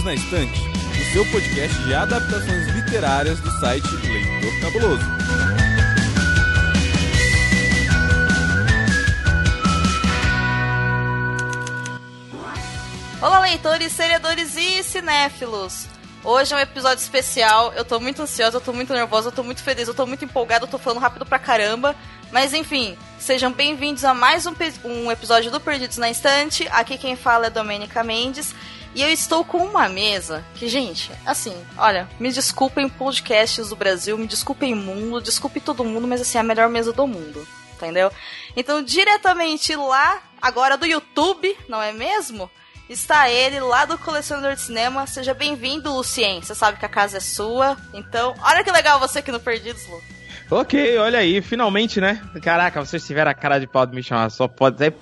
Perdidos na Estante, o seu podcast de adaptações literárias do site Leitor Cabuloso. Olá, leitores, seriadores e cinéfilos! Hoje é um episódio especial, eu tô muito ansiosa, eu tô muito nervosa, eu tô muito feliz, eu tô muito empolgada, eu tô falando rápido pra caramba. Mas enfim, sejam bem-vindos a mais um, um episódio do Perdidos na Estante. Aqui quem fala é Domênica Mendes. E eu estou com uma mesa que, gente, assim, olha, me desculpem podcasts do Brasil, me desculpem mundo, desculpe todo mundo, mas assim, é a melhor mesa do mundo, entendeu? Então, diretamente lá, agora do YouTube, não é mesmo? Está ele lá do Colecionador de Cinema. Seja bem-vindo, Lucien. Você sabe que a casa é sua. Então, olha que legal você aqui no Perdidos, Lu. Ok, olha aí, finalmente, né? Caraca, vocês tiveram a cara de pau de me chamar, só pode. É...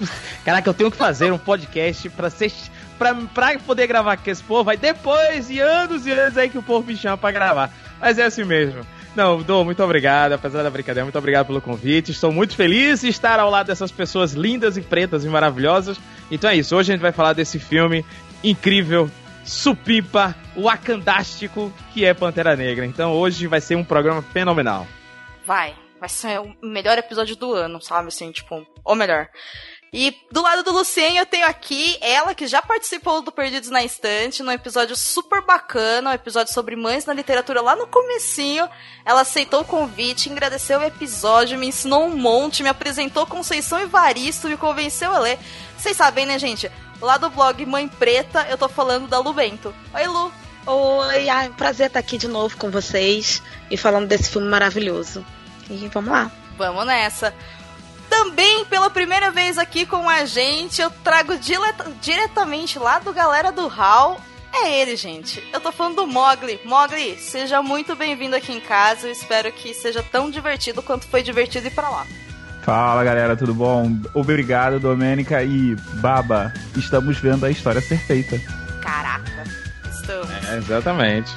Caraca, eu tenho que fazer um podcast pra ser pra, pra poder gravar com esse povo, aí depois de anos e anos aí que o povo me chama pra gravar. Mas é assim mesmo. Não, Dô, muito obrigado, apesar da brincadeira, muito obrigado pelo convite. Estou muito feliz de estar ao lado dessas pessoas lindas e pretas e maravilhosas. Então é isso, hoje a gente vai falar desse filme incrível, supipa, wakandástico, que é Pantera Negra. Então hoje vai ser um programa fenomenal. Vai, vai ser o melhor episódio do ano, sabe? Assim, tipo, ou melhor. E do lado do Lucien eu tenho aqui ela que já participou do Perdidos na Estante, num episódio super bacana, um episódio sobre mães na literatura lá no comecinho. Ela aceitou o convite, agradeceu o episódio, me ensinou um monte, me apresentou Conceição Evaristo, me convenceu a ler. Vocês sabem, né, gente? Lá do blog Mãe Preta, eu tô falando da Lu Bento. Oi, Lu. Oi, ah, prazer estar aqui de novo com vocês e falando desse filme maravilhoso. E vamos lá. Vamos nessa. Também pela primeira vez aqui com a gente, eu trago diretamente lá do galera do Hall. É ele, gente. Eu tô falando do Mogli. Mogli, seja muito bem-vindo aqui em casa. Eu espero que seja tão divertido quanto foi divertido ir pra lá. Fala galera, tudo bom? Obrigado, Domênica e Baba. Estamos vendo a história ser feita. Caraca, estamos. É, exatamente.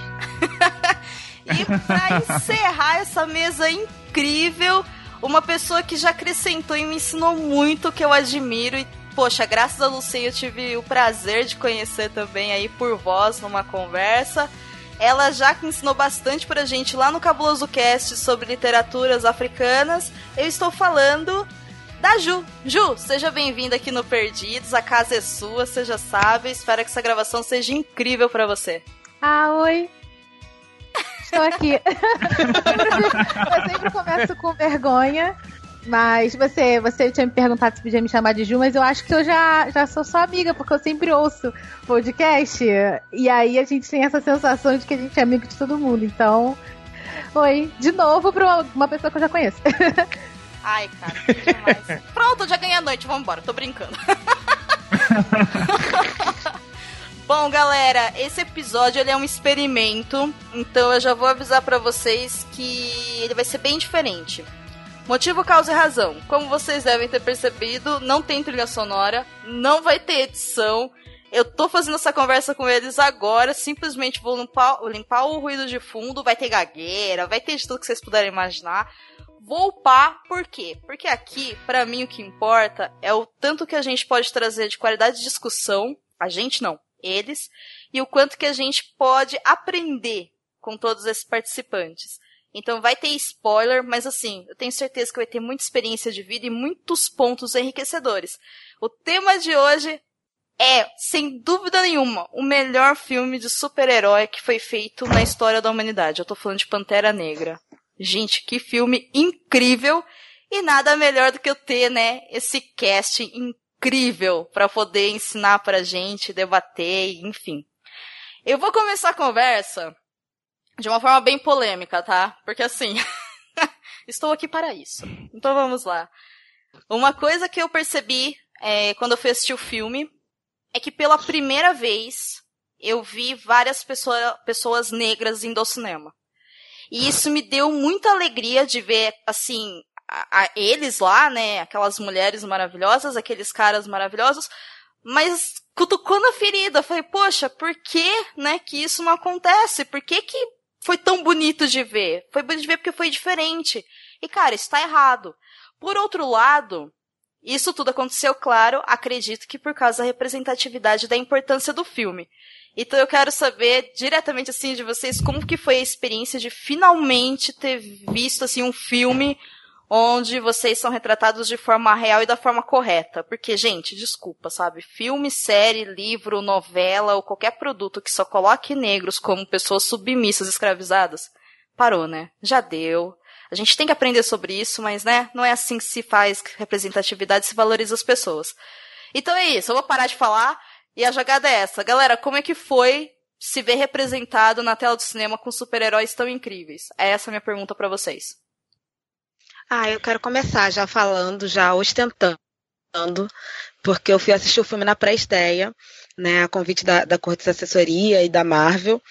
e pra encerrar essa mesa incrível, uma pessoa que já acrescentou e me ensinou muito, que eu admiro e poxa, graças a Lucia eu tive o prazer de conhecer também aí por voz numa conversa. Ela já ensinou bastante pra gente lá no Cabuloso Cast sobre literaturas africanas. Eu estou falando da Ju. Ju, seja bem-vinda aqui no Perdidos. A casa é sua, já sabe. Espero que essa gravação seja incrível para você. Ah, oi estou aqui. eu sempre começo com vergonha. Mas você, você tinha me perguntado se podia me chamar de Ju, mas eu acho que eu já, já sou sua amiga, porque eu sempre ouço podcast. E aí a gente tem essa sensação de que a gente é amigo de todo mundo. Então, oi, de novo para uma, uma pessoa que eu já conheço. Ai, cara, que demais. Pronto, já ganhei a noite, vamos embora, tô brincando. Bom, galera, esse episódio ele é um experimento, então eu já vou avisar para vocês que ele vai ser bem diferente. Motivo, causa e razão. Como vocês devem ter percebido, não tem trilha sonora, não vai ter edição. Eu tô fazendo essa conversa com eles agora, simplesmente vou limpar, limpar o ruído de fundo, vai ter gagueira, vai ter de tudo que vocês puderem imaginar. Vou upar, por quê? Porque aqui, para mim, o que importa é o tanto que a gente pode trazer de qualidade de discussão. A gente não, eles, e o quanto que a gente pode aprender com todos esses participantes. Então vai ter spoiler, mas assim, eu tenho certeza que vai ter muita experiência de vida e muitos pontos enriquecedores. O tema de hoje é, sem dúvida nenhuma, o melhor filme de super-herói que foi feito na história da humanidade. Eu tô falando de Pantera Negra. Gente, que filme incrível! E nada melhor do que eu ter, né, esse cast incrível para poder ensinar pra gente, debater, enfim. Eu vou começar a conversa de uma forma bem polêmica, tá? Porque assim, estou aqui para isso. Então vamos lá. Uma coisa que eu percebi é, quando eu fui assistir o filme é que pela primeira vez eu vi várias pessoa, pessoas negras indo ao cinema. E isso me deu muita alegria de ver, assim, a, eles lá, né? Aquelas mulheres maravilhosas, aqueles caras maravilhosos, mas cutucou na ferida. Falei, poxa, por que, né, que isso não acontece? Por que que foi tão bonito de ver? Foi bonito de ver porque foi diferente. E, cara, isso tá errado. Por outro lado, Isso tudo aconteceu, claro, acredito que por causa da representatividade da importância do filme. Então eu quero saber diretamente assim de vocês como que foi a experiência de finalmente ter visto assim um filme onde vocês são retratados de forma real e da forma correta. Porque, gente, desculpa, sabe? Filme, série, livro, novela ou qualquer produto que só coloque negros como pessoas submissas, escravizadas, parou, né? Já deu. A gente tem que aprender sobre isso, mas, né, não é assim que se faz representatividade, se valoriza as pessoas. Então é isso, eu vou parar de falar e a jogada é essa. Galera, como é que foi se ver representado na tela do cinema com super-heróis tão incríveis? É essa a minha pergunta para vocês. Ah, eu quero começar já falando, já ostentando, porque eu fui assistir o filme na pré-estreia, né, a convite da, da Corte de Assessoria e da Marvel,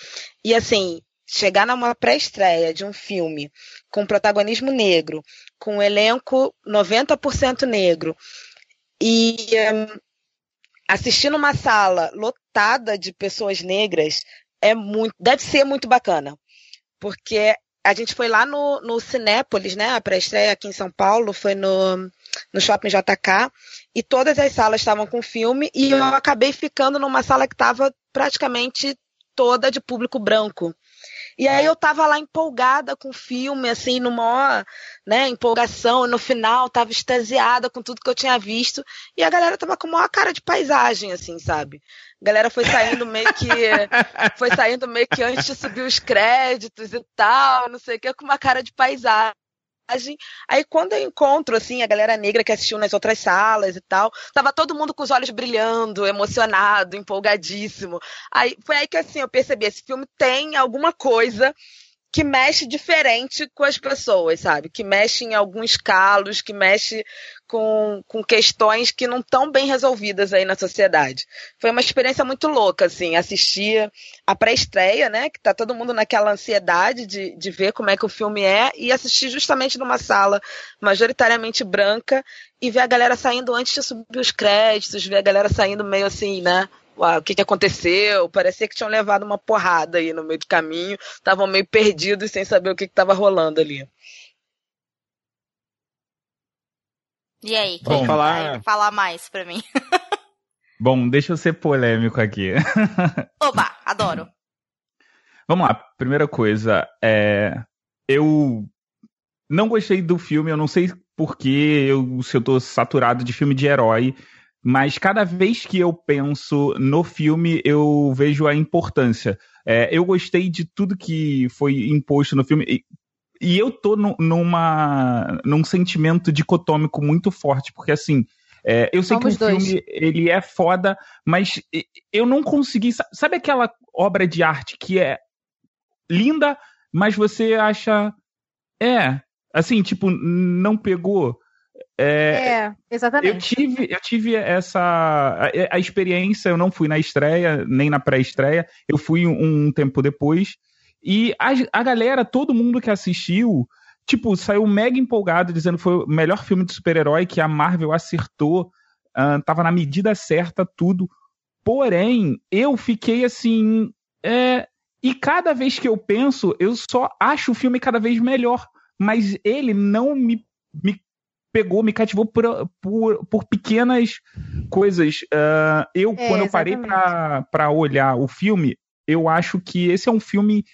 e assim, chegar numa pré-estreia de um filme com protagonismo negro, com um elenco 90% negro, e um, assistir numa sala lotada de pessoas negras é muito, deve ser muito bacana, porque a gente foi lá no, no Cinépolis, né? A pré-estreia aqui em São Paulo foi no, no Shopping JK e todas as salas estavam com filme e eu acabei ficando numa sala que estava praticamente toda de público branco. E aí eu tava lá empolgada com o filme, assim, numa né, empolgação, e no final tava extasiada com tudo que eu tinha visto, e a galera tava com uma cara de paisagem, assim, sabe? A galera foi saindo meio que. foi saindo meio que antes de subir os créditos e tal, não sei o que, com uma cara de paisagem. Aí quando eu encontro, assim, a galera negra que assistiu nas outras salas e tal, tava todo mundo com os olhos brilhando, emocionado, empolgadíssimo. Aí foi aí que, assim, eu percebi, esse filme tem alguma coisa que mexe diferente com as pessoas, sabe? Que mexe em alguns calos, que mexe com, com questões que não estão bem resolvidas aí na sociedade. Foi uma experiência muito louca, assim, assistir a pré-estreia, né? Que tá todo mundo naquela ansiedade de, de ver como é que o filme é, e assistir justamente numa sala majoritariamente branca e ver a galera saindo antes de subir os créditos, ver a galera saindo meio assim, né? O que, que aconteceu, parecia que tinham levado uma porrada aí no meio do caminho, estavam meio perdidos sem saber o que estava rolando ali. E aí, quem Bom, falar... vai falar mais pra mim? Bom, deixa eu ser polêmico aqui. Oba, adoro. Vamos lá, primeira coisa, é... eu não gostei do filme, eu não sei porque eu, se eu tô saturado de filme de herói, mas cada vez que eu penso no filme, eu vejo a importância. É, eu gostei de tudo que foi imposto no filme. E, e eu tô no, numa, num sentimento dicotômico muito forte, porque assim. É, eu sei Somos que o dois. filme ele é foda, mas eu não consegui. Sabe aquela obra de arte que é linda, mas você acha. É, assim, tipo, não pegou. É, é, exatamente. Eu tive, eu tive essa a, a, experiência, eu não fui na estreia, nem na pré-estreia, eu fui um, um, tempo depois. E a, a galera, todo mundo que assistiu, tipo, saiu mega empolgado, dizendo que foi o melhor filme de super-herói, que a Marvel acertou, uh, tava na medida certa, tudo. Porém, eu fiquei assim. É, e cada vez que eu penso, eu só acho o filme cada vez melhor. Mas ele não me, me pegou, me cativou por, por, por pequenas coisas. Uh, eu, é, quando eu parei para olhar o filme, eu acho que esse é um filme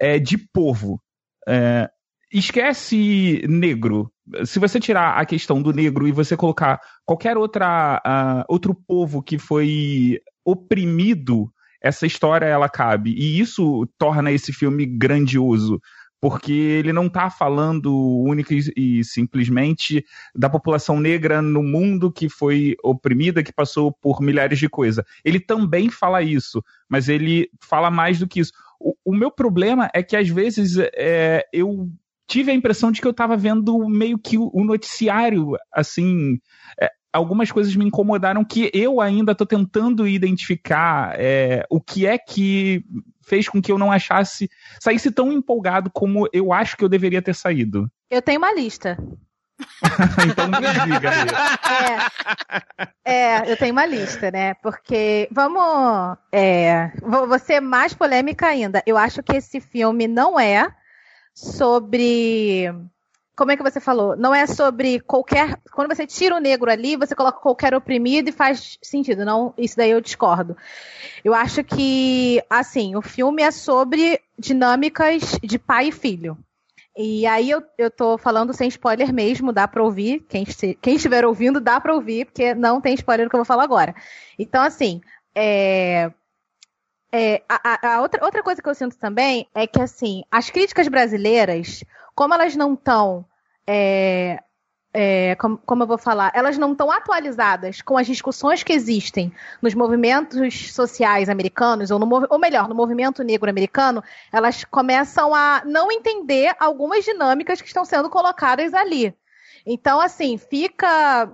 é, de povo. É, esquece negro. Se você tirar a questão do negro e você colocar qualquer outra, uh, outro povo que foi oprimido, essa história ela cabe. E isso torna esse filme grandioso porque ele não está falando única e simplesmente da população negra no mundo que foi oprimida, que passou por milhares de coisas. Ele também fala isso, mas ele fala mais do que isso. O, o meu problema é que às vezes é, eu tive a impressão de que eu estava vendo meio que o, o noticiário, assim. É, algumas coisas me incomodaram que eu ainda estou tentando identificar é, o que é que fez com que eu não achasse saísse tão empolgado como eu acho que eu deveria ter saído. Eu tenho uma lista. então me diga. É, é, eu tenho uma lista, né? Porque vamos, é, vou ser mais polêmica ainda. Eu acho que esse filme não é sobre como é que você falou? Não é sobre qualquer. Quando você tira o negro ali, você coloca qualquer oprimido e faz sentido. Não, isso daí eu discordo. Eu acho que, assim, o filme é sobre dinâmicas de pai e filho. E aí eu, eu tô falando sem spoiler mesmo, dá pra ouvir. Quem, quem estiver ouvindo, dá pra ouvir, porque não tem spoiler do que eu vou falar agora. Então, assim, é, é, a, a, outra, outra coisa que eu sinto também é que, assim, as críticas brasileiras, como elas não estão. É, é, como, como, eu vou falar? Elas não estão atualizadas com as discussões que existem nos movimentos sociais americanos, ou, no, ou melhor, no movimento negro americano, elas começam a não entender algumas dinâmicas que estão sendo colocadas ali. Então, assim, fica.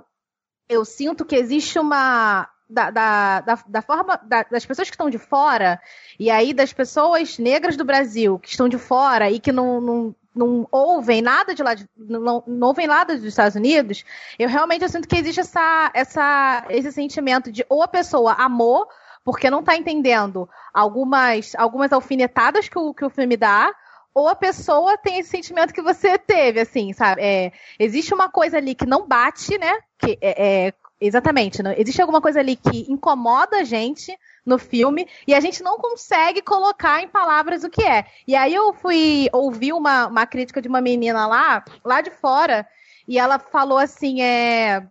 Eu sinto que existe uma, da, da, da, da forma da, das pessoas que estão de fora, e aí das pessoas negras do Brasil que estão de fora e que não, não, não ouvem nada de lá, de, não, não ouvem nada dos Estados Unidos, eu realmente eu sinto que existe essa, essa, esse sentimento de ou a pessoa amou, porque não está entendendo algumas, algumas alfinetadas que o, que o filme dá, ou a pessoa tem esse sentimento que você teve, assim, sabe? É, existe uma coisa ali que não bate, né? Que é, é Exatamente. Não? Existe alguma coisa ali que incomoda a gente no filme e a gente não consegue colocar em palavras o que é. E aí eu fui ouvir uma, uma crítica de uma menina lá, lá de fora, e ela falou assim: é.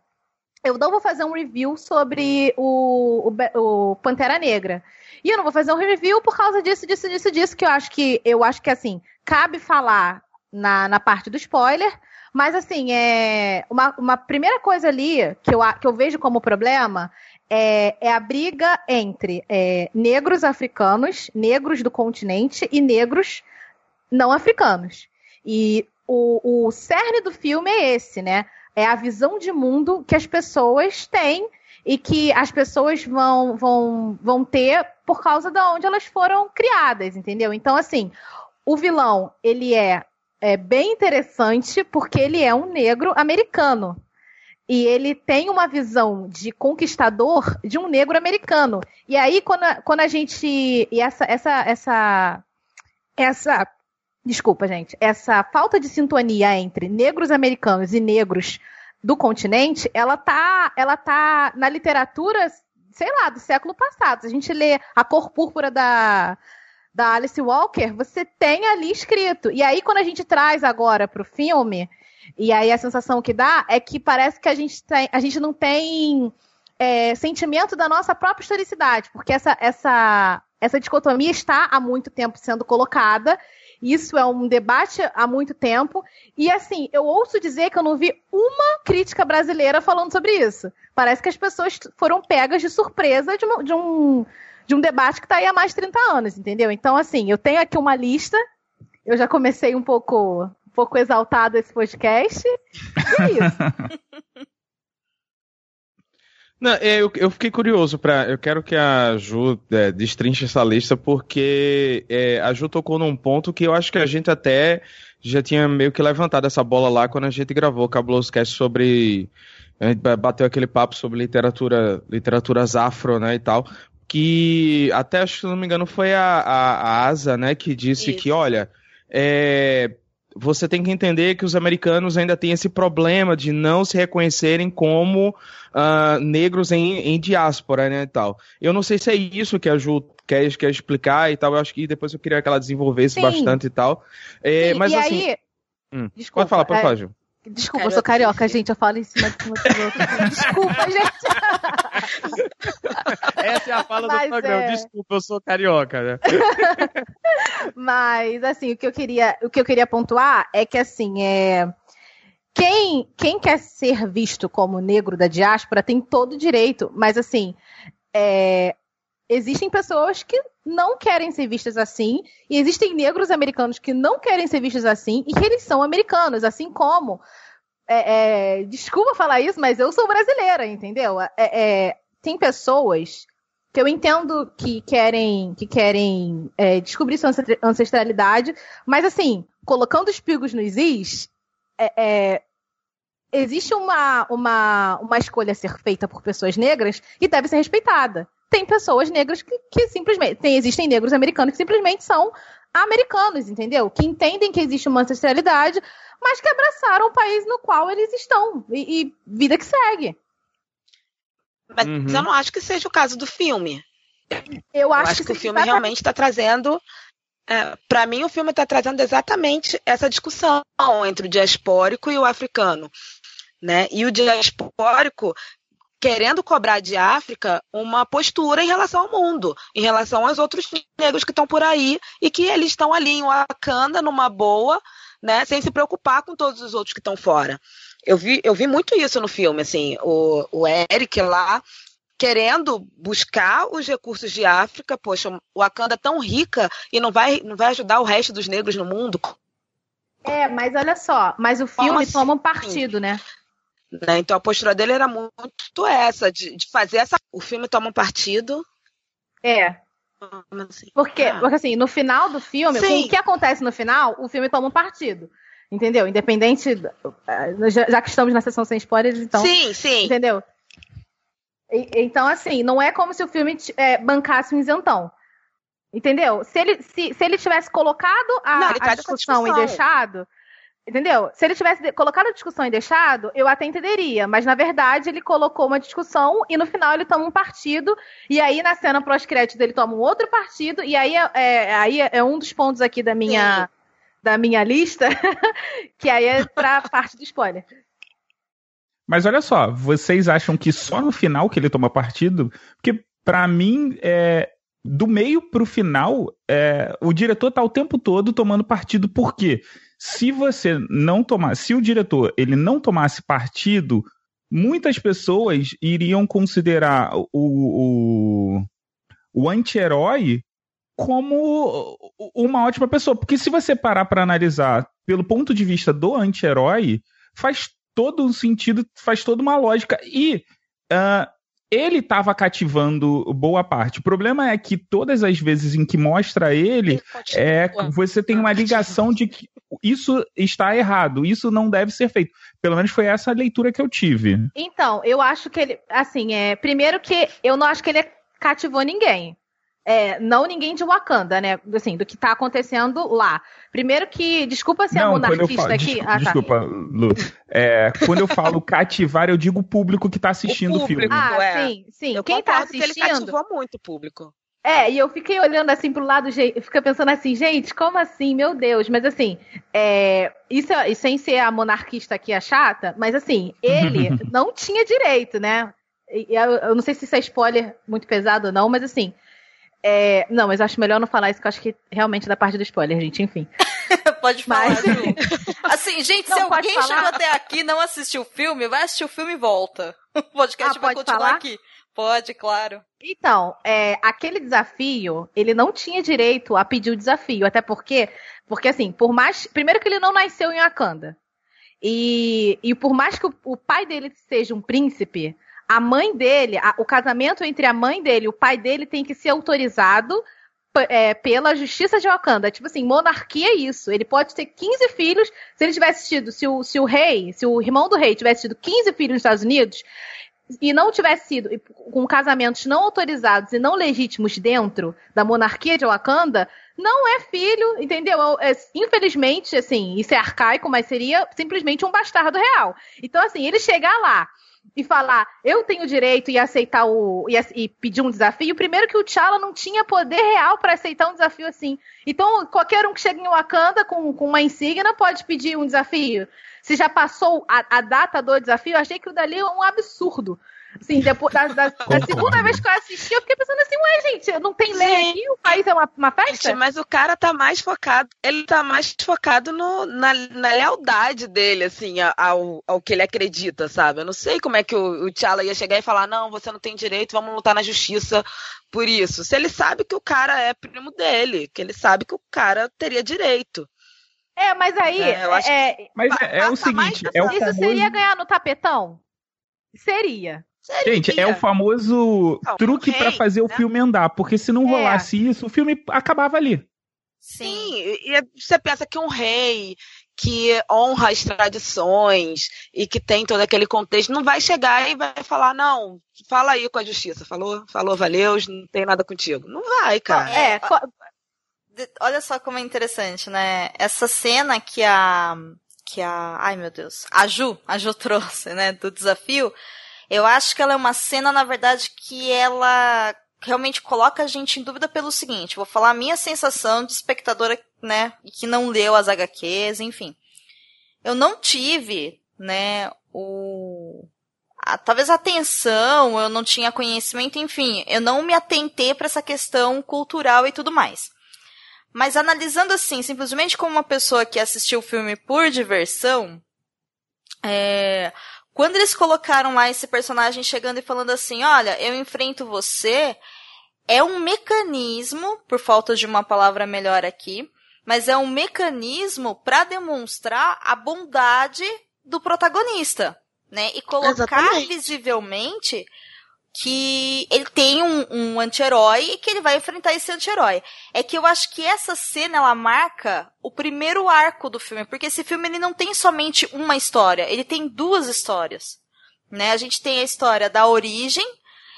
Eu não vou fazer um review sobre o, o, o Pantera Negra. E eu não vou fazer um review por causa disso, disso, disso, disso, que eu acho que eu acho que assim, cabe falar na, na parte do spoiler, mas, assim, é uma, uma primeira coisa ali que eu, que eu vejo como problema é, é a briga entre é, negros africanos, negros do continente e negros não africanos. E o, o cerne do filme é esse, né? É a visão de mundo que as pessoas têm e que as pessoas vão, vão, vão ter por causa de onde elas foram criadas, entendeu? Então, assim, o vilão, ele é é bem interessante porque ele é um negro americano. E ele tem uma visão de conquistador de um negro americano. E aí, quando a, quando a gente. E essa, essa, essa. Essa. Desculpa, gente. Essa falta de sintonia entre negros americanos e negros do continente, ela tá, ela tá na literatura, sei lá, do século passado. Se a gente lê A Cor Púrpura da, da Alice Walker, você tem ali escrito. E aí, quando a gente traz agora para o filme, e aí a sensação que dá é que parece que a gente, tem, a gente não tem é, sentimento da nossa própria historicidade, porque essa, essa, essa dicotomia está há muito tempo sendo colocada. Isso é um debate há muito tempo. E assim, eu ouço dizer que eu não vi uma crítica brasileira falando sobre isso. Parece que as pessoas foram pegas de surpresa de, uma, de um de um debate que está aí há mais de 30 anos, entendeu? Então, assim, eu tenho aqui uma lista, eu já comecei um pouco, um pouco exaltado esse podcast, e é isso. Não, é, eu, eu fiquei curioso para, eu quero que a Ju é, destrinche essa lista porque é, a Ju tocou num ponto que eu acho que a gente até já tinha meio que levantado essa bola lá quando a gente gravou o Cabuloso Cast sobre a gente bateu aquele papo sobre literatura, literaturas afro, né, e tal que até acho que se não me engano foi a, a, a Asa, né, que disse Isso. que, olha, é, você tem que entender que os americanos ainda têm esse problema de não se reconhecerem como uh, negros em, em diáspora, né, e tal. Eu não sei se é isso que a Ju quer, quer explicar e tal, eu acho que depois eu queria que ela desenvolvesse Sim. bastante e tal. É, mas e assim... Aí... Hum, Desculpa, pode falar, pode é... falar, Ju. Desculpa, eu sou carioca, gente. Eu falo em cima de cima Desculpa, gente. Essa é a fala Mas do programa. É... Desculpa, eu sou carioca, né? Mas, assim, o que eu queria, o que eu queria pontuar é que, assim, é. Quem, quem quer ser visto como negro da diáspora tem todo o direito, mas assim, é, existem pessoas que não querem ser vistas assim, e existem negros americanos que não querem ser vistos assim, e que eles são americanos, assim como. É, é, desculpa falar isso, mas eu sou brasileira, entendeu? É, é tem pessoas que eu entendo que querem que querem é, descobrir sua ancestralidade, mas assim, colocando os pingos nos is, é, existe uma, uma, uma escolha a ser feita por pessoas negras e deve ser respeitada tem pessoas negras que, que simplesmente. Tem, existem negros americanos que simplesmente são americanos, entendeu? Que entendem que existe uma ancestralidade, mas que abraçaram o país no qual eles estão. E, e vida que segue. Mas uhum. eu não acho que seja o caso do filme. Eu acho, eu acho que, que, o filme realmente está trazendo. É, para mim, o filme está trazendo exatamente essa discussão entre o diaspórico e o africano. Né? E o diaspórico querendo cobrar de África uma postura em relação ao mundo, em relação aos outros negros que estão por aí e que eles estão ali em Wakanda numa boa, né, sem se preocupar com todos os outros que estão fora. Eu vi, eu vi muito isso no filme, assim, o, o Eric lá querendo buscar os recursos de África, poxa, o Wakanda é tão rica e não vai, não vai ajudar o resto dos negros no mundo. É, mas olha só, mas o filme toma um partido, né? Né? Então a postura dele era muito essa, de, de fazer essa. O filme toma um partido. É. Assim? Porque, ah. porque assim, no final do filme, o que acontece no final, o filme toma um partido. Entendeu? Independente. Eh, já, já que estamos na sessão sem spoilers, então. Sim, sim. Entendeu? E, então, assim, não é como se o filme é, bancasse um isentão. Entendeu? Se ele, se, se ele tivesse colocado a, não, a discussão, discussão e deixado, Entendeu? Se ele tivesse colocado a discussão e deixado, eu até entenderia. Mas, na verdade, ele colocou uma discussão e no final ele toma um partido. E aí, na cena pós-créditos, ele toma um outro partido. E aí é, é, aí é um dos pontos aqui da minha, da minha lista, que aí é pra parte do spoiler. Mas olha só, vocês acham que só no final que ele toma partido? Porque, para mim, é, do meio pro final, é, o diretor tá o tempo todo tomando partido. Por quê? Se você não tomar, se o diretor ele não tomasse partido, muitas pessoas iriam considerar o, o, o anti-herói como uma ótima pessoa. Porque se você parar para analisar pelo ponto de vista do anti-herói, faz todo um sentido, faz toda uma lógica. E uh, ele estava cativando boa parte. O problema é que todas as vezes em que mostra ele, ele é, você tem uma ligação de que isso está errado, isso não deve ser feito. Pelo menos foi essa a leitura que eu tive. Então, eu acho que ele, assim, é, primeiro que eu não acho que ele cativou ninguém. É, não ninguém de Wakanda, né? Assim, do que tá acontecendo lá. Primeiro que, desculpa ser não, a monarquista falo, aqui. Desculpa, ah, tá. desculpa Lu. É, quando eu falo cativar, eu digo o público que tá assistindo o, público, o filme. Ah, é. sim, sim. Eu Quem tá assistindo. Que ele cativou muito o público. É, e eu fiquei olhando assim pro lado, fica pensando assim, gente, como assim, meu Deus? Mas assim, é, isso, sem ser a monarquista aqui a chata, mas assim, ele não tinha direito, né? Eu, eu, não sei se isso é spoiler muito pesado ou não, mas assim, é, não, mas acho melhor não falar isso, que eu acho que realmente é da parte do spoiler, gente, enfim. Pode falar, mas... Assim, gente, não, se alguém falar? chegou até aqui e não assistiu o filme, vai assistir o filme e volta. O podcast ah, vai continuar falar? aqui. Pode, claro. Então, é, aquele desafio, ele não tinha direito a pedir o desafio, até porque, porque assim, por mais, primeiro que ele não nasceu em Wakanda, e, e por mais que o, o pai dele seja um príncipe, a mãe dele, a, o casamento entre a mãe dele e o pai dele tem que ser autorizado é, pela justiça de Wakanda. Tipo assim, monarquia é isso. Ele pode ter 15 filhos. Se ele tivesse tido, se o, se o rei, se o irmão do rei tivesse tido 15 filhos nos Estados Unidos e não tivesse sido com casamentos não autorizados e não legítimos dentro da monarquia de Wakanda, não é filho, entendeu? É, infelizmente, assim, isso é arcaico, mas seria simplesmente um bastardo real. Então, assim, ele chegar lá e falar, eu tenho direito e aceitar o. E, e, pedir um desafio, primeiro que o T'Challa não tinha poder real para aceitar um desafio assim. Então, qualquer um que chega em Wakanda com, com uma insígnia pode pedir um desafio. Se já passou a, a data do desafio, achei que o dali é um absurdo. Assim, depois da, da, da, segunda vez que eu assisti, eu fiquei pensando assim, ué, gente, não tem lei aqui? O país é uma, uma festa? Gente, mas o cara tá mais focado, ele tá mais focado no, na, na lealdade dele, assim, ao, ao que ele acredita, sabe? Eu não sei como é que o, o T'Challa ia chegar e falar, não, você não tem direito, vamos lutar na justiça por isso. Se ele sabe que o cara é primo dele, que ele sabe que o cara teria direito. É, mas aí. É, é, mas é, é o seguinte: é o isso famoso... seria ganhar no tapetão? Seria. Seria. Gente, é o famoso não, truque para fazer né? o filme andar, porque se não é. rolasse é. isso, o filme acabava ali. Sim, e você pensa que um rei que honra as tradições e que tem todo aquele contexto não vai chegar e vai falar não, fala aí com a justiça, falou, falou, valeu, não tem nada contigo. Não vai, cara. É, olha só como é interessante, né? Essa cena que a que a, ai meu Deus, a Ju, a Ju trouxe, né, do desafio, eu acho que ela é uma cena, na verdade, que ela realmente coloca a gente em dúvida pelo seguinte, vou falar a minha sensação de espectadora, né, que não leu as HQs, enfim. Eu não tive, né, o a, talvez a atenção, eu não tinha conhecimento, enfim, eu não me atentei para essa questão cultural e tudo mais. Mas analisando assim, simplesmente como uma pessoa que assistiu o filme por diversão, é, quando eles colocaram lá esse personagem chegando e falando assim, olha, eu enfrento você, é um mecanismo, por falta de uma palavra melhor aqui, mas é um mecanismo para demonstrar a bondade do protagonista, né? E colocar Exatamente. visivelmente que ele tem um, um anti-herói e que ele vai enfrentar esse anti-herói. É que eu acho que essa cena ela marca o primeiro arco do filme, porque esse filme ele não tem somente uma história, ele tem duas histórias. Né? A gente tem a história da origem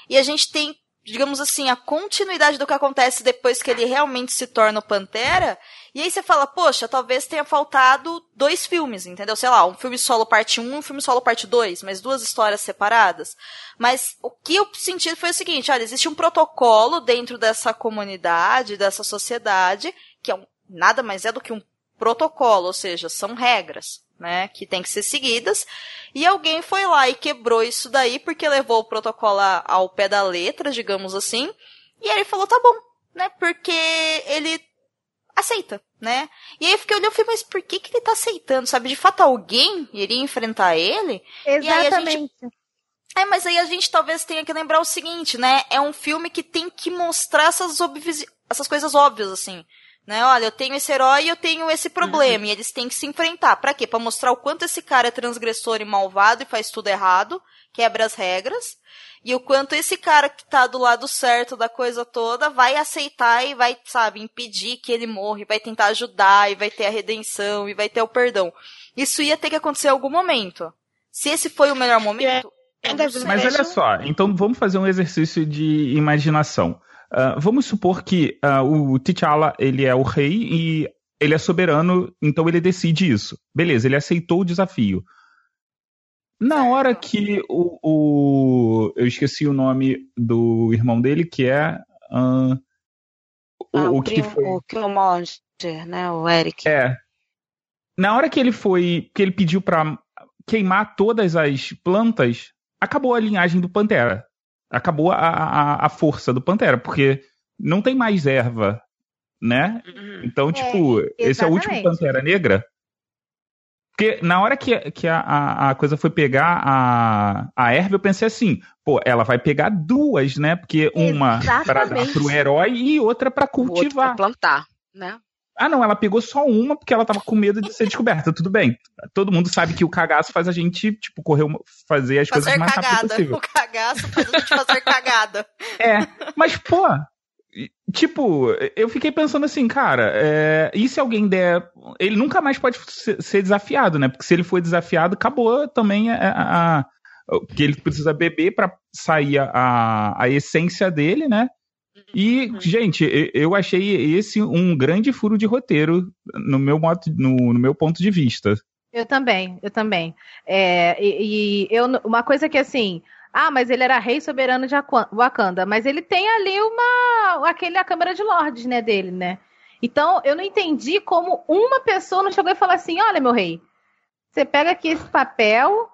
e a gente tem digamos assim, a continuidade do que acontece depois que ele realmente se torna o Pantera. E aí você fala, poxa, talvez tenha faltado dois filmes, entendeu? Sei lá, um filme solo parte 1 um filme solo parte 2, mas duas histórias separadas. Mas o que eu senti foi o seguinte, olha, existe um protocolo dentro dessa comunidade, dessa sociedade, que é um, nada mais é do que um protocolo, ou seja, são regras né, que tem que ser seguidas. E alguém foi lá e quebrou isso daí porque levou o protocolo ao pé da letra, digamos assim. E ele falou, tá bom, né, porque ele aceita, né? E aí eu fiquei olhando e falei, mas por que que ele tá aceitando, sabe? De fato alguém iria enfrentar ele? Exatamente. É, mas aí a gente talvez tenha que lembrar o seguinte, né? É um filme que tem que mostrar essas, essas coisas óbvias, assim né? Olha, eu tenho esse herói e eu tenho esse problema. Uhum. E eles têm que se enfrentar. Para quê? Pra mostrar o quanto esse cara é transgressor e malvado e faz tudo errado, quebra as regras. E o quanto esse cara que tá do lado certo da coisa toda vai aceitar e vai, sabe, impedir que ele morra, e vai tentar ajudar, e vai ter a redenção, e vai ter o perdão. Isso ia ter que acontecer em algum momento. Se esse foi o melhor momento. É, Mas olha só, então vamos fazer um exercício de imaginação. Uh, vamos supor que uh, o T'Challa ele é o rei e ele é soberano, então ele decide isso. Beleza, ele aceitou o desafio. Na hora que o, o eu esqueci o nome do irmão dele, que é uh, o, ah, o, o que foi o Killmonster, né, o Eric. É. Na hora que ele foi, que ele pediu para queimar todas as plantas, acabou a linhagem do Pantera acabou a, a, a força do Pantera, porque não tem mais erva, né? Uhum. Então, tipo, é, esse é o último Pantera Negra. Porque na hora que, que a, a, a, coisa foi pegar a, a erva, eu pensei assim, pô, ela vai pegar duas, né? Porque uma para dar pro herói e outra para cultivar. Pra plantar, né? Ah, não, ela pegou só uma porque ela tava com medo de ser descoberta. Tudo bem. Todo mundo sabe que o cagaço faz a gente, tipo, correr, fazer as fazer coisas mais cagada. rápido possível. O cagaço faz a gente fazer cagada. É, mas, pô, tipo, eu fiquei pensando assim, cara, é, e se alguém der. Ele nunca mais pode ser desafiado, né? Porque se ele for desafiado, acabou também a. a, a porque ele precisa beber para sair a, a essência dele, né? E, uhum. gente, eu achei esse um grande furo de roteiro no meu, modo, no, no meu ponto de vista. Eu também, eu também. É, e, e, eu, uma coisa que assim, ah, mas ele era rei soberano de Wakanda, mas ele tem ali uma, aquele a câmara de lords, né, dele, né? Então eu não entendi como uma pessoa não chegou e falou assim, olha meu rei, você pega aqui esse papel,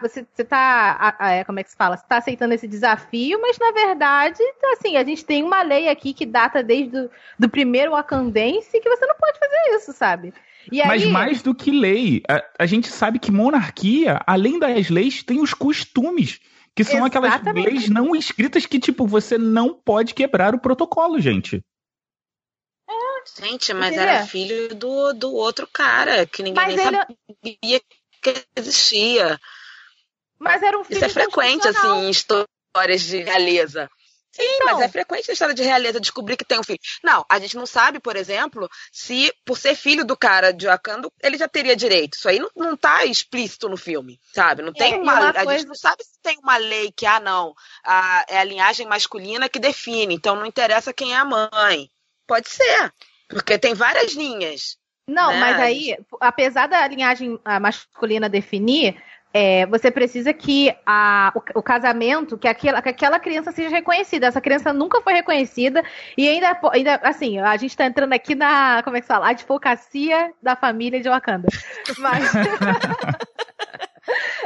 você, você tá, é, como é que se fala? Você tá aceitando esse desafio, mas na verdade, assim, a gente tem uma lei aqui que data desde do, do primeiro Wakandense que você não pode fazer isso, sabe? Aí... Mas mais do que lei, a, a, gente sabe que monarquia, além das leis, tem os costumes. Que são Exatamente. aquelas leis não escritas que, tipo, você não pode quebrar o protocolo, gente. É, gente, mas era filho do, do outro cara, que ninguém mas nem ele... sabia que existia. Mas era um filho Isso é frequente, assim, em histórias de realeza. Sim, então, mas é frequente na história de realeza descobrir que tem um filho. Não, a gente não sabe, por exemplo, se por ser filho do cara de Wakanda, ele já teria direito. Isso aí não, não tá explícito no filme, sabe? Não tem é, uma, uma coisa... A gente não sabe se tem uma lei que, ah, não, a, é a linhagem masculina que define, então não interessa quem é a mãe. Pode ser. Porque tem várias linhas. Não, né? mas aí, apesar da linhagem ah, masculina definir, é, você precisa que a, o, o casamento, que aquela, que aquela criança seja reconhecida. Essa criança nunca foi reconhecida e ainda, ainda assim, a gente tá entrando aqui na, como é que se fala? Advocacia da família de Wakanda. Mas,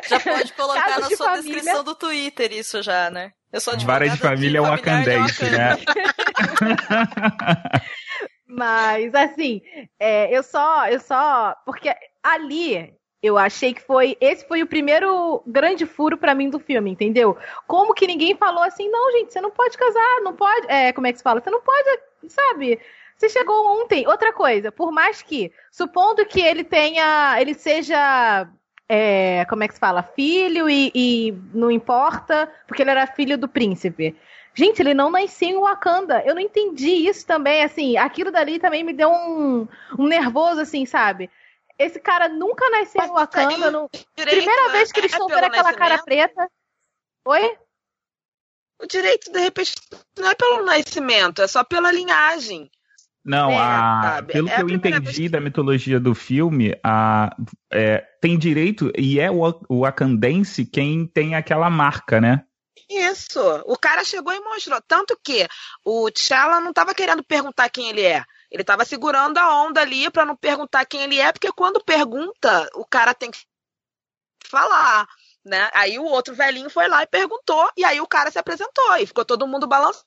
Já pode colocar Casos na de sua família. descrição do Twitter isso já, né? Eu sou Vara de família familiar de wakandense, né? Mas assim, é, eu só, eu só, porque ali eu achei que foi, esse foi o primeiro grande furo pra mim do filme, entendeu? Como que ninguém falou assim, não, gente, você não pode casar, não pode, é, como é que se fala? Você não pode, sabe? Você chegou ontem. Outra coisa, por mais que, supondo que ele tenha, ele seja é, como é que se fala? Filho e, e não importa, porque ele era filho do príncipe. Gente, ele não nasceu em Wakanda. Eu não entendi isso também, assim. Aquilo dali também me deu um, um nervoso, assim, sabe? Esse cara nunca nasceu em Wakanda. Direito Primeira vez que eles é estão vendo aquela cara preta. Oi? O direito, de repente, não é pelo nascimento, é só pela linhagem. Não, É, a- pelo É que a eu entendi que- da mitologia do filme, a, é, tem direito, e é o, o wakandense quem tem aquela marca, né? Isso. O cara chegou e mostrou. Tanto que o T'Challa não estava querendo perguntar quem ele é. Ele estava segurando a onda ali para não perguntar quem ele é, porque quando pergunta, o cara tem que falar, né? Aí o outro velhinho foi lá e perguntou, e aí o cara se apresentou e ficou todo mundo balançado,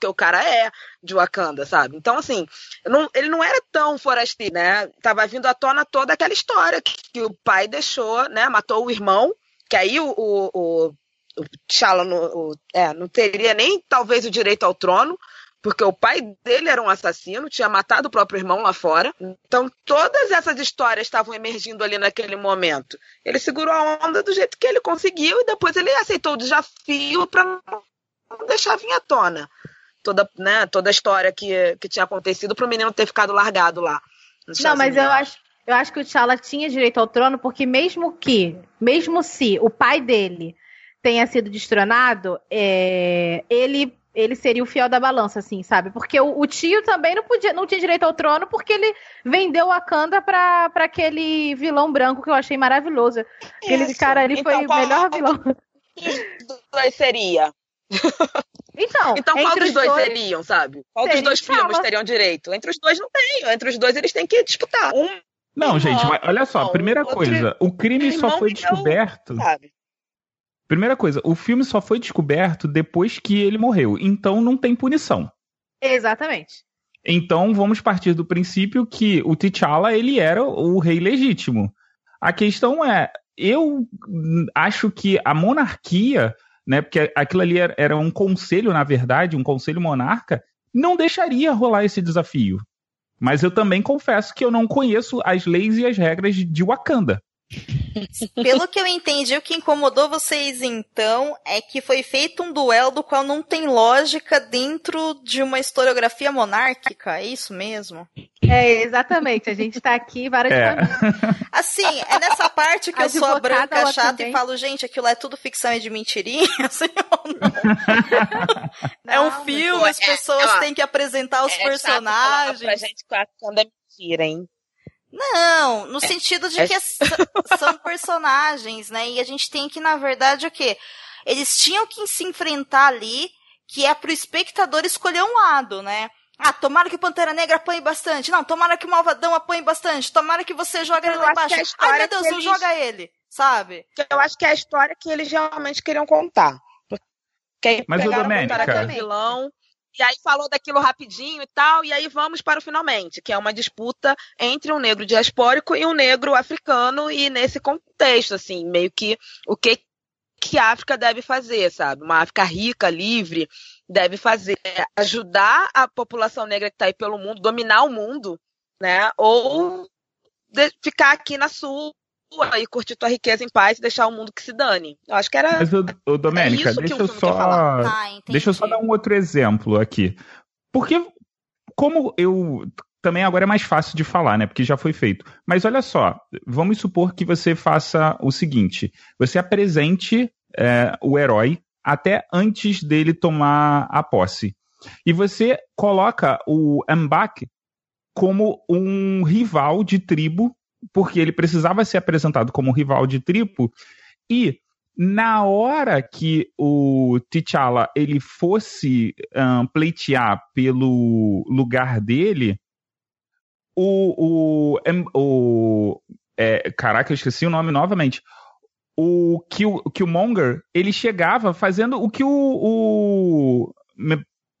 que o cara é de Wakanda, sabe? Então, assim, não- ele não era tão forasteiro, né? Tava vindo à tona toda aquela história que, que o pai deixou, né? Matou o irmão, que aí o, o, o, o T'Challa não, é, não teria nem talvez o direito ao trono, porque o pai dele era um assassino, tinha matado o próprio irmão lá fora. Então todas essas histórias estavam emergindo ali naquele momento. Ele segurou a onda do jeito que ele conseguiu e depois ele aceitou o desafio para não deixar vir à tona toda, né, toda a história que, que tinha acontecido para o menino ter ficado largado lá. Não, mas eu acho, eu acho que o T'Challa tinha direito ao trono, porque mesmo que, mesmo se o pai dele tenha sido destronado, é, ele ele seria o fiel da balança, assim, sabe? Porque o, o tio também não podia, não tinha direito ao trono, porque ele vendeu Wakanda pra, pra aquele vilão branco que eu achei maravilhoso. Aquele Isso. cara, ele Então, foi o qual- melhor vilão. dos dois seria? Então, Então, qual entre dos os dois, dois, seriam, sabe? Qual dos dois primos teriam direito? Entre os dois não tem. Entre os dois eles têm que disputar. Um, Não, Irmão, gente, mas olha só, primeira coisa, o crime só foi descoberto. sabe? Primeira coisa, o filme só foi descoberto depois que ele morreu, então não tem punição. Exatamente. Então vamos partir do princípio que o T'Challa ele era o rei legítimo. A questão é, eu acho que a monarquia, né, porque aquilo ali era, era um conselho, na verdade, um conselho monarca, não deixaria rolar esse desafio. Mas eu também confesso que eu não conheço as leis e as regras de Wakanda. Pelo que eu entendi, o que incomodou vocês então é que foi feito um duelo do qual não tem lógica dentro de uma historiografia monárquica, é isso mesmo? É, exatamente. A gente tá aqui, várias É. Assim, é nessa parte que eu sou a branca chata também. e falo, gente, aquilo é tudo ficção e de mentirinha, assim, ou não? É um Não, filme, as pessoas ó, têm que apresentar os É chato falar personagens. Pra gente que a Wakanda é mentira, hein? Não, no sentido de é- que s- são personagens, né? E a gente tem que, na verdade, o quê? Eles tinham que se enfrentar ali, que é pro espectador escolher um lado, né? Ah, tomara que o Pantera Negra apanhe bastante. Não, tomara que o Malvadão apanhe bastante. Tomara que você jogue ele Eu lá acho que embaixo. a história Ai, meu Deus, que não eles- joga ele, sabe? Eu acho que é a história que eles realmente queriam contar. Porque Mas, pegaram, Domênica- vilão, e aí falou daquilo rapidinho e tal, e aí vamos para o finalmente, que é uma disputa entre um negro diaspórico e um negro africano, e nesse contexto, assim, meio que o que, que a África deve fazer, sabe? Uma África rica, livre, deve fazer. É ajudar a população negra que está aí pelo mundo, dominar o mundo, né? Ou ficar aqui na sua e curtir tua riqueza em paz e deixar o mundo que se dane. Eu acho que era. Mas, ô, ô Domênica, isso que deixa o eu só. Tá. Deixa eu só dar um outro exemplo aqui. Porque, como eu. Também agora é mais fácil de falar, né? Porque já foi feito. Mas olha só, vamos supor que você faça o seguinte: você apresente é, o herói até antes dele tomar a posse. E você coloca o Mbak como um rival de tribo, porque ele precisava ser apresentado como rival de tribo, e na hora que o T'Challa ele fosse um, pleitear pelo lugar dele, o, o, o é, caraca, eu esqueci o nome novamente. O Kill, Killmonger, ele chegava fazendo o que o, o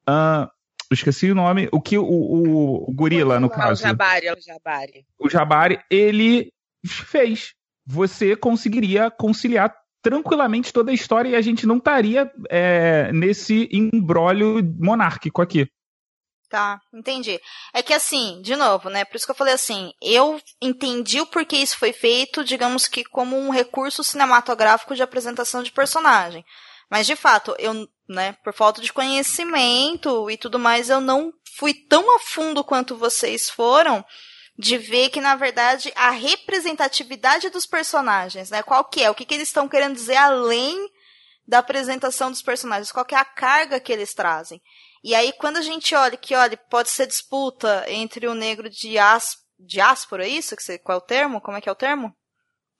uh, esqueci o nome, o que o, o, o gorila, no caso. O Jabari, o Jabari. O Jabari, ele fez. Você conseguiria conciliar tranquilamente toda a história e a gente não estaria é, nesse embrólio monárquico aqui. Tá, entendi. É que assim, de novo, né? Por isso que eu falei assim, eu entendi o porquê isso foi feito, digamos que como um recurso cinematográfico de apresentação de personagem. Mas de fato, eu, né, por falta de conhecimento e tudo mais, eu não fui tão a fundo quanto vocês foram de ver que, na verdade, a representatividade dos personagens, né? Qual que é? O que, que eles estão querendo dizer além da apresentação dos personagens? Qual que é a carga que eles trazem? E aí, quando a gente olha que, olha, pode ser disputa entre o negro diás, diáspora, é isso? Que você, qual é o termo? Como é que é o termo?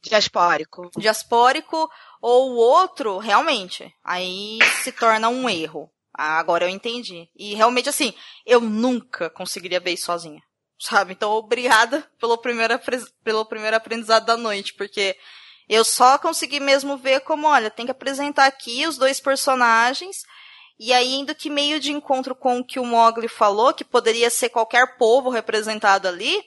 Diaspórico. Diaspórico, ou o outro, realmente, aí se torna um erro. Agora eu entendi. E realmente, assim, eu nunca conseguiria ver isso sozinha sabe? Então, obrigada pelo primeiro, pelo primeiro aprendizado da noite, porque eu só consegui mesmo ver como, olha, tem que apresentar aqui os dois personagens, e aí, indo que meio de encontro com o que o Mogli falou, que poderia ser qualquer povo representado ali,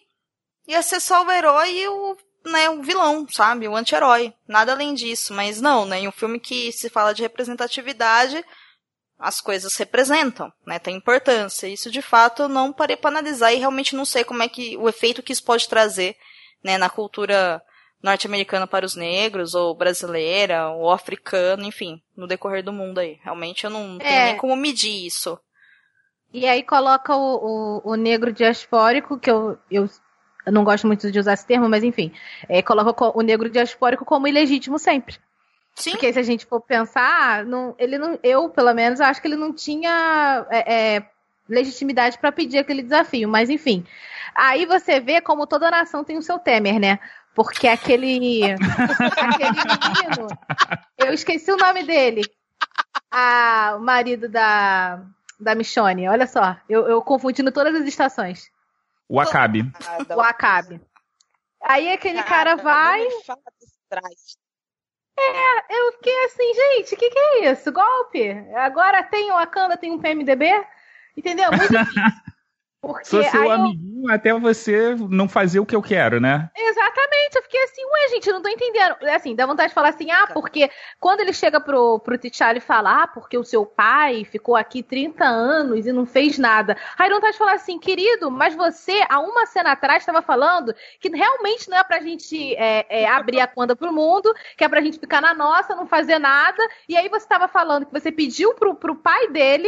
ia ser só o herói e o, né, o vilão, sabe? O anti-herói. Nada além disso. Mas não, né? Em um filme que se fala de representatividade, as coisas representam, né? Tem importância. Isso de fato eu não parei para analisar e realmente não sei como é que o efeito que isso pode trazer, né, na cultura norte-americana para os negros, ou brasileira, ou africana, enfim, no decorrer do mundo aí. Realmente eu não é. tenho nem como medir isso. E aí coloca o, o, o negro diaspórico, que eu, eu, eu, não gosto muito de usar esse termo, mas enfim, é, coloca o negro diaspórico como ilegítimo sempre. Sim. Porque se a gente for pensar, não, ele não, eu, pelo menos, acho que ele não tinha é, é, legitimidade para pedir aquele desafio. Mas, enfim. Aí você vê como toda nação tem o seu Temer, né? Porque aquele. aquele menino. Eu esqueci o nome dele. A, o marido da, da Michone. Olha só. Eu, eu confundindo todas as estações. O Acabe. O Acabe. Aí aquele cara vai. É, eu fiquei assim, gente, o que, que é isso? Golpe? Agora tem o Wakanda, tem um PMDB? Entendeu? Muito Porque Sou seu amiguinho eu... até você não fazer o que eu quero, né? Exatamente. Eu fiquei assim, ué, gente, não tô entendendo. Assim, dá vontade de falar assim, ah, porque quando ele chega pro, pro T'Challa e fala, ah, porque o seu pai ficou aqui 30 anos e não fez nada. Aí dá vontade de falar assim, querido, mas você, há uma cena atrás, estava falando que realmente não é pra gente é, é, abrir a conta pro mundo, que é pra gente ficar na nossa, não fazer nada. E aí você estava falando que você pediu pro, pro pai dele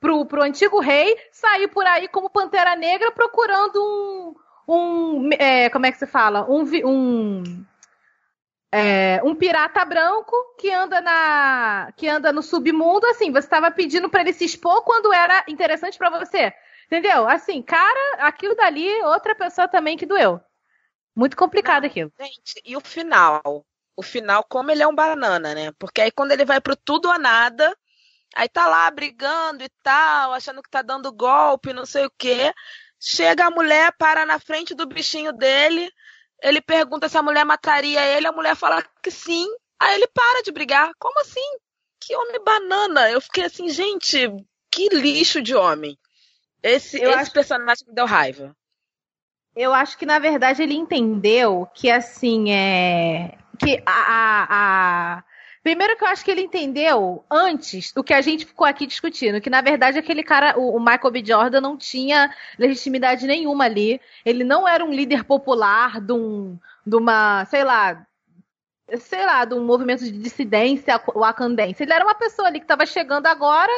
pro, pro antigo rei sair por aí como Pantera Negra procurando um. um é, como é que se fala? Um. um é, um pirata branco que anda na que anda no submundo assim você estava pedindo para ele se expor quando era interessante para você entendeu assim cara aquilo dali outra pessoa também que doeu muito complicado aquilo gente e o final o final como ele é um banana né porque aí quando ele vai pro tudo ou nada Aí tá lá brigando e tal, achando que tá dando golpe, não sei o quê. Chega a mulher, para na frente do bichinho dele. Ele pergunta se a mulher mataria ele, a mulher fala que sim. Aí ele para de brigar. Como assim? Que homem banana. Eu fiquei assim, gente, que lixo de homem. Esse, esse acho... personagem me deu raiva. Eu acho que, na verdade, ele entendeu que, assim, é. Que a, a, a Primeiro que eu acho que ele entendeu antes o que a gente ficou aqui discutindo, que na verdade aquele cara, o, Michael B. Jordan, não tinha legitimidade nenhuma ali. Ele não era um líder popular de, um, de uma, sei lá, sei lá, de um movimento de dissidência wakandense. Ele era uma pessoa ali que estava chegando agora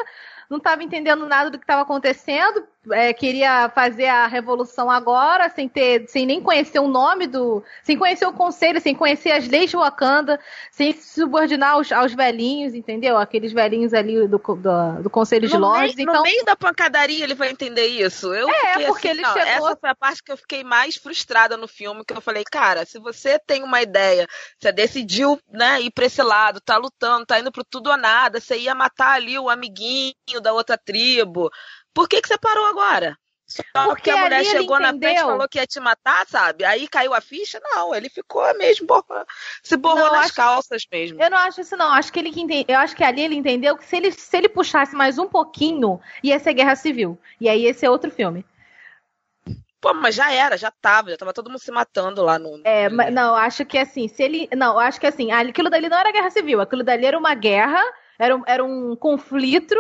não estava entendendo nada do que estava acontecendo, é, queria fazer a revolução agora, sem ter, sem nem conhecer o nome do, sem conhecer o conselho, sem conhecer as leis de Wakanda, sem se subordinar aos, aos velhinhos, entendeu? Aqueles velhinhos ali do, do, do conselho de Lords. Então... No meio da pancadaria ele vai entender isso. Eu é, fiquei porque assim, ele não, chegou... Essa foi a parte que eu fiquei mais frustrada no filme, que eu falei, cara, se você tem uma ideia, você decidiu, né, ir pra esse lado, tá lutando, tá indo pro tudo ou nada, você ia matar ali o amiguinho da outra tribo, por que, que você parou agora? Só porque, a mulher chegou na frente e falou que ia te matar, sabe? Aí caiu a ficha? Não, ele ficou mesmo, borra, se borrou não, nas acho, calças mesmo. Eu não acho isso, não. Acho que ele eu acho que ali ele entendeu que se ele, se ele puxasse mais um pouquinho, ia ser guerra civil. E aí esse é outro filme. Pô, mas já era, já tava, já tava todo mundo se matando lá no. É, mas não, acho que assim, se ele. Não, acho que assim, aquilo dali não era guerra civil, aquilo dali era uma guerra, era um, era um conflito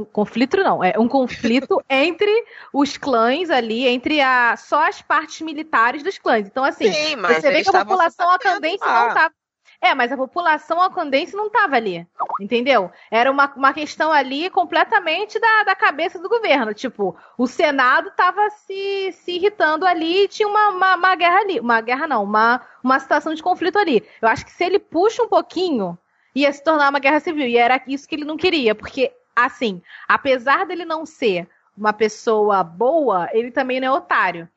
um conflito não, é um conflito entre os clãs ali, entre a, só as partes militares dos clãs. Então, assim, Sim, você vê que a população acandense não tava. É, mas a população acandense não tava ali, entendeu? Era uma, uma questão ali completamente da, da cabeça do governo. Tipo, o Senado tava se, se irritando ali e tinha uma, uma, uma guerra ali. Uma guerra não, uma, uma situação de conflito ali. Eu acho que se ele puxa um pouquinho, ia se tornar uma guerra civil. E era isso que ele não queria, porque assim, apesar dele não ser uma pessoa boa, ele também não é otário.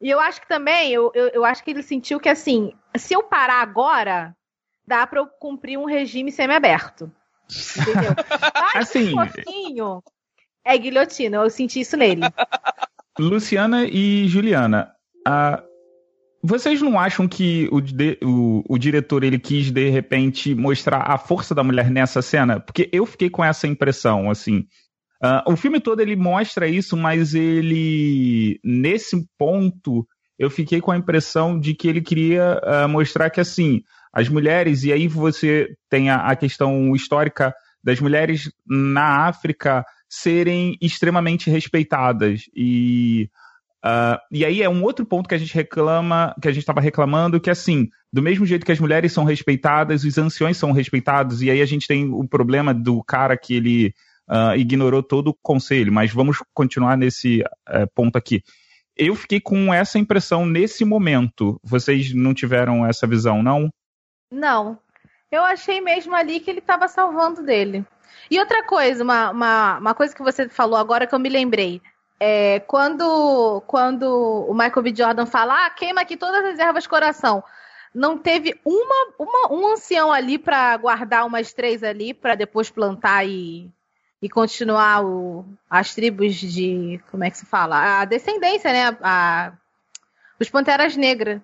E eu acho que também, eu, eu, eu acho que ele sentiu que, assim, se eu parar agora, dá para eu cumprir um regime semi-aberto. Entendeu? Mas assim, um pouquinho é guilhotina, eu senti isso nele. Luciana e Juliana, a, vocês não acham que o, o, o, diretor ele quis de repente mostrar a força da mulher nessa cena? Porque eu fiquei com essa impressão, assim. Uh, o filme todo ele mostra isso, mas ele nesse ponto eu fiquei com a impressão de que ele queria uh, mostrar que assim as mulheres e aí você tem a, a questão histórica das mulheres na África serem extremamente respeitadas e Uh, e aí é um outro ponto que a gente reclama, que a gente estava reclamando, que assim, do mesmo jeito que as mulheres são respeitadas, os anciões são respeitados, e aí a gente tem o problema do cara que ele uh, ignorou todo o conselho, mas vamos continuar nesse uh, ponto aqui. Eu fiquei com essa impressão nesse momento. Vocês não tiveram essa visão, não? Não. Eu achei mesmo ali que ele estava salvando dele. E outra coisa, uma, uma, uma coisa que você falou agora que eu me lembrei. É, quando, quando o Michael B. Jordan fala, ah, queima aqui todas as ervas coração. Não teve uma, uma um ancião ali para guardar umas três ali para depois plantar e, e continuar o, as tribos de. Como é que se fala? A descendência, né? A, os Panteras Negras.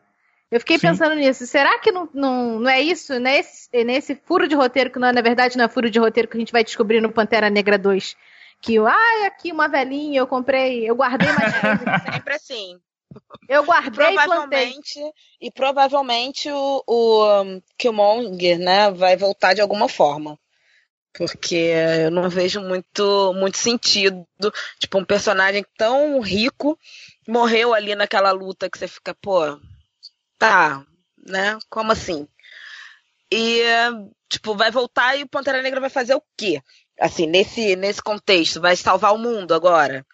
Eu fiquei Sim. pensando nisso. Será que não, não, não é isso? Nesse, nesse furo de roteiro, que não, na verdade não é furo de roteiro que a gente vai descobrir no Pantera Negra 2 que, ai, aqui uma velhinha, eu comprei, eu guardei mais Sempre assim. Eu guardei provavelmente, e, e provavelmente o, o Killmonger, né, vai voltar de alguma forma. Porque eu não vejo muito, muito sentido. Tipo, um personagem tão rico morreu ali naquela luta que você fica, pô, tá, né? Como assim? E, tipo, vai voltar e o Pantera Negra vai fazer o quê? Assim, nesse, nesse contexto, vai salvar o mundo agora.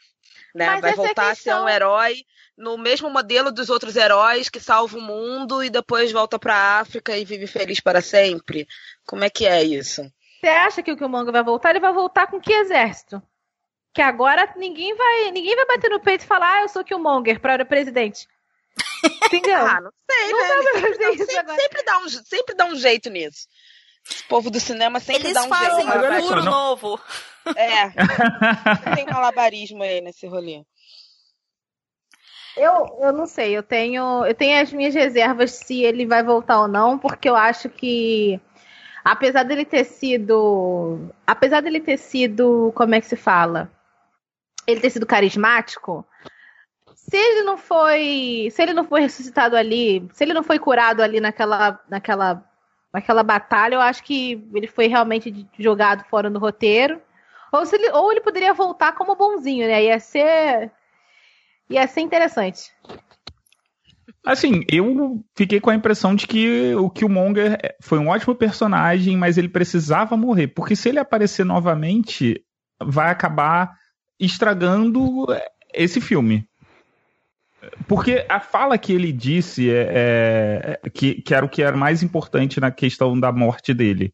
Né? vai é voltar é a ser um herói no mesmo modelo dos outros heróis que salva o mundo e depois volta para a África e vive feliz para sempre. Como é que é isso? Você acha que o Killmonger vai voltar? Ele vai voltar com que exército? Que agora ninguém vai, ninguém vai bater no peito e falar, ah, eu sou Killmonger para presidente. Entendeu? ah, não sei, não né? Sempre, sempre, sempre, dá um, sempre dá um jeito nisso. O povo do cinema sempre Eles dá um fazem jeito. um furo novo. É. tem malabarismo aí nesse rolê. Eu, eu não sei, eu tenho, eu tenho as minhas reservas se ele vai voltar ou não, porque eu acho que apesar dele ter sido, apesar dele ter sido, como é que se fala? Ele ter sido carismático, se ele não foi, se ele não foi ressuscitado ali, se ele não foi curado ali naquela, naquela naquela batalha, eu acho que ele foi realmente jogado fora do roteiro. Ou, se ele, ou ele poderia voltar como bonzinho, né? Ia ser. Ia ser interessante. Assim, eu fiquei com a impressão de que o Killmonger foi um ótimo personagem, mas ele precisava morrer. Porque se ele aparecer novamente, vai acabar estragando esse filme. Porque a fala que ele disse é, é, que, que era o que era mais importante na questão da morte dele.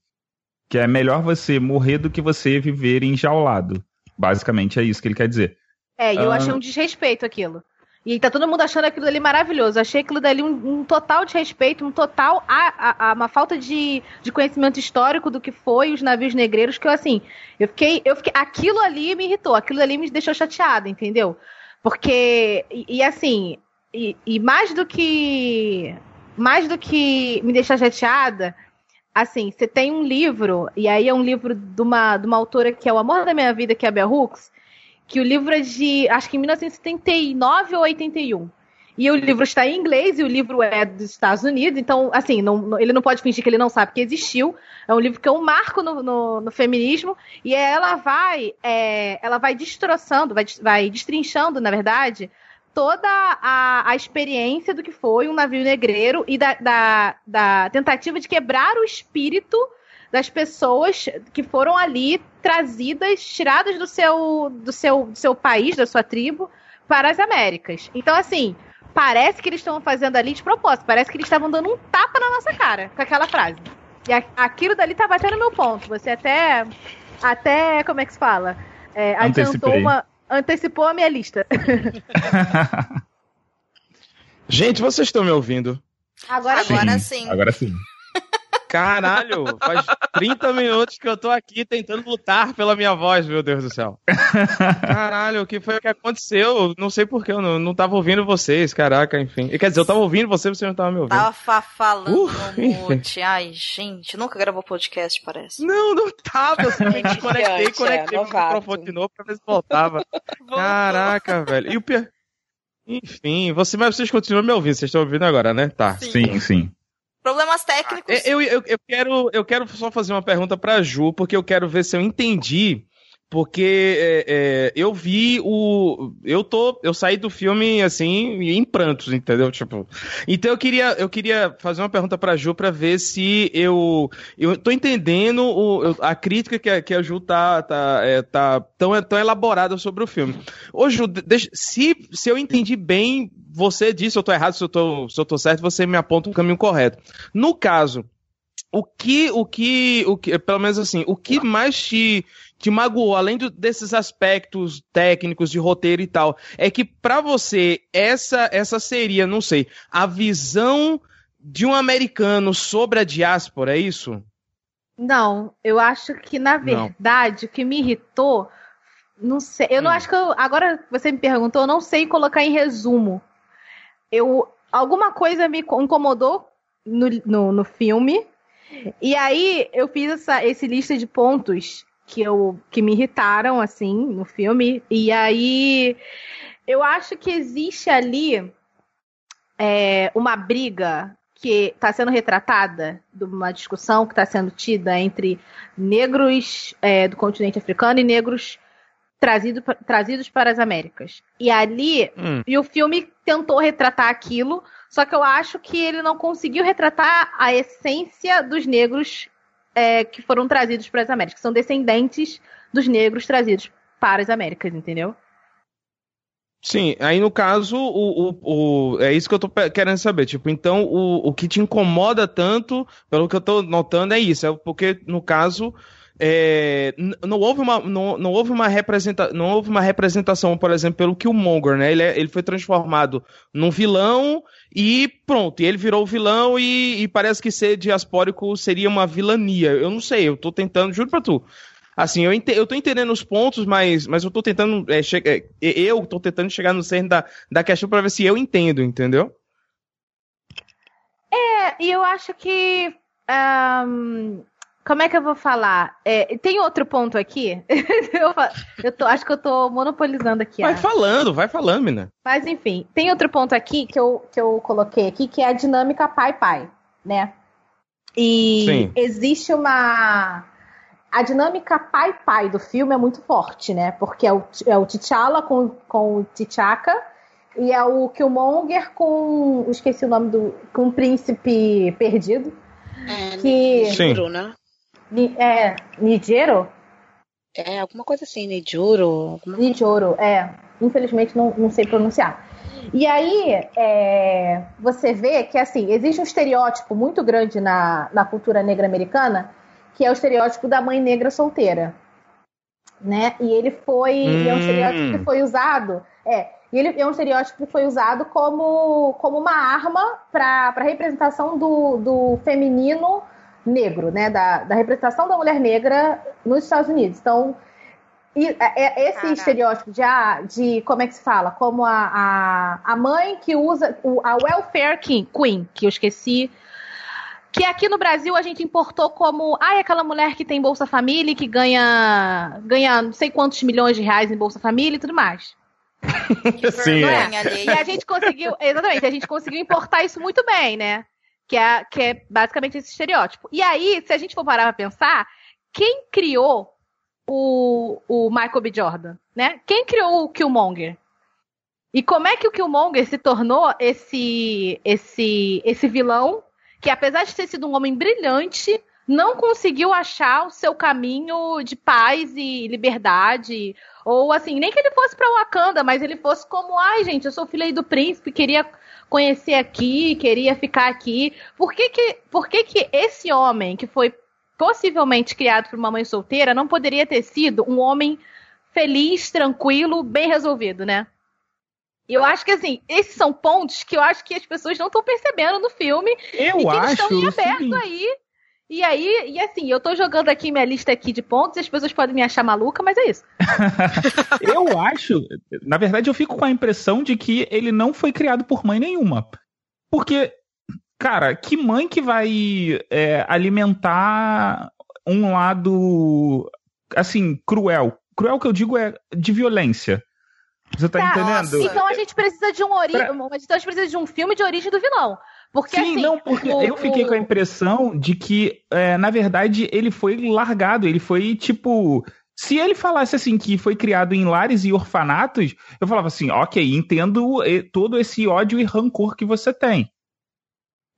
Que é melhor você morrer do que você viver enjaulado. Basicamente é isso que ele quer dizer. É, e eu ah. achei um desrespeito aquilo. E tá todo mundo achando aquilo dali maravilhoso. Achei aquilo dali um, um total desrespeito, um total. A, a, a, uma falta de, de conhecimento histórico do que foi os navios negreiros, que eu, assim. Eu fiquei, eu fiquei. Aquilo ali me irritou, aquilo ali me deixou chateada, entendeu? Porque. E, e assim. E, e, mais do que. Mais do que me deixar chateada. Assim, você tem um livro, e aí é um livro de uma, de uma autora que é O Amor da Minha Vida, que é a Bell Hooks, que o livro é de, acho que em 1979 ou 81. E o livro está em inglês e o livro é dos Estados Unidos, então, assim, não, ele não pode fingir que ele não sabe que existiu. É um livro que é um marco no, no, no feminismo e ela vai, é, ela vai destroçando, vai, vai destrinchando, na verdade, toda a, a experiência do que foi um navio negreiro e da, da, da tentativa de quebrar o espírito das pessoas que foram ali trazidas, tiradas do seu, do seu, do seu país, da sua tribo, para as Américas. Então, assim, parece que eles estão fazendo ali de propósito, parece que eles estavam dando um tapa na nossa cara com aquela frase. E aquilo dali tá batendo meu ponto. Você até. Até. Como é que se fala? É, adiantou uma. Antecipou a minha lista. Gente, vocês estão me ouvindo? Agora, Agora sim. Agora sim. Caralho, faz 30 minutos que eu tô aqui tentando lutar pela minha voz, meu Deus do céu. Caralho, o que foi que aconteceu? Não sei porquê, eu não, não tava ouvindo vocês, caraca, enfim. Quer dizer, eu tava ouvindo você, você não tava me ouvindo. Tava falando uh, mute. Ai, gente, nunca gravou podcast, parece. Não, não tava. Eu simplesmente conectei, conectei é, o microfone de novo pra ver se voltava. Caraca, velho. E o pior... Enfim, você, mas vocês continuam me ouvindo, vocês estão ouvindo agora, né? Tá. Sim, sim. sim. Problemas técnicos. Eu, eu, eu, quero, eu quero só fazer uma pergunta pra Ju, porque eu quero ver se eu entendi. Porque é, é, eu vi o. Eu tô. Eu saí do filme assim, em prantos, entendeu? Tipo. Então eu queria, eu queria fazer uma pergunta pra Ju pra ver se eu. Eu tô entendendo o, a crítica que a, que a Ju tá, tá, é, tá tão, tão elaborada sobre o filme. Ô, Ju, deixa, se, se eu entendi bem você disse, se eu tô errado, se eu tô, se eu tô certo, você me aponta o caminho correto. No caso, o que, o que, o que, pelo menos assim, o que mais te, te magoou, além do, desses aspectos técnicos de roteiro e tal, é que para você essa, essa seria, não sei, a visão de um americano sobre a diáspora, é isso? Não, eu acho que na verdade não. o que me irritou, não sei, eu não hum. acho que eu, agora você me perguntou, eu não sei colocar em resumo eu alguma coisa me incomodou no, no, no filme. E aí eu fiz essa esse lista de pontos que eu que me irritaram assim no filme. E aí eu acho que existe ali é, uma briga que está sendo retratada de uma discussão que está sendo tida entre negros é, do continente africano e negros trazido, trazidos para as Américas. E ali, hum. e o filme tentou retratar aquilo, só que eu acho que ele não conseguiu retratar a essência dos negros é, que foram trazidos para as Américas, que são descendentes dos negros trazidos para as Américas, entendeu? Sim, aí no caso, o, o, o, é isso que eu tô querendo saber. Tipo, então, o, o que te incomoda tanto, pelo que eu tô notando, é isso. É porque, no caso, é, não houve uma não, não houve uma representa, não houve uma representação por exemplo pelo Killmonger né? Ele, é, ele foi transformado num vilão e pronto ele virou vilão e, e, parece que ser diaspórico seria uma vilania. Eu não sei eu tô tentando juro pra tu. Assim eu, ente, eu tô entendendo os pontos mas mas eu tô tentando é, é, eu tô tentando chegar no centro da, da questão para ver se eu entendo entendeu? É e eu acho que um como é que eu vou falar? É, tem outro ponto aqui. eu, eu tô, acho que eu tô monopolizando aqui. Vai falando, vai falando, menina. Mas enfim, tem outro ponto aqui que eu, que eu coloquei aqui, que é a dinâmica pai-pai, né? E Sim. existe uma. A dinâmica pai-pai do filme é muito forte, né? Porque é o, é o T'Challa com, com o T'Chaka e é o Killmonger com. Esqueci o nome do. Com o príncipe perdido. É, que... Sim. né? Ni, é, Nigero? É, alguma coisa assim, Nijuro. Alguma... Nijoro, é. Infelizmente não, não sei pronunciar. E aí, é, você vê que, assim, existe um estereótipo muito grande na, na cultura negra americana, que é o estereótipo da mãe negra solteira. Né? E ele foi. Hum. É um estereótipo que foi usado. É, e ele é um estereótipo que foi usado como, como uma arma para a representação do, do feminino negro, né? Da, da representação da mulher negra nos Estados Unidos. Então, e, é, é esse Caraca. estereótipo de, ah, de, como é que se fala? Como a, a, a mãe que usa o, a welfare king, queen, que eu esqueci. Que aqui no Brasil a gente importou como, ah, é aquela mulher que tem Bolsa Família que ganha, ganha não sei quantos milhões de reais em Bolsa Família e tudo mais. Sim, é. E a gente conseguiu, exatamente, a gente conseguiu importar isso muito bem, né? Que é, que é basicamente esse estereótipo. E aí, se a gente for parar pra pensar, quem criou o, o Michael B. Jordan, né? Quem criou o Killmonger? E como é que o Killmonger se tornou esse, esse, esse vilão que, apesar de ter sido um homem brilhante, não conseguiu achar o seu caminho de paz e liberdade. Ou assim, nem que ele fosse para Wakanda, mas ele fosse como, ai, gente, eu sou filha do príncipe, queria conhecer aqui, queria ficar aqui. Por que que, por que, que esse homem que foi possivelmente criado por uma mãe solteira, não poderia ter sido um homem feliz, tranquilo, bem resolvido, né? E eu acho que, assim, esses são pontos que eu acho que as pessoas não estão percebendo no filme. Eu e que acho. estão em aberto aí. E aí, e assim, eu tô jogando aqui minha lista aqui de pontos, e as pessoas podem me achar maluca, mas é isso. eu acho, na verdade, eu fico com a impressão de que ele não foi criado por mãe nenhuma. Porque Cara, que mãe que vai é, alimentar um lado, assim, cruel? Cruel que eu digo é de violência. Você tá, tá entendendo? Então a gente precisa de um ori... pra... então a gente precisa de um filme de origem do vilão. Porque, Sim, assim, não, porque o, eu fiquei com a impressão de que, é, na verdade, ele foi largado, ele foi tipo. Se ele falasse assim que foi criado em lares e orfanatos, eu falava assim, ok, entendo todo esse ódio e rancor que você tem.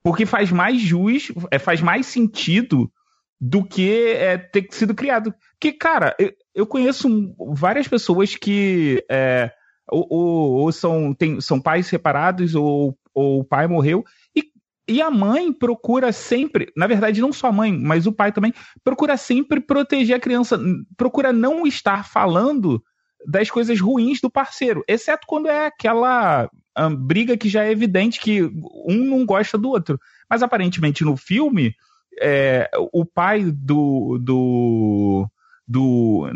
Porque faz mais jus, é, faz mais sentido do que é, ter sido criado. Que, cara, eu, eu conheço várias pessoas que é, ou, ou, ou, são, tem, são pais separados ou, ou o pai morreu. E, e a mãe procura sempre, na verdade, não só a mãe, mas o pai também, procura sempre proteger a criança, procura não estar falando das coisas ruins do parceiro, exceto quando é aquela um, briga que já é evidente que um não gosta do outro. Mas aparentemente no filme, é, o pai do. do, do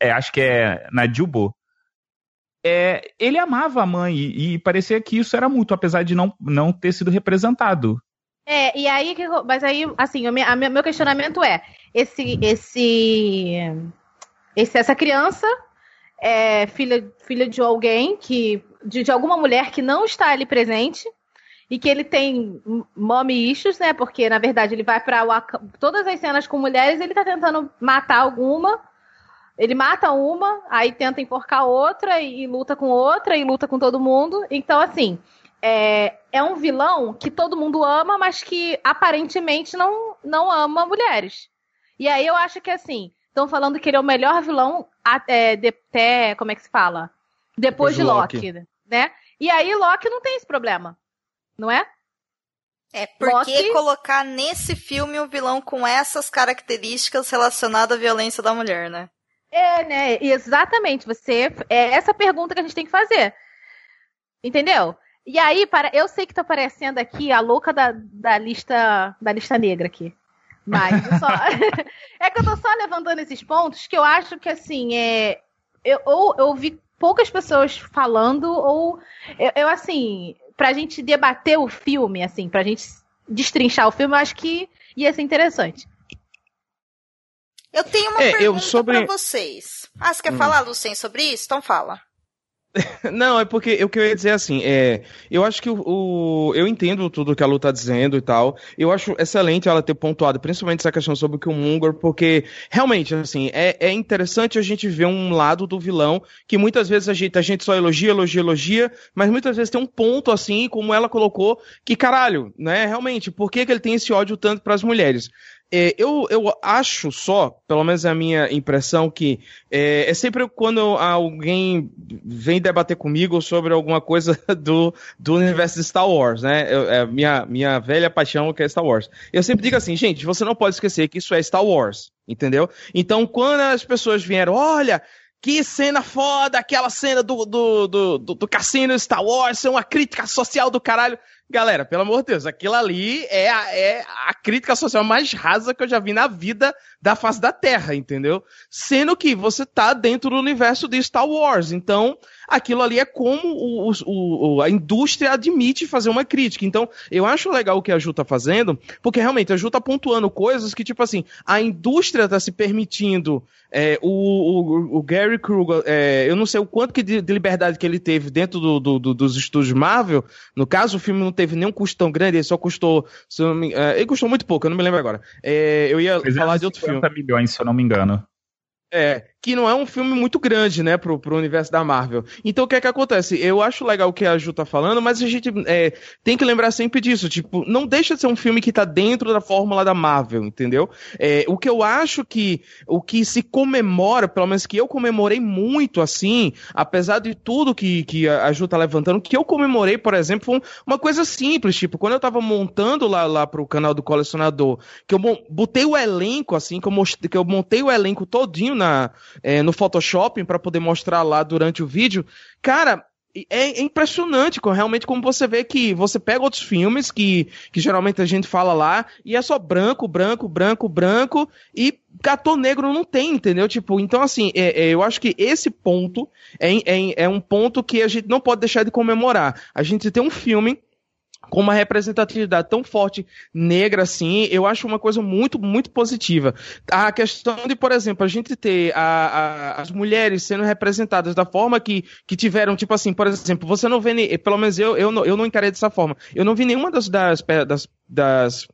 é, acho que é Najubo. É, ele amava a mãe e, e parecia que isso era mútuo, apesar de não, não ter sido representado. É, e aí, mas aí, assim, o meu, meu questionamento é: esse, esse, esse, essa criança é filha, filha de alguém que. De, de alguma mulher que não está ali presente e que ele tem mommy issues, né? Porque na verdade ele vai para todas as cenas com mulheres, ele tá tentando matar alguma. Ele mata uma, aí tenta enforcar outra e, e luta com outra e luta com todo mundo. Então assim, é, é um vilão que todo mundo ama, mas que aparentemente não não ama mulheres. E aí eu acho que assim, estão falando que ele é o melhor vilão até, de, até como é que se fala? Depois, Depois de Loki, Loki, né? E aí Loki não tem esse problema, não é? É, por Loki... que colocar nesse filme um vilão com essas características relacionadas à violência da mulher, né? É, né? Exatamente. Você é essa pergunta que a gente tem que fazer. Entendeu? E aí, para, eu sei que tá aparecendo aqui a louca da, da lista da lista negra aqui. Mas só... é que eu tô só levantando esses pontos que eu acho que assim, é. Eu, ou eu vi poucas pessoas falando, ou eu, eu, assim, pra gente debater o filme, assim, pra gente destrinchar o filme, eu acho que ia ser interessante. Eu tenho uma é, pergunta sobre... pra vocês. Ah, você quer hum. falar, Lucien, sobre isso? Então fala. Não, é porque o que eu ia dizer assim, é, eu acho que o, o, eu entendo tudo que a Lu tá dizendo e tal. Eu acho excelente ela ter pontuado, principalmente essa questão sobre o Killmonger, porque realmente, assim, é, é interessante a gente ver um lado do vilão que muitas vezes a gente, a gente só elogia, elogia, elogia, mas muitas vezes tem um ponto assim, como ela colocou, que caralho, né? Realmente, por que, que ele tem esse ódio tanto para as mulheres? É, eu, eu acho só, pelo menos é a minha impressão, que é, é, sempre quando alguém vem debater comigo sobre alguma coisa do, do universo de Star Wars, né? Eu, é minha, minha velha paixão que é Star Wars. Eu sempre digo assim, gente, você não pode esquecer que isso é Star Wars, entendeu? Então, quando as pessoas vieram, olha, que cena foda, aquela cena do, do, do, do, do cassino Star Wars, é uma crítica social do caralho. Galera, pelo amor de Deus, aquilo ali é a, é a crítica social mais rasa que eu já vi na vida da face da Terra, entendeu? Sendo que você tá dentro do universo de Star Wars. Então, aquilo ali é como o, o, a indústria admite fazer uma crítica. Então, eu acho legal o que a Ju tá fazendo, porque realmente a Ju tá pontuando coisas que, tipo assim, a indústria tá se permitindo. É, o, o, o, Gary Kruger, é, eu não sei o quanto que de, de, liberdade que ele teve dentro do, do, do, dos estúdios Marvel. No caso, o filme não teve nenhum custo tão grande, ele só custou. Me, é, ele custou muito pouco, eu não me lembro agora. É, eu ia falar de outro filme. milhões, se eu não me engano. É, que não é um filme muito grande, né, pro, pro universo da Marvel. Então o que é que acontece? Eu acho legal o que a Ju tá falando, mas a gente é, tem que lembrar sempre disso, tipo, não deixa de ser um filme que tá dentro da fórmula da Marvel, entendeu? É, o que eu acho que, o que se comemora, pelo menos que eu comemorei muito, assim, apesar de tudo que, que a Ju tá levantando, que eu comemorei, por exemplo, foi uma coisa simples, tipo, quando eu tava montando lá, lá pro canal do colecionador, que eu botei o elenco, assim, que eu, que eu montei o elenco todinho na é, no Photoshop para poder mostrar lá durante o vídeo. Cara, é, impressionante realmente como você vê que você pega outros filmes que, que geralmente a gente fala lá e é só branco, branco, branco, branco e gato negro não tem, entendeu? Tipo, então assim, é, é, eu acho que esse ponto é, é, é um ponto que a gente não pode deixar de comemorar. A gente tem um filme com uma representatividade tão forte negra assim, eu acho uma coisa muito, muito positiva. A questão de, por exemplo, a gente ter a, a, as mulheres sendo representadas da forma que, que tiveram, tipo assim, por exemplo, você não vê, pelo menos eu, eu, não, eu não encarei dessa forma, eu não vi nenhuma das, das, das, das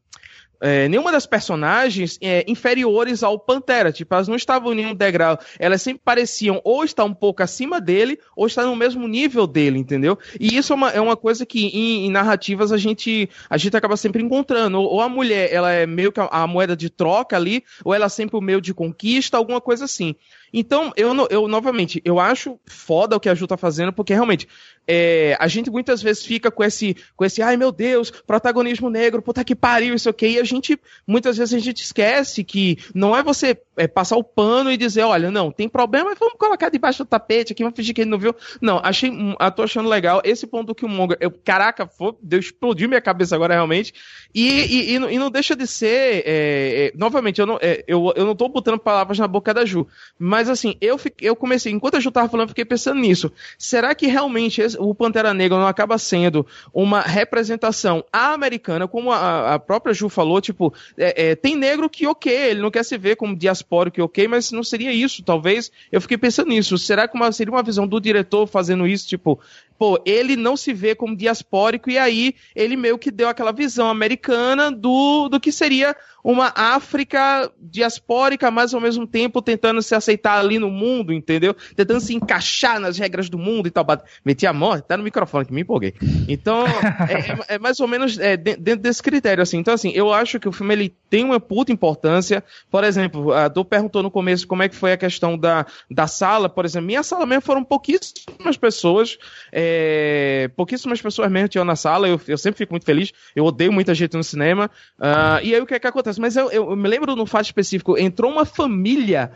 é, nenhuma das personagens é, inferiores ao Pantera. Tipo, elas não estavam em nenhum degrau. Elas sempre pareciam ou estar um pouco acima dele, ou estar no mesmo nível dele, entendeu? E isso é uma, é uma coisa que em, em narrativas a gente, a gente acaba sempre encontrando. Ou, ou, a mulher, ela é meio que a, a moeda de troca ali, ou ela é sempre o meio de conquista, alguma coisa assim. Então, eu, eu novamente, eu acho foda o que a Ju tá fazendo, porque realmente, é, a gente muitas vezes fica com esse, com esse, ai meu Deus, protagonismo negro, puta que pariu, isso aqui, e a gente, muitas vezes a gente esquece que não é você é, passar o pano e dizer, olha, não, tem problema, vamos colocar debaixo do tapete aqui, vamos fingir que ele não viu. Não, achei, hum, tô achando legal esse ponto do Killmonger, eu, caraca, foi, Deus explodiu minha cabeça agora realmente, e, e, e, não, e não deixa de ser, é, é, novamente, eu não, é, eu, eu não tô botando palavras na boca da Ju, mas assim, eu, fiquei, eu comecei, enquanto a Ju tava falando, fiquei pensando nisso, será que realmente esse, o Pantera Negra não acaba sendo uma representação americana, como a, a própria Ju falou, tipo, é, é, tem negro que ok, ele não quer se ver como diaspórico ok, mas não seria isso, talvez, eu fiquei pensando nisso, será que uma, seria uma visão do diretor fazendo isso, tipo, pô, ele não se vê como diaspórico e aí ele meio que deu aquela visão americana do, do que seria uma África diaspórica, mas ao mesmo tempo tentando se aceitar ali no mundo, entendeu? Tentando se encaixar nas regras do mundo e tal. Meti a mão, tá no microfone que me empolguei. Então, é, é, é mais ou menos é, dentro desse critério, assim. Então, assim, eu acho que o filme ele tem uma puta importância. Por exemplo, a Dô perguntou no começo como é que foi a questão da, da sala, por exemplo. Minha sala mesmo foram pouquíssimas pessoas. É, é, pouquíssimas pessoas mesmo tinham na sala, eu, eu sempre fico muito feliz, eu odeio muita gente no cinema. Uh, e aí o que é que acontece? Mas eu, eu, eu me lembro no fato específico, entrou uma família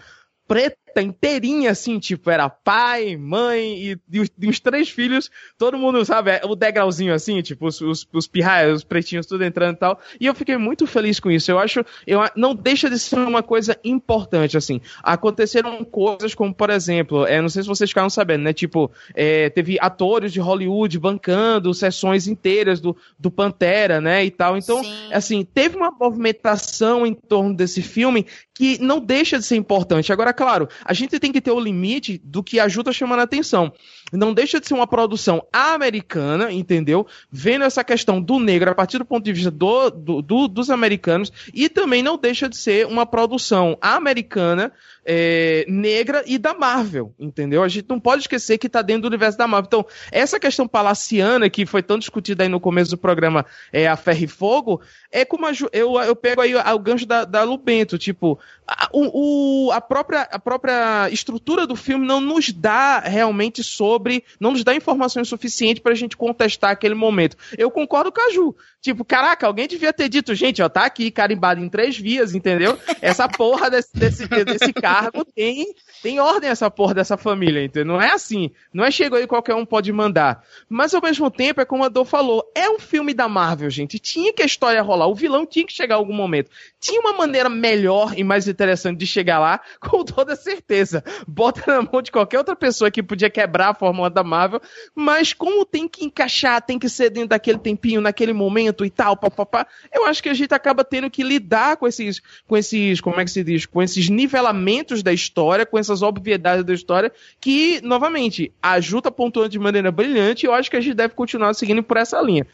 preta inteirinha, assim, tipo, era pai, mãe e, e, os, e, os, três filhos, todo mundo, sabe, é, o degrauzinho assim, tipo, os, os, os pirraias, os pretinhos, tudo entrando e tal. E eu fiquei muito feliz com isso. Eu acho, eu não deixa de ser uma coisa importante, assim. Aconteceram coisas como, por exemplo, é, não sei se vocês ficaram sabendo, né, tipo, é, teve atores de Hollywood bancando sessões inteiras do, do Pantera, né, e tal. Então, Sim. assim, teve uma movimentação em torno desse filme que não deixa de ser importante. Agora, claro, a gente tem que ter o limite do que ajuda chamando a atenção. Não deixa de ser uma produção americana, entendeu? Vendo essa questão do negro a partir do ponto de vista do, do, do dos americanos, e também não deixa de ser uma produção americana é, negra e da Marvel, entendeu? A gente não pode esquecer que está dentro do universo da Marvel. Então, essa questão palaciana que foi tão discutida aí no começo do programa, é, a Ferro e Fogo, é como a, eu, eu pego aí o gancho da, da Lubento, tipo, a, o, a, própria, a própria estrutura do filme não nos dá realmente sobre, não nos dá informações suficientes para a gente contestar aquele momento. Eu concordo com a Ju. Tipo, caraca, alguém devia ter dito, gente, ó, tá aqui carimbado em três vias, entendeu? Essa porra desse, desse, desse cargo tem, tem ordem essa porra dessa família, entendeu? Não é assim. Não é chegou aí qualquer um pode mandar. Mas ao mesmo tempo, é como a Dor falou, é um filme da Marvel, gente. Tinha que a história rolar. O vilão tinha que chegar em algum momento. Tinha uma maneira melhor e mais interessante de chegar lá, com toda certeza. Bota na mão de qualquer outra pessoa que podia quebrar a fórmula da Marvel, mas como tem que encaixar, tem que ser dentro daquele tempinho, naquele momento e tal, papapá, eu acho que a gente acaba tendo que lidar com esses, com esses, como é que se diz, com esses nivelamentos da história, com essas obviedades da história, que, novamente, a Ju tá pontuando de maneira brilhante e eu acho que a gente deve continuar seguindo por essa linha.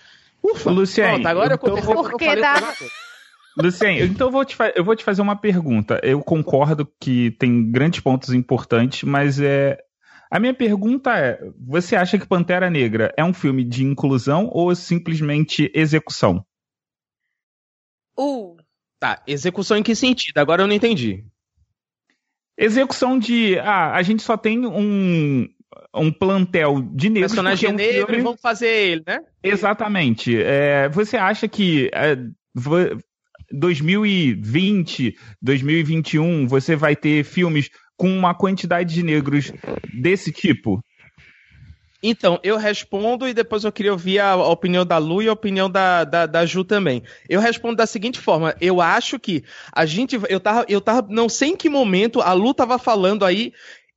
Ufa, Luciane, Pronto, agora então eu, vou... Porque dá... Luciane, então eu vou, te eu vou te fazer uma pergunta. Eu concordo que tem grandes pontos importantes, mas é. A minha pergunta é: você acha que Pantera Negra é um filme de inclusão ou simplesmente execução? Uh. Tá, execução em que sentido? Agora eu não entendi. Execução de. Ah, a gente só tem um, um plantel de negros. Personagem é um negro filme... e vamos fazer ele, né? Exatamente. É, você acha que é, 2020, 2021, você vai ter filmes com uma quantidade de negros desse tipo? Então, eu respondo e depois eu queria ouvir a opinião da Lu e a opinião da, da, da, Ju também. Eu respondo da seguinte forma: eu acho que a gente. Eu tava, eu tava. Não sei em que momento a Lu tava falando aí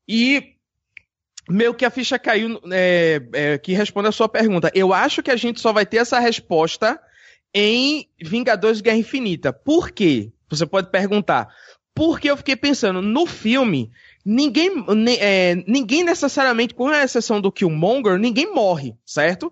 e meio que a ficha caiu é, é, que responde a sua pergunta. Eu acho que a gente só vai ter essa resposta em Vingadores Guerra Infinita. Por quê? Você pode perguntar. Porque eu fiquei pensando, no filme, ninguém, é, ninguém necessariamente, com a exceção do Killmonger, ninguém morre, certo?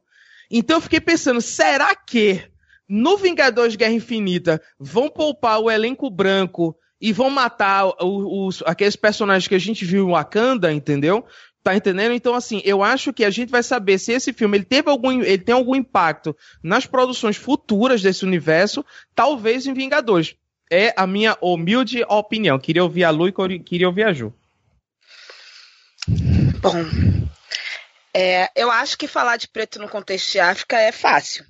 Então eu fiquei pensando, será que no Vingadores Guerra Infinita vão poupar o elenco branco e vão matar os, os, aqueles personagens que a gente viu em Wakanda, entendeu? Tá entendendo? Então, assim, eu acho que a gente vai saber se esse filme ele teve algum, ele tem algum impacto nas produções futuras desse universo, talvez em Vingadores. É a minha humilde opinião. Queria ouvir a Lu e queria ouvir a Ju. Bom, é, eu acho que falar de preto no contexto de África é fácil,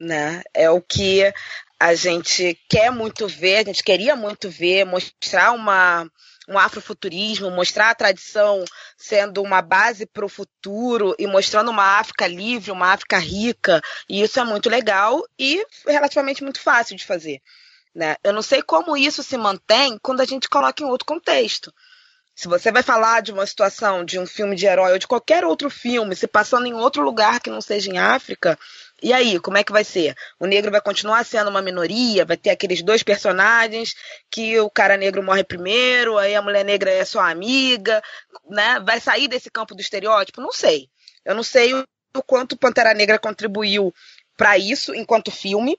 né? É o que a gente quer muito ver, a gente queria muito ver, mostrar uma um afrofuturismo, mostrar a tradição sendo uma base para o futuro e mostrando uma África livre, uma África rica. E isso é muito legal e relativamente muito fácil de fazer. Né? Eu não sei como isso se mantém quando a gente coloca em outro contexto. Se você vai falar de uma situação de um filme de herói ou de qualquer outro filme se passando em outro lugar que não seja em África, e aí, como é que vai ser? O negro vai continuar sendo uma minoria? Vai ter aqueles dois personagens que o cara negro morre primeiro, aí a mulher negra é sua amiga, né? Vai sair desse campo do estereótipo? Não sei. Eu não sei o quanto Pantera Negra contribuiu para isso enquanto filme.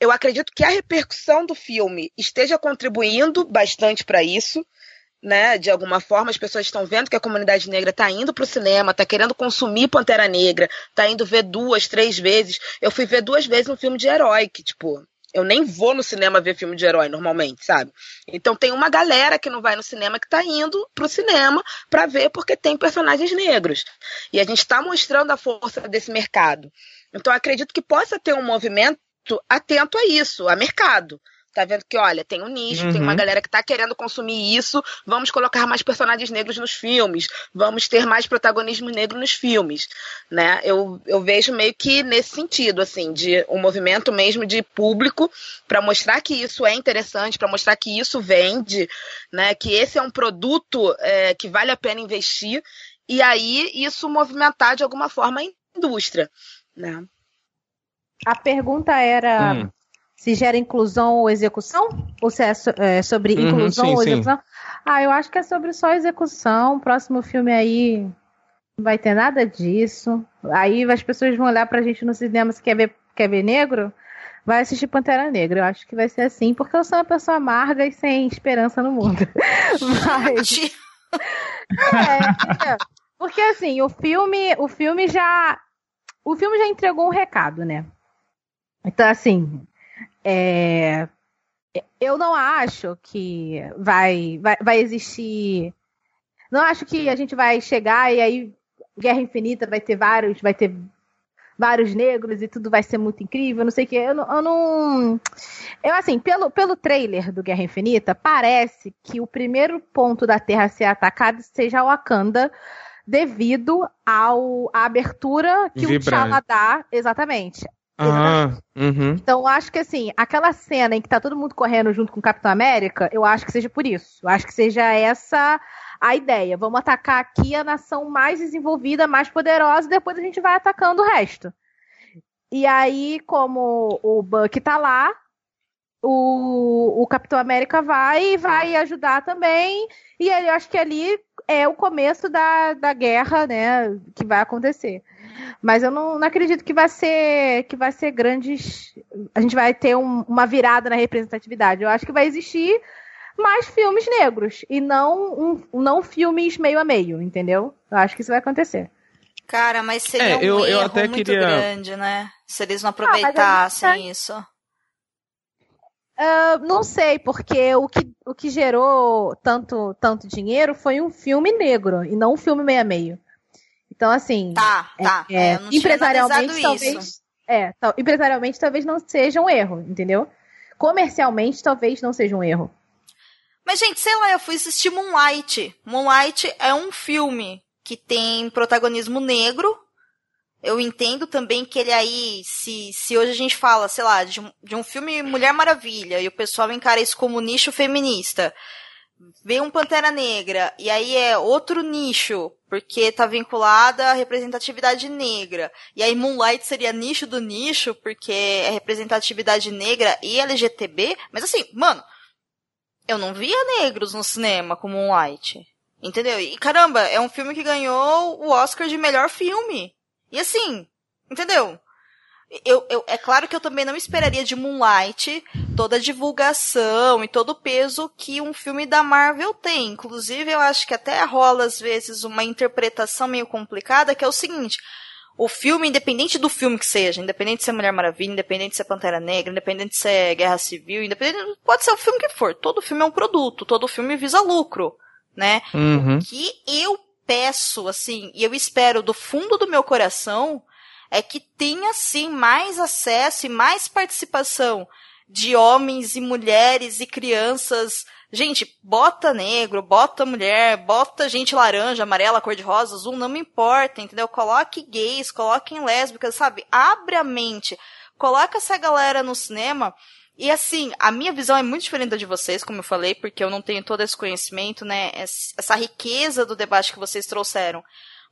Eu acredito que a repercussão do filme esteja contribuindo bastante para isso né, de alguma forma, as pessoas estão vendo que a comunidade negra está indo para o cinema, está querendo consumir Pantera Negra, está indo ver duas, três vezes. Eu fui ver duas vezes um filme de herói, que, tipo, eu nem vou no cinema ver filme de herói normalmente, sabe? Então tem uma galera que não vai no cinema que está indo pro cinema para ver porque tem personagens negros. E a gente está mostrando a força desse mercado. Então acredito que possa ter um movimento atento a isso, a mercado tá vendo que, olha, tem um nicho, uhum. tem uma uhum. galera que tá querendo consumir isso, vamos colocar mais personagens negros nos filmes, vamos ter mais protagonismo negro nos filmes, né? Eu, eu vejo meio que nesse sentido, assim, de um movimento mesmo de público para mostrar que isso é interessante, para mostrar que isso vende, né? Que esse é um produto é, que vale a pena investir, e aí isso movimentar de alguma forma a indústria, né? A pergunta era hum se gera inclusão ou execução? Ou se é, so, é sobre Uhum, inclusão sim, ou sim. execução? Ah, eu acho que é sobre só execução. Próximo filme aí não vai ter nada disso. Aí as pessoas vão olhar pra gente no cinema se quer ver, quer ver negro. Vai assistir Pantera Negra. Eu acho que vai ser assim, porque eu sou uma pessoa amarga e sem esperança no mundo. Mas. É, porque assim, o filme, o filme já. O filme já entregou um recado, né? Então, assim. É, eu não acho que vai, vai, vai existir. Não acho que a gente vai chegar e aí Guerra Infinita vai ter vários, vai ter vários negros e tudo vai ser muito incrível, não sei o que. Eu não, eu não. Eu, assim, pelo, pelo trailer do Guerra Infinita, parece que o primeiro ponto da Terra a ser atacado seja Wakanda, devido ao, à abertura que o Vibrante. T'Challa dá. Exatamente. Ah, uhum. Então, acho que assim, aquela cena em que tá todo mundo correndo junto com o Capitão América, eu acho que seja por isso. Eu acho que seja essa a ideia. Vamos atacar aqui a nação mais desenvolvida, mais poderosa, e depois a gente vai atacando o resto. E aí, como o Buck tá lá, o, o Capitão América vai e vai ajudar também. E eu acho que ali é o começo da, da guerra, né, que vai acontecer. Mas eu não, não acredito que vai ser que vai ser grandes. A gente vai ter um- uma virada na representatividade. Eu acho que vai existir mais filmes negros e não um, não filmes meio a meio, entendeu? Eu acho que isso vai acontecer. Cara, mas seria É, um eu- até muito queria- grande, né? Se eles não mas a gente aproveitassem tá- isso. Ah, não sei, porque o que, o que gerou tanto, tanto dinheiro foi um filme negro e não um filme meio a meio. Então, assim, Tá, tá. é, É, empresarialmente talvez. isso. É, tal- empresarialmente talvez não seja um erro, entendeu? Comercialmente talvez não seja um erro. Mas, gente, sei lá, eu fui assistir Moonlight. Moonlight é um filme que tem protagonismo negro. Eu entendo também que ele aí, se, se hoje a gente fala, sei lá, de um, de um filme Mulher Maravilha e o pessoal encara isso como nicho feminista, vê um Pantera Negra e aí é outro nicho, porque tá vinculada à representatividade negra. E aí Moonlight seria nicho do nicho, porque é representatividade negra e LGTB. Mas assim, mano, eu não via negros no cinema com Moonlight. Entendeu? E caramba, é um filme que ganhou o Oscar de melhor filme. E assim, entendeu? Eu, eu, é claro que eu também não esperaria de Moonlight toda a divulgação e todo o peso que um filme da Marvel tem. Inclusive, eu acho que até rola, às vezes, uma interpretação meio complicada, que é o seguinte. O filme, independente do filme que seja, independente de ser Mulher Maravilha, independente de ser Pantera Negra, independente de ser Guerra Civil, independente, pode ser o filme que for. Todo filme é um produto, todo filme visa lucro, né? Uhum. O que eu peço, assim, e eu espero do fundo do meu coração, é que tenha, sim, mais acesso e mais participação de homens e mulheres e crianças. Gente, bota negro, bota mulher, bota gente laranja, amarela, cor-de-rosa, azul, não me importa, entendeu? Coloque gays, coloquem lésbicas, sabe? Abre a mente. Coloca essa galera no cinema. E assim, a minha visão é muito diferente da de vocês, como eu falei, porque eu não tenho todo esse conhecimento, né? ess- Essa riqueza do debate que vocês trouxeram.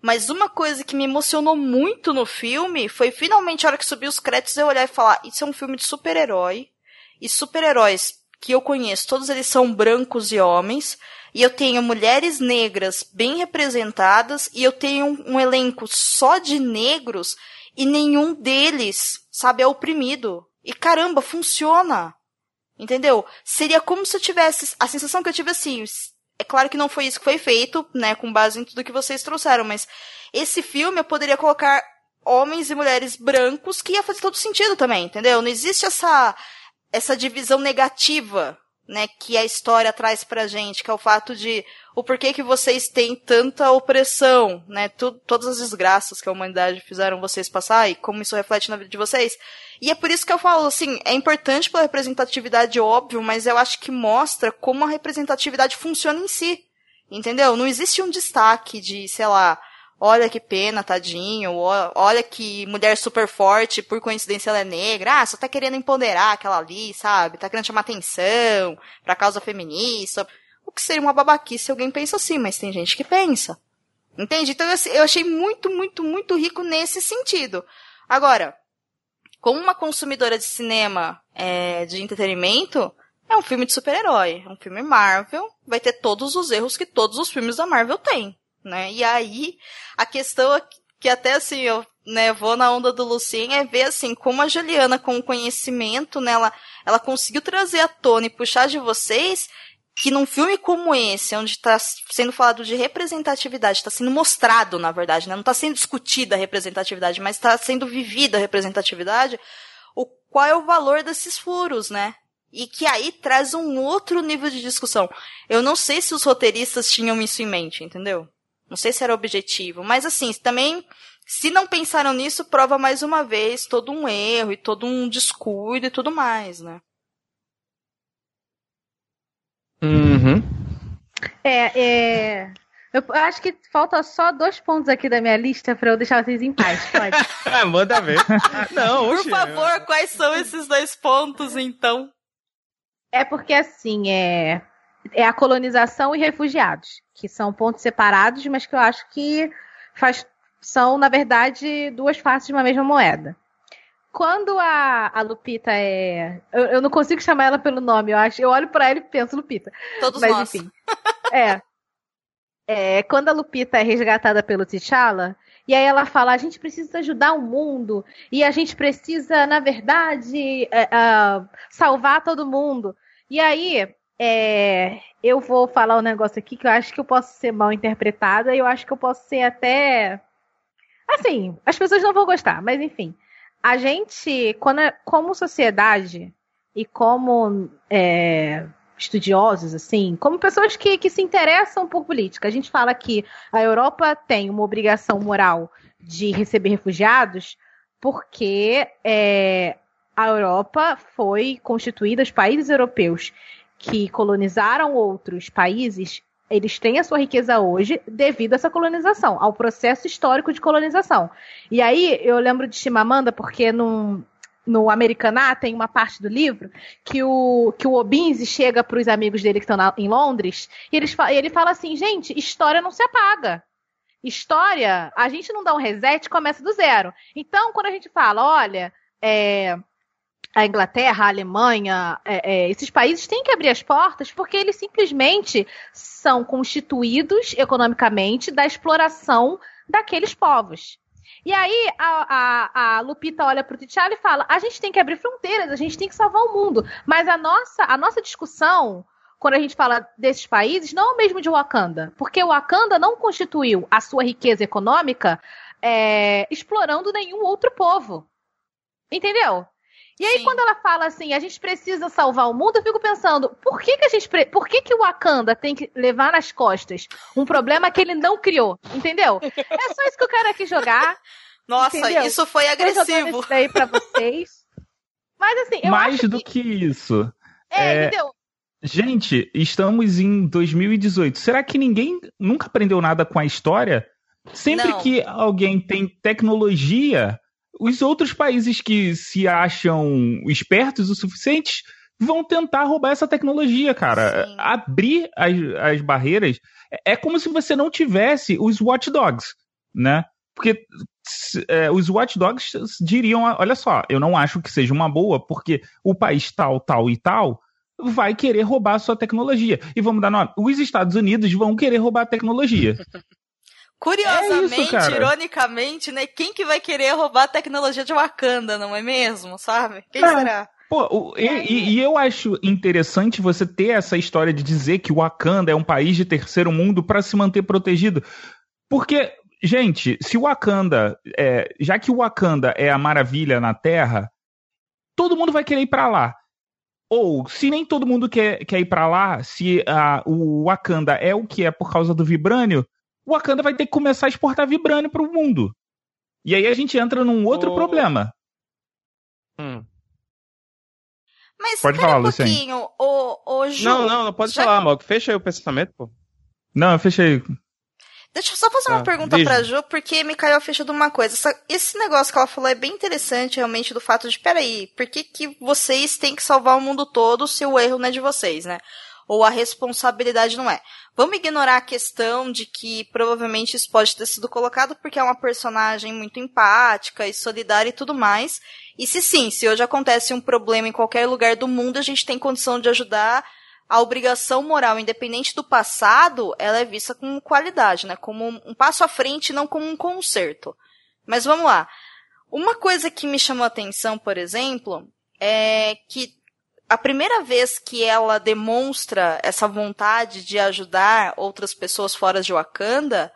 Mas uma coisa que me emocionou muito no filme foi finalmente a hora que subiu os créditos eu olhar e falar: Isso é um filme de super-herói. E super-heróis que eu conheço, todos eles são brancos e homens. E eu tenho mulheres negras bem representadas. E eu tenho um, um elenco só de negros. E nenhum deles, sabe, é oprimido. E caramba, funciona. Entendeu? Seria como se eu tivesse. A sensação que eu tive assim. É claro que não foi isso que foi feito, né? Com base em tudo que vocês trouxeram, mas esse filme eu poderia colocar homens e mulheres brancos que ia fazer todo sentido também, entendeu? Não existe essa essa divisão negativa, né, que a história traz pra gente, que é o fato de o porquê que vocês têm tanta opressão, né, tu, todas as desgraças que a humanidade fizeram vocês passar e como isso reflete na vida de vocês. E é por isso que eu falo, assim, é importante pela representatividade, óbvio, mas eu acho que mostra como a representatividade funciona em si. Entendeu? Não existe um destaque de, sei lá, olha que pena, tadinho, olha que mulher super forte, por coincidência ela é negra, ah, só tá querendo empoderar aquela ali, sabe? Tá querendo chamar atenção pra causa feminista. O que seria uma babaquice se alguém pensa assim, mas tem gente que pensa. Entende? Então eu achei muito, muito, muito rico nesse sentido. Agora, como uma consumidora de cinema, é, de entretenimento, é um filme de super-herói. É um filme Marvel. Vai ter todos os erros que todos os filmes da Marvel têm, né? E aí, a questão é que até assim, eu né, vou na onda do Lucien é ver assim, como a Juliana, com o conhecimento, né, ela, ela conseguiu trazer à tona e puxar de vocês que num filme como esse, onde está sendo falado de representatividade, está sendo mostrado, na verdade, né? não está sendo discutida a representatividade, mas está sendo vivida a representatividade, o, qual é o valor desses furos, né? E que aí traz um outro nível de discussão. Eu não sei se os roteiristas tinham isso em mente, entendeu? Não sei se era objetivo, mas assim, também, se não pensaram nisso, prova mais uma vez todo um erro e todo um descuido e tudo mais, né? Uhum. É, é. Eu acho que falta só dois pontos aqui da minha lista pra eu deixar vocês em paz, pode? ah, manda ver. Não, Por oxe, favor, quais são esses dois pontos, então? É porque, assim, é, é a colonização e refugiados, que são pontos separados, mas que eu acho que faz, são, na verdade, duas faces de uma mesma moeda. Quando a, a Lupita é. Eu, eu não consigo chamar ela pelo nome, eu acho. Eu olho pra ela e penso Lupita. Todos Mas nós. enfim. É. É, quando a Lupita é resgatada pelo T'Challa, e aí ela fala, a gente precisa ajudar o mundo, e a gente precisa, na verdade, é, é, salvar todo mundo. E aí, é, eu vou falar um negócio aqui que eu acho que eu posso ser mal interpretada, e eu acho que eu posso ser até... Assim, as pessoas não vão gostar, mas enfim. A gente, quando, como sociedade, e como é, estudiosos, assim, como pessoas que, que se interessam por política. A gente fala que a Europa tem uma obrigação moral de receber refugiados porque é, a Europa foi constituída, os países europeus que colonizaram outros países, eles têm a sua riqueza hoje devido a essa colonização, ao processo histórico de colonização. E aí eu lembro de Chimamanda porque no Americaná tem uma parte do livro que o, que o Obinze chega para os amigos dele que estão na, em Londres e eles, ele fala assim, gente, história não se apaga. História, a gente não dá um reset, começa do zero. Então, quando a gente fala, olha, é, a Inglaterra, a Alemanha, é, é, esses países têm que abrir as portas porque eles simplesmente são constituídos economicamente da exploração daqueles povos. E aí a, a, a Lupita olha pro T'Challa e fala: a gente tem que abrir fronteiras, a gente tem que salvar o mundo. Mas a nossa, a nossa discussão, quando a gente fala desses países, não é o mesmo de Wakanda. Porque Wakanda não constituiu a sua riqueza econômica é, explorando nenhum outro povo. Entendeu? E aí, Sim. quando ela fala assim, a gente precisa salvar o mundo, eu fico pensando, por que, que a gente. pre- Por que, que o Wakanda tem que levar nas costas um problema que ele não criou? Entendeu? É só isso que eu quero aqui jogar. Nossa, Entendeu? isso foi agressivo. isso daí pra vocês. Mas assim, eu Mais acho do que. que isso. É, é- entendeu? Gente, estamos em 2018. Será que ninguém nunca aprendeu nada com a história? Sempre Não. que alguém tem tecnologia, os outros países que se acham espertos o suficiente vão tentar roubar essa tecnologia, cara. Sim. Abrir as, as barreiras é é como se você não tivesse os watchdogs, né? Porque é, os watchdogs diriam: olha só, eu não acho que seja uma boa, porque o país tal, tal e tal vai querer roubar a sua tecnologia. E vamos dar nome: os Estados Unidos vão querer roubar a tecnologia. Curiosamente, É isso, ironicamente, né? Quem que vai querer roubar a tecnologia de Wakanda, não é mesmo? Sabe? Quem É. será? Pô, o- e, e- e eu acho interessante você ter essa história de dizer que o Wakanda é um país de terceiro mundo para se manter protegido. Porque, gente, se o Wakanda, é, já que o Wakanda é a maravilha na Terra, todo mundo vai querer ir para lá. Ou, se nem todo mundo quer, quer ir para lá, se ah, o Wakanda é o que é por causa do vibrânio, o Wakanda vai ter que começar a exportar vibrânio para o mundo. E aí a gente entra num outro Oh. problema. Hum. Mas Pode falar, um pouquinho, ô, ô Ju. Não, não, não pode já falar, Mog. Fecha aí o pensamento, pô. Não, eu fechei. Deixa eu só fazer uma Tá, pergunta diz. pra Ju, porque me caiu a ficha de uma coisa. Essa- esse negócio que ela falou é bem interessante, realmente, do fato de, peraí, por que, que vocês têm que salvar o mundo todo se o erro não é de vocês, né? Ou a responsabilidade não é. Vamos ignorar a questão de que provavelmente isso pode ter sido colocado porque é uma personagem muito empática e solidária e tudo mais. E se sim, se hoje acontece um problema em qualquer lugar do mundo, a gente tem condição de ajudar, a obrigação moral, independente do passado, ela é vista com qualidade, né? Como um passo à frente, não como um conserto. Mas vamos lá. Uma coisa que me chamou a atenção, por exemplo, é que a primeira vez que ela demonstra essa vontade de ajudar outras pessoas fora de Wakanda,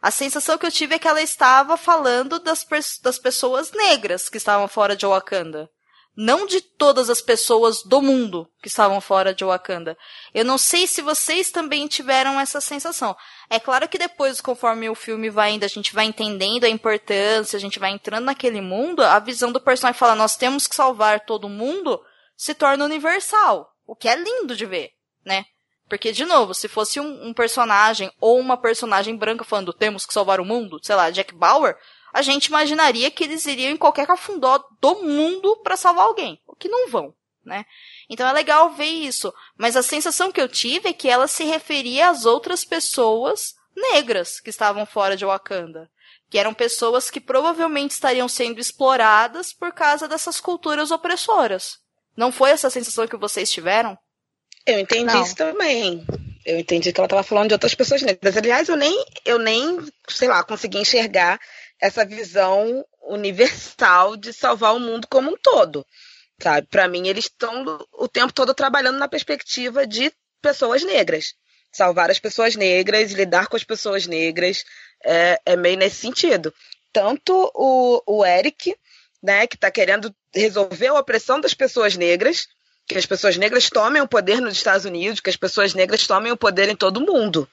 a sensação que eu tive é que ela estava falando das, das pessoas negras que estavam fora de Wakanda. Não de todas as pessoas do mundo que estavam fora de Wakanda. Eu não sei se vocês também tiveram essa sensação. É claro que depois, conforme o filme vai indo, a gente vai entendendo a importância, a gente vai entrando naquele mundo, a visão do personagem fala, nós temos que salvar todo mundo, se torna universal. O que é lindo de ver, né? Porque, de novo, se fosse um, um, personagem ou uma personagem branca falando temos que salvar o mundo, sei lá, Jack Bauer, a gente imaginaria que eles iriam em qualquer cafundó do mundo para salvar alguém. O que não vão, né? Então é legal ver isso. Mas a sensação que eu tive é que ela se referia às outras pessoas negras que estavam fora de Wakanda. Que eram pessoas que provavelmente estariam sendo exploradas por causa dessas culturas opressoras. Não foi essa sensação que vocês tiveram? Eu entendi Não. isso também. Eu entendi que ela estava falando de outras pessoas negras. Aliás, eu nem, eu nem, sei lá, consegui enxergar essa visão universal de salvar o mundo como um todo. Sabe? Para mim, eles estão o tempo todo trabalhando na perspectiva de pessoas negras. Salvar as pessoas negras, lidar com as pessoas negras, é, é meio nesse sentido. Tanto o, o Eric, né, que está querendo resolver a opressão das pessoas negras, que as pessoas negras tomem o poder nos Estados Unidos, que as pessoas negras tomem o poder em todo o mundo.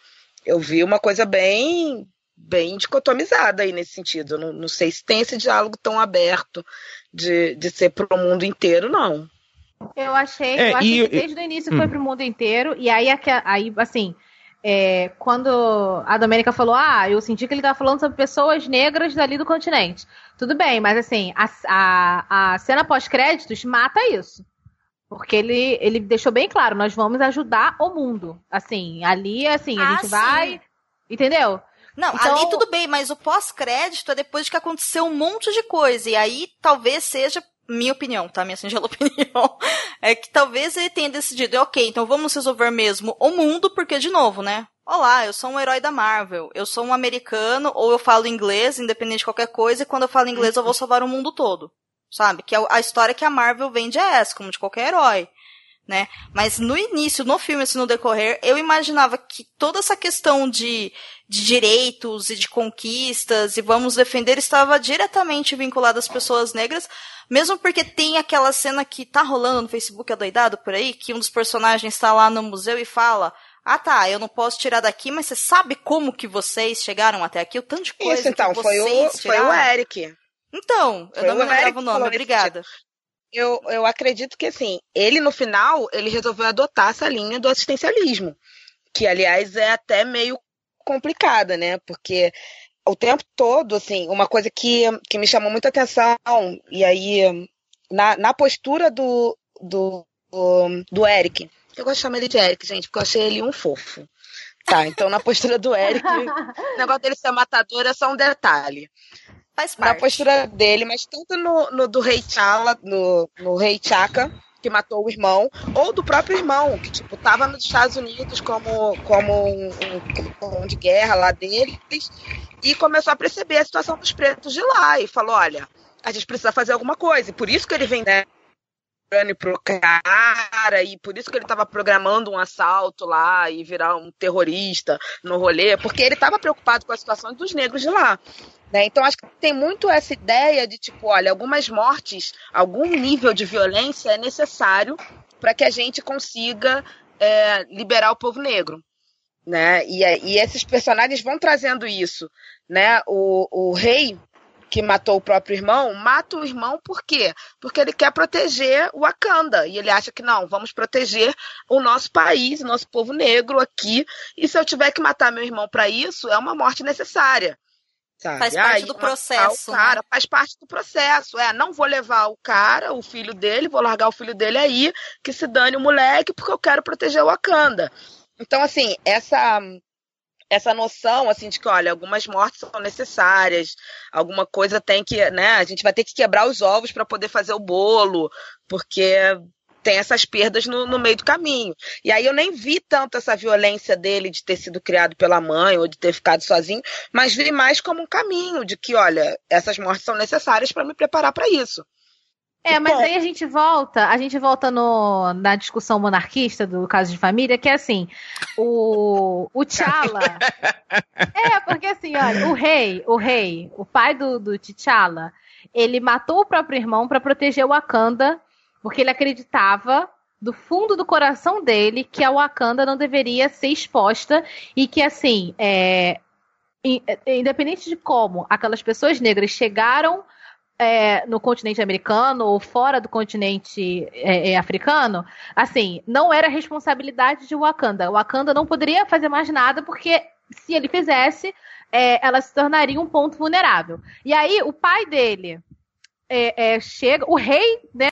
Eu vi uma coisa bem bem dicotomizada aí nesse sentido. Não, não sei se tem esse diálogo tão aberto de, de ser para o mundo inteiro, não. Eu achei, é, eu achei e, que desde o início hum. foi para o mundo inteiro, e aí, aí assim, é, quando a Domênica falou, ah, eu senti que ele estava falando sobre pessoas negras dali do continente. Tudo bem, mas assim, a, a, a cena pós-créditos mata isso. Porque ele, ele deixou bem claro, nós vamos ajudar o mundo. Assim, ali, assim, a ah, gente sim. vai. Entendeu? Não, então... ali tudo bem, mas o pós-crédito é depois de que aconteceu um monte de coisa. E aí talvez seja minha opinião, tá? Minha singela opinião. É que talvez ele tenha decidido, ok, então vamos resolver mesmo o mundo, porque, de novo, né? Olá, eu sou um herói da Marvel. Eu sou um americano, ou eu falo inglês, independente de qualquer coisa, e quando eu falo inglês eu vou salvar o mundo todo. Sabe? Que é a história que a Marvel vende é essa, como de qualquer herói né? Mas no início, no filme, assim, no decorrer, eu imaginava que toda essa questão de, de direitos e de conquistas e vamos defender estava diretamente vinculada às pessoas negras, mesmo porque tem aquela cena que tá rolando no Facebook adoidado por aí, que um dos personagens está lá no museu e fala ah tá, eu não posso tirar daqui, mas você sabe como que vocês chegaram até aqui? O tanto de coisa Isso, então, que foi vocês o, tiraram. Foi o Eric. Então, eu foi não me lembrava o nome, obrigada eu, eu acredito que, assim, ele no final, ele resolveu adotar essa linha do assistencialismo, que, aliás, é até meio complicada, né? Porque o tempo todo, assim, uma coisa que, que me chamou muita atenção, e aí, na, na postura do, do, do, do Eric, eu gosto de chamar ele de Eric, gente, porque eu achei ele um fofo. Tá, então na postura do Eric, o negócio dele ser matador é só um detalhe. Faz parte. Na postura dele, mas tanto no, no do rei T'Challa, no, no rei Chaka, que matou o irmão, ou do próprio irmão, que, tipo, tava nos Estados Unidos como, como um, um, um de guerra lá deles, e começou a perceber a situação dos pretos de lá, e falou, olha, a gente precisa fazer alguma coisa, e por isso que ele vem né, pro cara, e por isso que ele estava programando um assalto lá e virar um terrorista no rolê, porque ele estava preocupado com a situação dos negros de lá. Né? Então, acho que tem muito essa ideia de, tipo, olha, algumas mortes, algum nível de violência é necessário para que a gente consiga é, liberar o povo negro. Né? E, e esses personagens vão trazendo isso. Né? O, o rei que matou o próprio irmão, mata o irmão por quê? Porque ele quer proteger o Wakanda. E ele acha que não, vamos proteger o nosso país, o nosso povo negro aqui. E se eu tiver que matar meu irmão para isso, é uma morte necessária Sabe? Faz parte Aí, do processo, O cara né? faz parte do processo. É, não vou levar o cara, o filho dele, vou largar o filho dele aí, que se dane o moleque, porque eu quero proteger o Wakanda. Então, assim, essa essa noção assim de que olha algumas mortes são necessárias alguma coisa tem que né a gente vai ter que quebrar os ovos para poder fazer o bolo porque tem essas perdas no, no, meio do caminho. E aí eu nem vi tanto essa violência dele de ter sido criado pela mãe ou de ter ficado sozinho mas vi mais como um caminho de que olha essas mortes são necessárias para me preparar para isso é, mas aí a gente volta, a gente volta no, na discussão monarquista do caso de família, que é assim, o, o T'Challa. é, porque assim, olha, o rei, o rei, o pai do, do T'Challa, ele matou o próprio irmão para proteger o Wakanda, porque ele acreditava do fundo do coração dele que a Wakanda não deveria ser exposta e que assim, é, independente de como aquelas pessoas negras chegaram é, no continente americano ou fora do continente é, é, africano, assim, não era responsabilidade de Wakanda. Wakanda não poderia fazer mais nada porque se ele fizesse, é, ela se tornaria um ponto vulnerável. E aí o pai dele é, chega, o rei, né?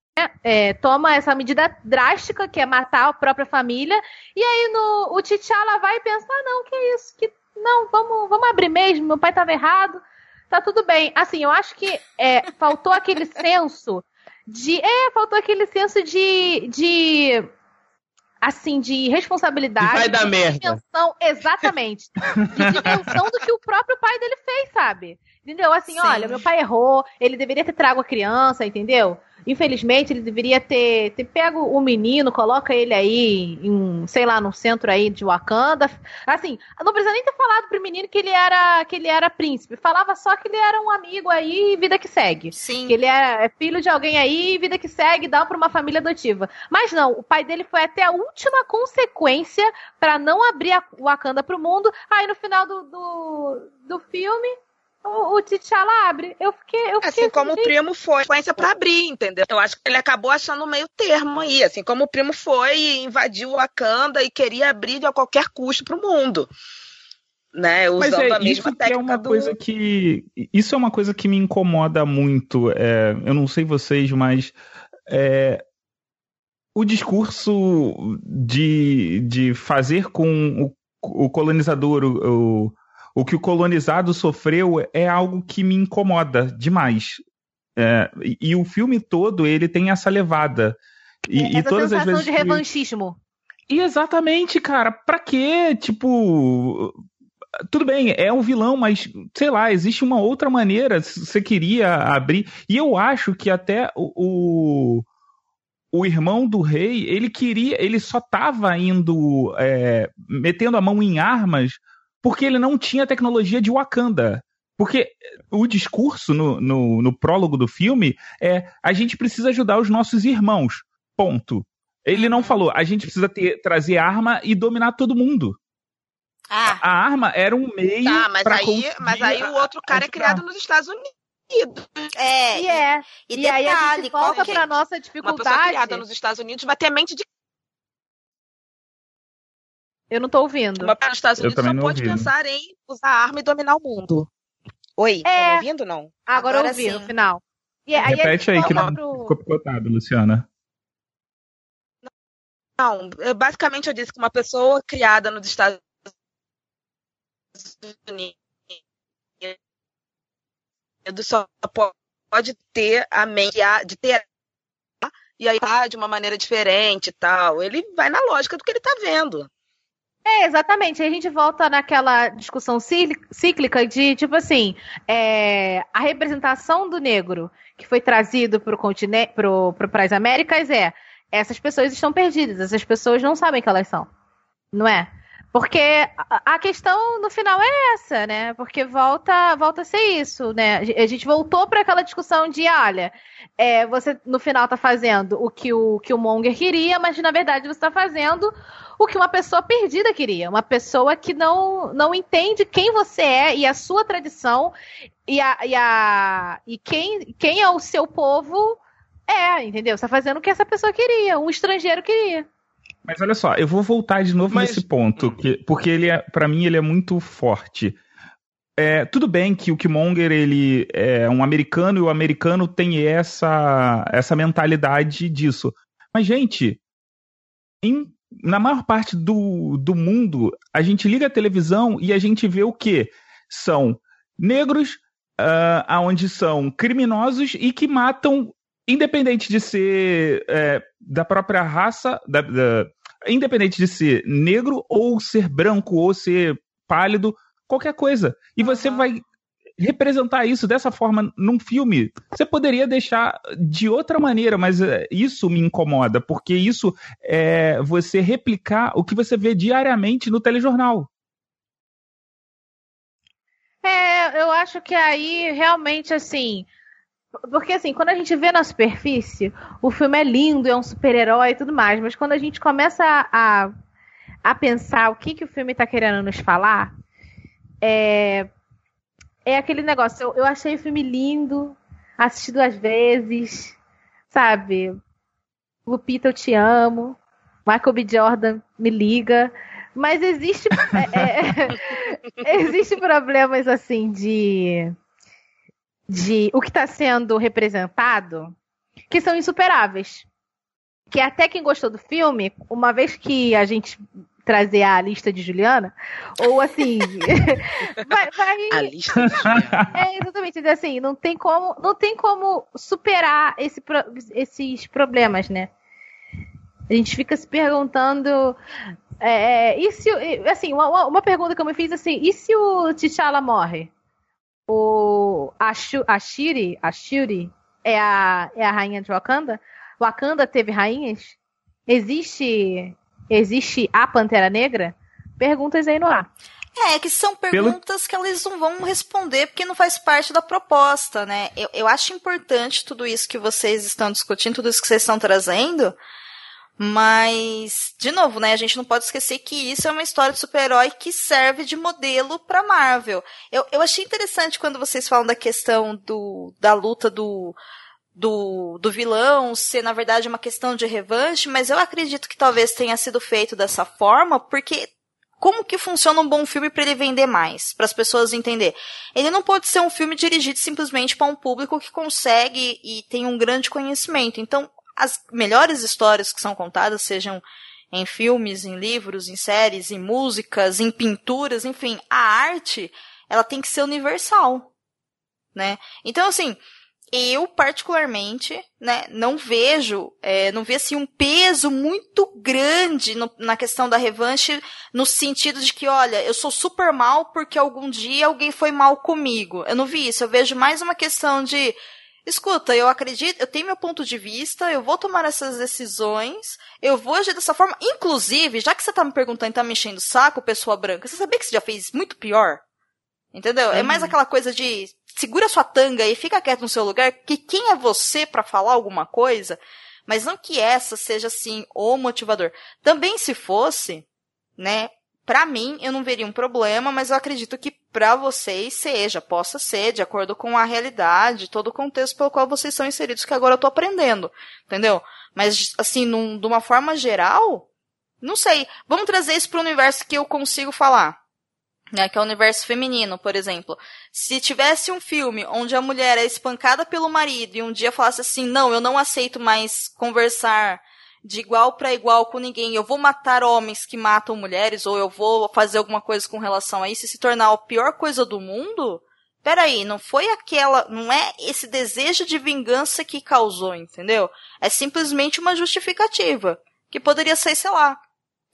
toma essa medida drástica que é matar a própria família e aí no, o T'Challa vai pensar não que é isso que não vamos vamos abrir mesmo meu pai estava errado tá tudo bem. Assim, eu acho que é, faltou aquele senso de. É, faltou aquele senso de. de assim, de responsabilidade. Vai dar de merda. dimensão, exatamente. De dimensão do que o próprio pai dele fez, sabe? Entendeu? Assim, Sim. olha, meu pai errou, ele deveria ter trago a criança, entendeu? Infelizmente, ele deveria ter, ter pego o menino, coloca ele aí em, sei lá, no centro aí de Wakanda. Assim, não precisa nem ter falado pro menino que ele era que ele era príncipe. Falava só que ele era um amigo aí, vida que segue. Sim. Que ele é filho de alguém aí, vida que segue, dá pra uma família adotiva. Mas não, o pai dele foi até a última consequência para não abrir a Wakanda pro mundo. Aí no final do, do, do filme, o, o T'Challa abre. Eu fiquei. Eu fiquei assim como o primo foi, sequência para abrir, entendeu? Eu acho que ele acabou achando meio termo aí, assim como o primo foi e invadiu o Wakanda e queria abrir a qualquer custo para o mundo. Né, usando Mas é, a mesma isso técnica é uma do... coisa que isso é uma coisa que me incomoda muito. É, eu não sei vocês, mas é, o discurso de, de fazer com o, o colonizador o, o que o colonizado sofreu é algo que me incomoda demais. É, e, e, o filme todo ele tem essa levada. E, essa e todas as vezes de revanchismo. E exatamente, cara. Pra quê? Tipo, tudo bem, é um vilão, mas sei lá, existe uma outra maneira. Você queria abrir. E eu acho que até o, o irmão do rei, ele queria, ele só tava indo, é, metendo a mão em armas porque ele não tinha tecnologia de Wakanda. Porque o discurso no, no, no, prólogo do filme é a gente precisa ajudar os nossos irmãos. Ponto. Ele não falou, a gente precisa ter, trazer arma e dominar todo mundo. Ah. A arma era um meio. Tá, mas pra aí, mas aí o outro cara é criado nos Estados Unidos. É, e, é. E, e detalhe, aí a gente volta qualquer... pra nossa Uma dificuldade. pessoa criada nos Estados Unidos vai ter a mente de Eu não tô ouvindo. uma pessoa nos Estados Eu Unidos só não pode ouvi. pensar em usar arma e dominar o mundo. Oi, tá É. ouvindo não? Agora, eu Agora ouvi no sim. final. E aí Repete aí que não pro- ficou picotado, Luciana. Não, basicamente eu disse que uma pessoa criada nos Estados Unidos só pode ter a mente de ter e aí tá de uma maneira diferente e tal. Ele vai na lógica do que ele tá vendo. É, exatamente. A gente volta naquela discussão cí- cíclica de, tipo assim, é, a representação do negro que foi trazido para continente, para as Américas é essas pessoas estão perdidas, essas pessoas não sabem que elas são. Não é? Porque a, questão no final é essa, né? Porque volta, volta a ser isso, né? A gente voltou para aquela discussão de, olha, é, você no final tá fazendo o que o, que o Monger queria, mas na verdade você tá fazendo o que uma pessoa perdida queria. Uma pessoa que não, não entende quem você é e a sua tradição e, a, e, a, e quem, quem é o seu povo é, entendeu? Você tá fazendo o que essa pessoa queria, um estrangeiro queria. Mas olha só, eu vou voltar de novo Mas- nesse ponto, que, porque ele é, para mim ele é muito forte. é, tudo bem que o Killmonger ele é um americano e o americano tem essa, essa mentalidade disso. Mas, gente, em, na maior parte do, do mundo, a gente liga a televisão e a gente vê o quê? São negros, uh, aonde são criminosos e que matam, independente de ser é, da própria raça, da, da, independente de ser negro ou ser branco ou ser pálido, qualquer coisa. E você vai representar isso dessa forma num filme, você poderia deixar de outra maneira, mas eh, isso me incomoda, porque isso é você replicar o que você vê diariamente no telejornal. É, eu acho que aí realmente assim. Porque assim, quando a gente vê na superfície, o filme é lindo, é um super-herói e tudo mais, mas quando a gente começa a, a pensar o que, que o filme está querendo nos falar, é, é aquele negócio. Eu, eu achei o filme lindo, assisti duas vezes, sabe? Lupita, eu te amo. Michael B. Jordan, me liga. Mas existe. é, é, existe problemas assim de. De o que está sendo representado que são insuperáveis. Que até quem gostou do filme, uma vez que a gente trazer a lista de Juliana, ou assim. vai, vai... A lista de Juliana. É, exatamente. Assim, não tem como, não tem como superar esse, esses problemas, né? A gente fica se perguntando. É, é e se, assim, uma, uma pergunta que eu me fiz assim, e se o T'Challa morre? O, a, a Shiri, a Shuri é a, é a rainha de Wakanda? Wakanda teve rainhas? Existe Existe a Pantera Negra? Perguntas aí no ar. É, que são perguntas Pelo... que eles não vão responder porque não faz parte da proposta, né? Eu, eu acho importante tudo isso que vocês estão discutindo, tudo isso que vocês estão trazendo, mas, de novo, né, a gente não pode esquecer que isso é uma história de super-herói que serve de modelo para Marvel. Eu, eu achei interessante quando vocês falam da questão do, da luta do, do, do vilão ser, na verdade, uma questão de revanche, mas eu acredito que talvez tenha sido feito dessa forma, porque como que funciona um bom filme para ele vender mais, para as pessoas entender? Ele não pode ser um filme dirigido simplesmente para um público que consegue e tem um grande conhecimento. Então, as melhores histórias que são contadas, sejam em filmes, em livros, em séries, em músicas, em pinturas, enfim, a arte, ela tem que ser universal, né? Então, assim, eu particularmente, né, não vejo, é, não vejo assim um peso muito grande no, na questão da revanche, no sentido de que, olha, eu sou super mal porque algum dia alguém foi mal comigo. Eu não vi isso. Eu vejo mais uma questão de, escuta, eu acredito, eu tenho meu ponto de vista, eu vou tomar essas decisões, eu vou agir dessa forma. Inclusive, já que você tá me perguntando e tá me enchendo o saco, pessoa branca, você sabia que você já fez muito pior? Entendeu? Uhum. É mais uhum. aquela coisa de segura sua tanga e fica quieto no seu lugar, que quem é você para falar alguma coisa? Mas não que essa seja assim o motivador. Também se fosse, né? Para mim, eu não veria um problema, mas eu acredito que para vocês seja, possa ser, de acordo com a realidade, todo o contexto pelo qual vocês são inseridos, que agora eu tô aprendendo, entendeu? Mas, assim, num, de uma forma geral, não sei. Vamos trazer isso para o universo que eu consigo falar né, que é o universo feminino, por exemplo. Se tivesse um filme onde a mulher é espancada pelo marido e um dia falasse assim, não, eu não aceito mais conversar de igual para igual com ninguém, eu vou matar homens que matam mulheres, ou eu vou fazer alguma coisa com relação a isso e se tornar a pior coisa do mundo, peraí, não foi aquela, não é esse desejo de vingança que causou, entendeu? É simplesmente uma justificativa, que poderia ser, sei lá,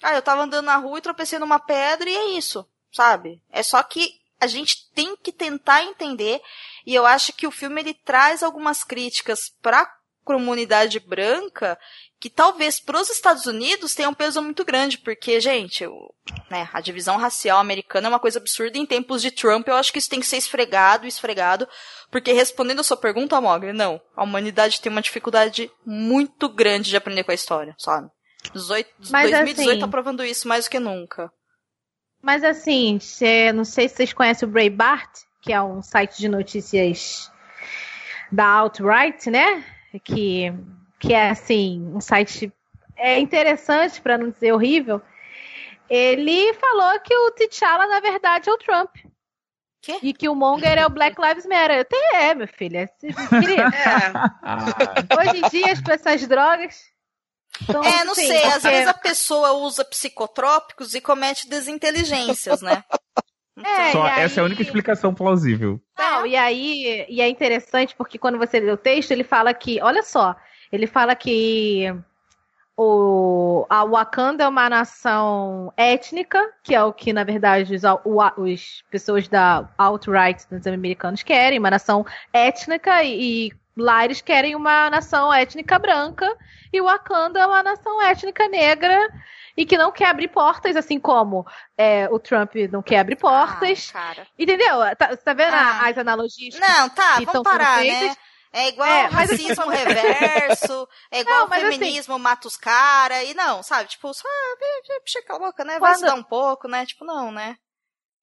ah, eu tava andando na rua e tropecei numa pedra e é isso sabe? É só que a gente tem que tentar entender e eu acho que o filme ele traz algumas críticas para comunidade branca que talvez para os Estados Unidos tenha um peso muito grande, porque, gente, o, né, a divisão racial americana é uma coisa absurda. Em tempos de Trump, eu acho que isso tem que ser esfregado, esfregado, porque respondendo a sua pergunta, Mogli, não. A humanidade tem uma dificuldade muito grande de aprender com a história, sabe? 18, Mas, 2018 assim, tá provando isso mais do que nunca. Mas assim, cê, não sei se vocês conhecem o Breitbart, que é um site de notícias da alt-right, né? Que, que é assim, um site é interessante, para não dizer horrível. Ele falou que o T'Challa, na verdade, é o Trump. Quê? E que o Monger é o Black Lives Matter. Até é, meu filho. É. É. Hoje em dia, as pessoas drogas. Então, É, não assim, sei, às porque- vezes a pessoa usa psicotrópicos e comete desinteligências, né? É, Só e aí- essa é a única explicação plausível. Não, e aí e é interessante porque quando você lê o texto, ele fala que, olha só, ele fala que o, a Wakanda é uma nação étnica, que é o que, na verdade, os, o, os pessoas da alt-right dos americanos querem, uma nação étnica, e, e lá eles querem uma nação étnica branca, e o Wakanda é uma nação étnica negra, e que não quer abrir portas, assim como é, o Trump não quer abrir portas. Ah, cara. Entendeu? Tá, você tá vendo Ah. as analogias? Não, tá, que vamos parar, né? É igual É, mas assim, racismo reverso, é igual Não, assim- feminismo mata os caras, e não, sabe? Tipo, só, ah, puxa a boca, né? Vai Quando- um pouco, né? Tipo, não, né?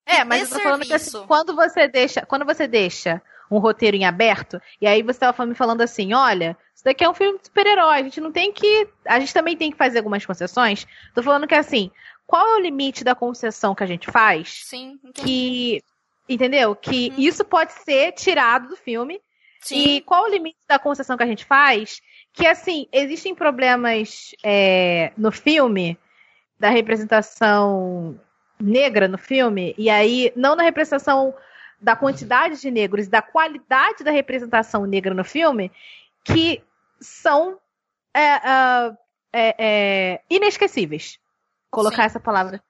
É, mas eu tô falando que assim, quando você deixa, quando você deixa um roteiro em aberto, e aí você tava me falando assim, olha, isso daqui é um filme de super-herói, a gente não tem que, a gente também tem que fazer algumas concessões. Tô falando que assim, qual é o limite da concessão que a gente faz? Sim, entendi. Que, entendeu? Que Uhum. isso pode ser tirado do filme. Sim. E qual o limite da concessão que a gente faz? Que, assim, existem problemas é, no filme, da representação negra no filme, e aí, não na representação da quantidade de negros, da qualidade da representação negra no filme, que são é, ah, é, é, inesquecíveis. Colocar Sim. essa palavra.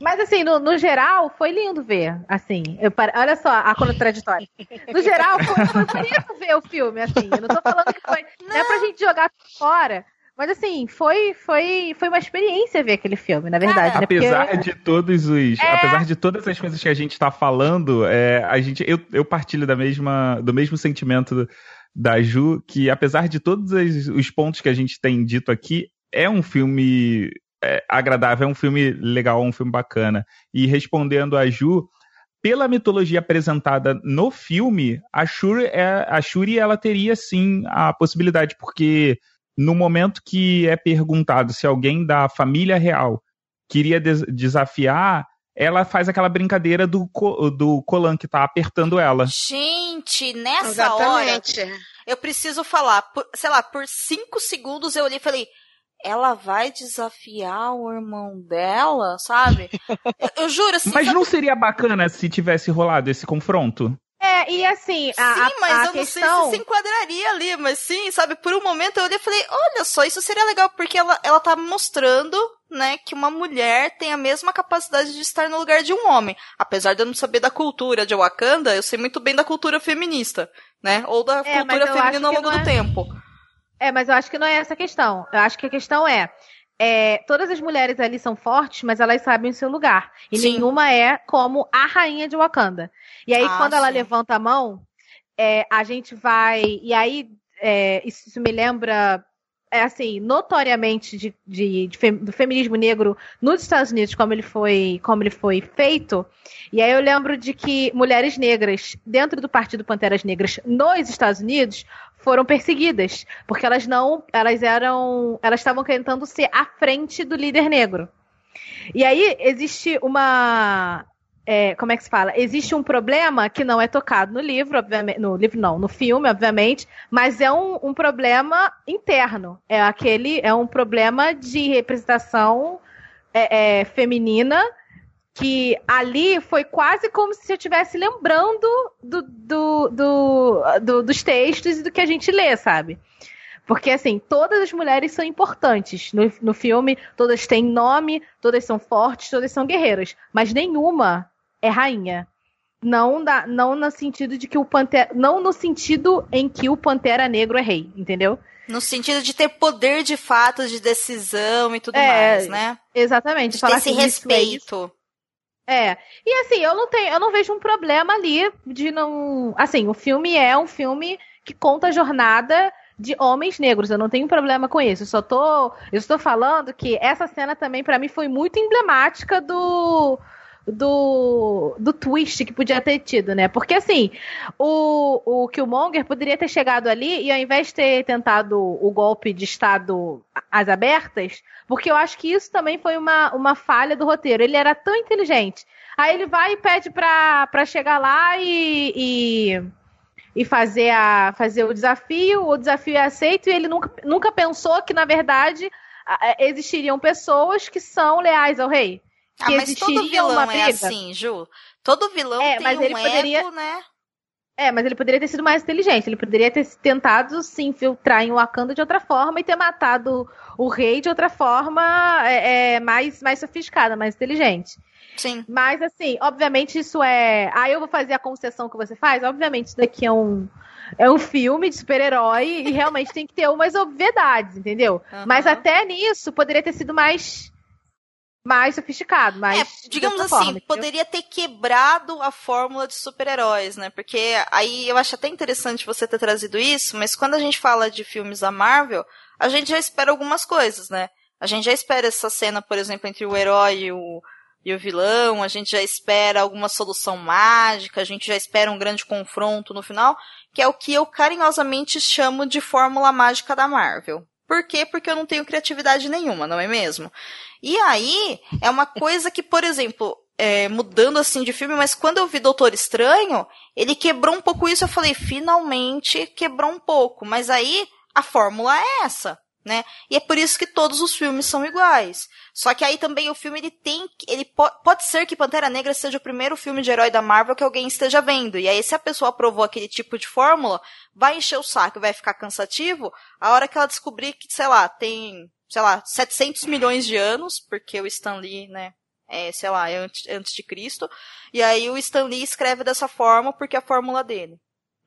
Mas assim, no, no geral, foi lindo ver. Assim, eu olha só a contraditória. No geral, foi, foi bonito ver o filme, assim. Eu não tô falando que foi. Não, é pra gente jogar fora. Mas assim, foi, foi, foi uma experiência ver aquele filme, na verdade. né? Porque- Apesar de todos os. É. Apesar de todas as coisas que a gente tá falando, é, a gente, eu, eu partilho da mesma, do mesmo sentimento da Ju, que apesar de todos os, os pontos que a gente tem dito aqui, é um filme é, agradável, é um filme legal, um filme bacana. E respondendo a Ju, pela mitologia apresentada no filme, a Shuri, é, a Shuri ela teria sim a possibilidade, porque no momento que é perguntado se alguém da família real queria des- desafiar, ela faz aquela brincadeira do, co- do Colan que tá apertando ela. Gente, nessa hora, Exatamente. eu preciso falar, por- sei lá, por cinco segundos eu olhei e falei, ela vai desafiar o irmão dela, sabe? eu, eu juro, assim, Mas sabe- não seria bacana se tivesse rolado esse confronto? É, e assim, a, Sim, a- mas a eu questão... não sei se se enquadraria ali, mas sim, sabe? Por um momento eu olhei e falei, olha só, isso seria legal, porque ela, ela tá mostrando, né, que uma mulher tem a mesma capacidade de estar no lugar de um homem. Apesar de eu não saber da cultura de Wakanda, eu sei muito bem da cultura feminista, né? Ou da É, cultura feminina ao longo não do é- tempo. É, mas eu acho que não é essa a questão. Eu acho que a questão é, é, todas as mulheres ali são fortes, mas elas sabem o seu lugar. E Sim. nenhuma é como a rainha de Wakanda. E aí, Ah, quando ela sim. levanta a mão, é, a gente vai. E aí, é, isso, isso me lembra. É assim, notoriamente de, de- de fem- do feminismo negro nos Estados Unidos, como ele foi, como ele foi feito. E aí eu lembro de que mulheres negras, dentro do Partido Panteras Negras nos Estados Unidos, foram perseguidas, porque elas não, elas eram, elas estavam tentando ser à frente do líder negro. E aí existe uma, é, como é que se fala? Existe um problema que não é tocado no livro, obviamente, no livro não, no filme, obviamente, mas é um, um problema interno. É aquele, é um problema de representação é, é, feminina que ali foi quase como se eu estivesse lembrando do, do, do, do- dos textos e do que a gente lê, sabe? Porque, assim, todas as mulheres são importantes no, no filme, todas têm nome, todas são fortes, todas são guerreiras, mas nenhuma é rainha. Não, da, não no sentido de que o Pantera. Não no sentido em que o Pantera Negro é rei, entendeu? No sentido de ter poder de fato, de decisão e tudo É, mais, né? Exatamente. De falar ter esse é respeito. É. E assim, eu não tenho, eu não vejo um problema ali de não. Assim, o filme é um filme que conta a jornada de homens negros. Eu não tenho problema com isso. Eu só tô. Eu estou falando que essa cena também, pra mim, foi muito emblemática do. Do, do twist que podia ter tido, né? Porque assim, o, o Killmonger poderia ter chegado ali e ao invés de ter tentado o golpe de Estado às abertas, porque eu acho que isso também foi uma, uma falha do roteiro. Ele era tão inteligente. Aí ele vai e pede pra, pra chegar lá e, e, e fazer, a, fazer o desafio, o desafio é aceito e ele nunca, nunca pensou que, na verdade, existiriam pessoas que são leais ao rei. Ah, mas todo vilão é assim, Ju. Todo vilão é, tem mas um ele poderia... né? É, mas ele poderia ter sido mais inteligente. Ele poderia ter tentado se infiltrar em Wakanda de outra forma e ter matado o rei de outra forma é, é, mais, mais sofisticada, mais inteligente. Sim. Mas, assim, obviamente isso é. Aí eu vou fazer a concessão que você faz. Obviamente, isso daqui é um. É um filme de super-herói e realmente tem que ter umas obviedades, entendeu? Uhum. Mas até nisso poderia ter sido mais mais sofisticado, mais. É, digamos assim, forma, poderia ter quebrado a fórmula de super-heróis, né? Porque aí eu acho até interessante você ter trazido isso, mas quando a gente fala de filmes da Marvel, a gente já espera algumas coisas, né? A gente já espera essa cena, por exemplo, entre o herói e o, e o vilão, a gente já espera alguma solução mágica, a gente já espera um grande confronto no final, que é o que eu carinhosamente chamo de fórmula mágica da Marvel. Por quê? Porque eu não tenho criatividade nenhuma, não é mesmo? E aí, é uma coisa que, por exemplo, é, mudando assim de filme, mas quando eu vi Doutor Estranho, ele quebrou um pouco isso. Eu falei, finalmente quebrou um pouco. Mas aí, a fórmula é essa né? E é por isso que todos os filmes são iguais. Só que aí também o filme ele tem, ele po pode ser que Pantera Negra seja o primeiro filme de herói da Marvel que alguém esteja vendo. E aí se a pessoa aprovou aquele tipo de fórmula, vai encher o saco, vai ficar cansativo. A hora que ela descobrir que, sei lá, tem, sei lá, 700 milhões de anos, porque o Stan Lee, né, é, sei lá, é antes, de Cristo. E aí o Stan Lee escreve dessa forma porque é a fórmula dele.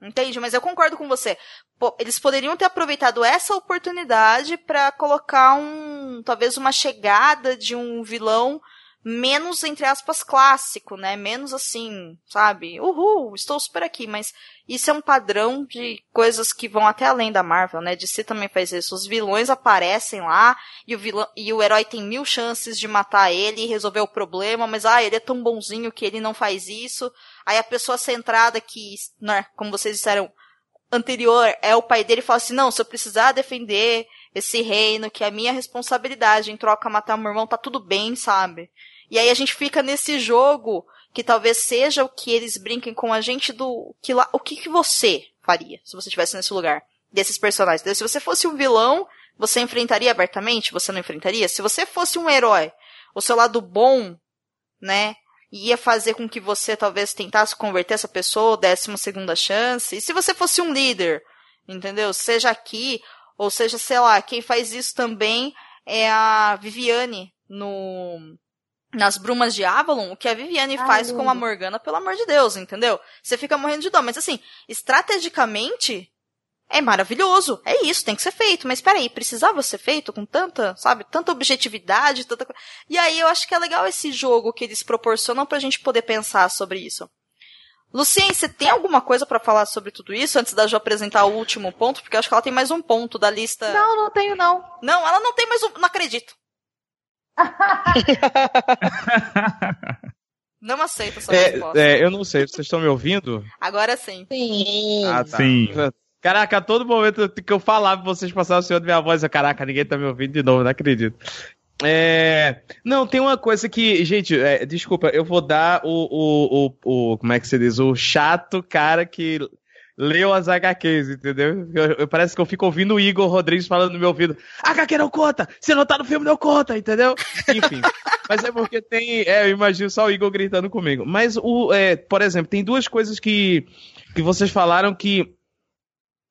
Entende? Mas eu concordo com você. Pô, eles poderiam ter aproveitado essa oportunidade para colocar um, talvez uma chegada de um vilão menos, entre aspas, clássico, né? Menos assim, sabe? Uhul, estou super aqui, mas isso é um padrão de coisas que vão até além da Marvel, né? DC também faz isso. Os vilões aparecem lá e o, vilão, e o herói tem mil chances de matar ele e resolver o problema, mas ah, ele é tão bonzinho que ele não faz isso. Aí a pessoa centrada que, né, como vocês disseram, anterior é o pai dele fala assim: não, se eu precisar defender esse reino, que é a minha responsabilidade, em troca matar meu irmão, tá tudo bem, sabe? E aí a gente fica nesse jogo que talvez seja o que eles brinquem com a gente do que lá, o que, que você faria se você estivesse nesse lugar desses personagens. Se você fosse um vilão, você enfrentaria abertamente? Você não enfrentaria? Se você fosse um herói, o seu lado bom, né, ia fazer com que você talvez tentasse converter essa pessoa, desse uma segunda chance. E se você fosse um líder, entendeu? Seja aqui, ou seja, sei lá, quem faz isso também é a Viviane no nas Brumas de Avalon, o que a Viviane faz lindo. com a Morgana, pelo amor de Deus, entendeu? Você fica morrendo de dó. Mas assim, estrategicamente, é maravilhoso. É isso, tem que ser feito. Mas peraí, precisava ser feito com tanta, sabe, tanta objetividade, tanta E aí eu acho que é legal esse jogo que eles proporcionam pra gente poder pensar sobre isso. Lucien, você tem alguma coisa para falar sobre tudo isso antes da Jo apresentar o último ponto? Porque eu acho que ela tem mais um ponto da lista. Não, não tenho não. Não, ela não tem mais um. Não acredito. não aceito essa é, resposta. É, eu não sei, vocês estão me ouvindo? Agora sim. Sim. Ah, tá. Sim. Caraca, a todo momento que eu falava, vocês passavam o senhor da minha voz, eu, caraca, ninguém tá me ouvindo de novo, não acredito. É... Não, tem uma coisa que, gente, é, desculpa, eu vou dar o, o, o, o, como é que se diz, o chato cara que leu as HQs, entendeu? Eu, eu, parece que eu fico ouvindo o Igor Rodrigues falando no meu ouvido, HQ não conta, se não tá no filme não conta, entendeu? Enfim, mas é porque tem, é, eu imagino só o Igor gritando comigo. Mas, o, é, por exemplo, tem duas coisas que, que vocês falaram que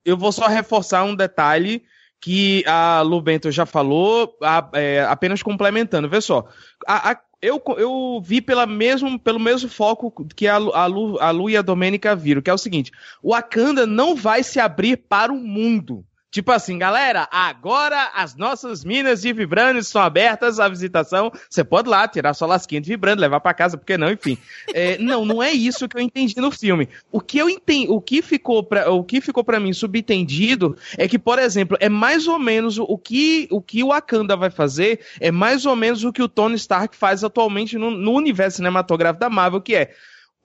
eu vou só reforçar um detalhe que a Lu Bento já falou, a, é, apenas complementando. Vê só, a, a eu, eu vi pela mesmo, pelo mesmo foco que a, a, Lu, a Lu e a Domênica viram, que é o seguinte: o Wakanda não vai se abrir para o mundo. Tipo assim, galera, agora as nossas minas de vibrânio estão abertas à visitação. Você pode lá tirar sua lasquinha de vibrânio, levar para casa, porque não, enfim. É, não, não é isso que eu entendi no filme. O que eu entendi, o que ficou para o que ficou para mim subentendido é que, por exemplo, é mais ou menos o que o que Wakanda vai fazer, é mais ou menos o que o Tony Stark faz atualmente no, no universo cinematográfico da Marvel, que é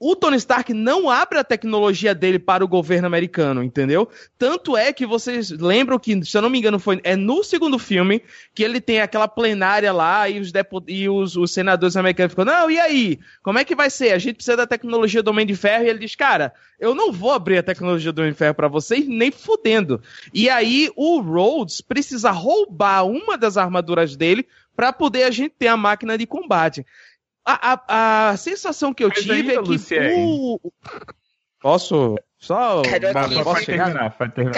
o Tony Stark não abre a tecnologia dele para o governo americano, entendeu? Tanto é que vocês lembram que, se eu não me engano, foi é no segundo filme que ele tem aquela plenária lá e os, e os, os senadores americanos ficam, não, e aí? Como é que vai ser? A gente precisa da tecnologia do Homem de Ferro e ele diz, cara, eu não vou abrir a tecnologia do Homem de Ferro para vocês nem fudendo. E aí o Rhodes precisa roubar uma das armaduras dele para poder a gente ter a máquina de combate. A, a, a sensação que eu Mas tive ainda, é que Luciene. o... Posso só... Pode chegar? terminar, pode terminar.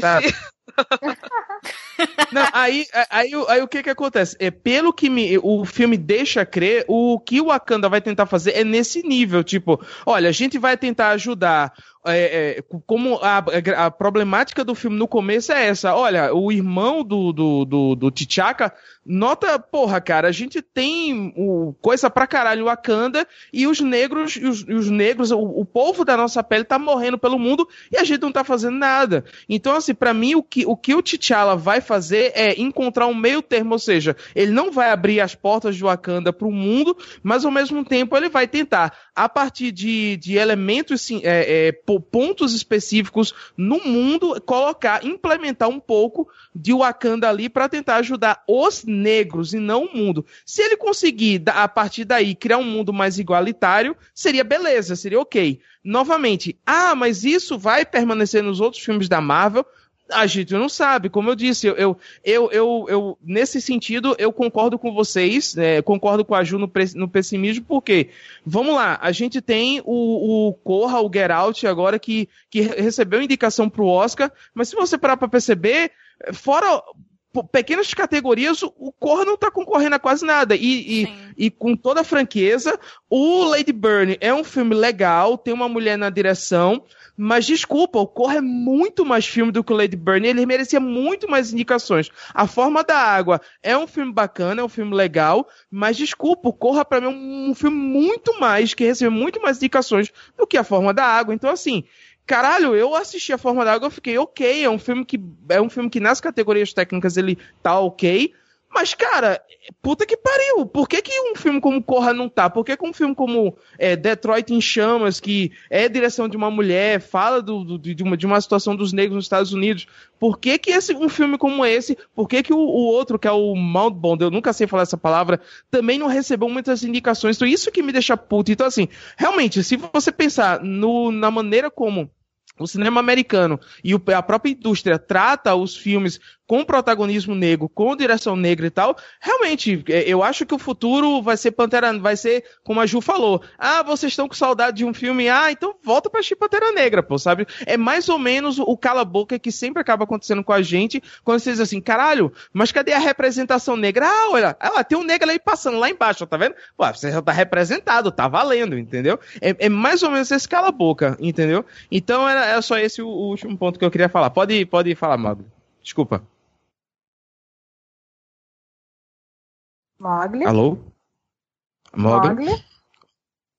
Tá. Não, aí, aí, aí, o que que acontece? É, pelo que me, o filme deixa crer, o que o Wakanda vai tentar fazer é nesse nível, tipo, olha, a gente vai tentar ajudar é, é, como a, a problemática do filme no começo é essa, olha, o irmão do, do, do, do T'Chaka, nota, porra, cara, a gente tem o, coisa pra caralho Wakanda e os negros, e os, e os negros, o, o povo da nossa pele tá morrendo pelo mundo e a gente não tá fazendo nada. Então, assim, pra mim, o que o, que o T'Challa vai fazer é encontrar um meio termo, ou seja, ele não vai abrir as portas de Wakanda pro mundo, mas ao mesmo tempo ele vai tentar, a partir de, de elementos, sim, é, é, po- pontos específicos no mundo, colocar, implementar um pouco de Wakanda ali para tentar ajudar os negros e não o mundo. Se ele conseguir, a partir daí, criar um mundo mais igualitário, seria beleza, seria ok. Novamente, ah, mas isso vai permanecer nos outros filmes da Marvel? A gente não sabe, como eu disse, eu, eu, eu, eu, eu- nesse sentido, eu concordo com vocês, é, concordo com a Ju no, no pessimismo, porque, vamos lá, a gente tem o, o Corra, o Get Out agora, que, que recebeu indicação pro Oscar, mas se você parar pra perceber, fora pequenas categorias, o o Corra não tá concorrendo a quase nada, e, e, e com toda a franqueza, o Lady Burn é um filme legal, tem uma mulher na direção, mas desculpa, o Corra é muito mais filme do que o Lady Burn, ele merecia muito mais indicações. A Forma da Água é um filme bacana, é um filme legal, mas desculpa, o Corra pra mim é um, um filme muito mais, que recebeu muito mais indicações do que A Forma da Água. Então, assim, caralho, eu assisti A Forma da Água, eu fiquei ok, é um filme que é um filme que nas categorias técnicas ele tá ok, mas, cara, puta que pariu. Por que, que um filme como Corra não tá? Por que, que um filme como é, Detroit em Chamas, que é direção de uma mulher, fala do, do- de, uma, de uma situação dos negros nos Estados Unidos, por que, que esse, um filme como esse, por que, que o, o outro, que é o Mount Bond, eu nunca sei falar essa palavra, também não recebeu muitas indicações? Então, isso que me deixa puto. Então, assim, realmente, se você pensar no, na maneira como o cinema americano e a própria indústria trata os filmes com protagonismo negro, com direção negra e tal, realmente, é, eu acho que o futuro vai ser Pantera, vai ser, como a Ju falou, ah, vocês estão com saudade de um filme, ah, então volta pra assistir Pantera Negra, pô, sabe? É mais ou menos o cala-boca que sempre acaba acontecendo com a gente, quando vocês assim, caralho, mas cadê a representação negra? Ah, olha, ah, tem um negro aí passando lá embaixo, tá vendo? Pô, você já tá representado, tá valendo, entendeu? É, é mais ou menos esse cala-boca, entendeu? Então era, era só esse o, o último ponto que eu queria falar. Pode, pode falar, Mago. Desculpa. Mogli. Alô? Mogli? Mogli.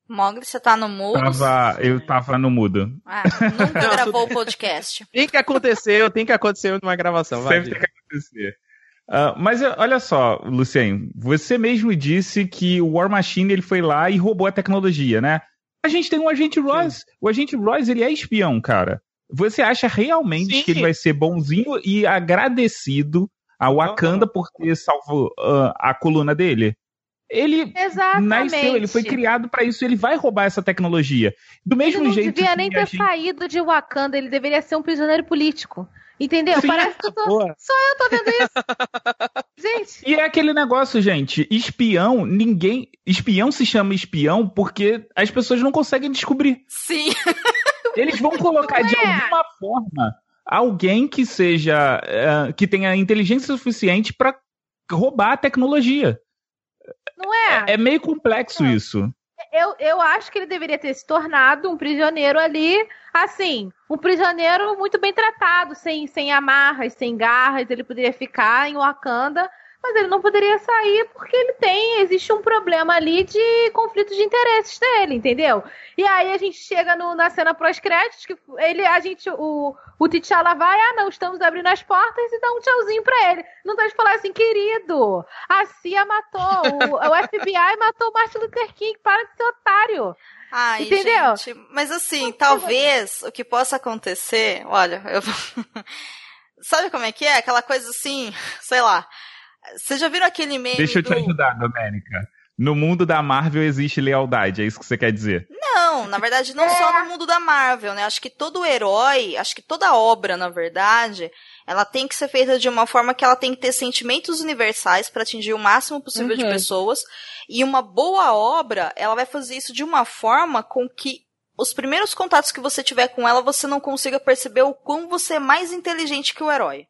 Mogli, você tá no mudo? Tava, eu tava no mudo. Ah, nunca Não, gravou o podcast. Tem que acontecer, tem que acontecer uma gravação. Vai, Sempre tem que acontecer. Ah, mas eh, olha só, Luciano, você mesmo disse que o War Machine ele foi lá e roubou a tecnologia, né? A gente tem um agente Ross. O agente Ross ele é espião, cara. Você acha realmente Sim. que ele vai ser bonzinho e agradecido a Wakanda por ter salvo ah, a coluna dele? Ele Exatamente. nasceu, ele foi criado pra isso, ele vai roubar essa tecnologia. Do Ele mesmo não jeito devia que nem ter gente- saído de Wakanda, ele deveria ser um prisioneiro político. Entendeu? Sim. Parece que eu tô, Boa. eu tô vendo isso. Gente, E é aquele negócio, gente, espião, ninguém. Espião se chama espião porque as pessoas não conseguem descobrir. Sim. Eles vão colocar de é. alguma forma alguém que seja. eh, que tenha inteligência suficiente pra roubar a tecnologia. não é? É meio complexo isso. eu, eu acho que ele deveria ter se tornado um prisioneiro ali, assim, um prisioneiro muito bem tratado, sem, sem amarras, sem garras. Ele poderia ficar em Wakanda mas ele não poderia sair porque ele tem, existe um problema ali de conflito de interesses dele, entendeu? E aí a gente chega no, na cena pós-créditos que ele, a gente, o, o T'Challa vai, ah não, estamos abrindo as portas e dá um tchauzinho pra ele. Não dá de falar assim, querido, a CIA matou, o, o FBI matou o Martin Luther King, para de ser otário. Ai, Entendeu? gente, mas assim, talvez o que possa acontecer, olha, eu Sabe como é que é? Aquela coisa assim, sei lá, vocês já viram aquele meme? Deixa eu te ajudar, Domênica. No mundo da Marvel existe lealdade, é isso que você quer dizer? Não, na verdade, não é. só no mundo da Marvel, né? Acho que todo herói, acho que toda obra, na verdade, ela tem que ser feita de uma forma que ela tem que ter sentimentos universais para atingir o máximo possível uhum. de pessoas. E uma boa obra, ela vai fazer isso de uma forma com que os primeiros contatos que você tiver com ela, você não consiga perceber o quão você é mais inteligente que o herói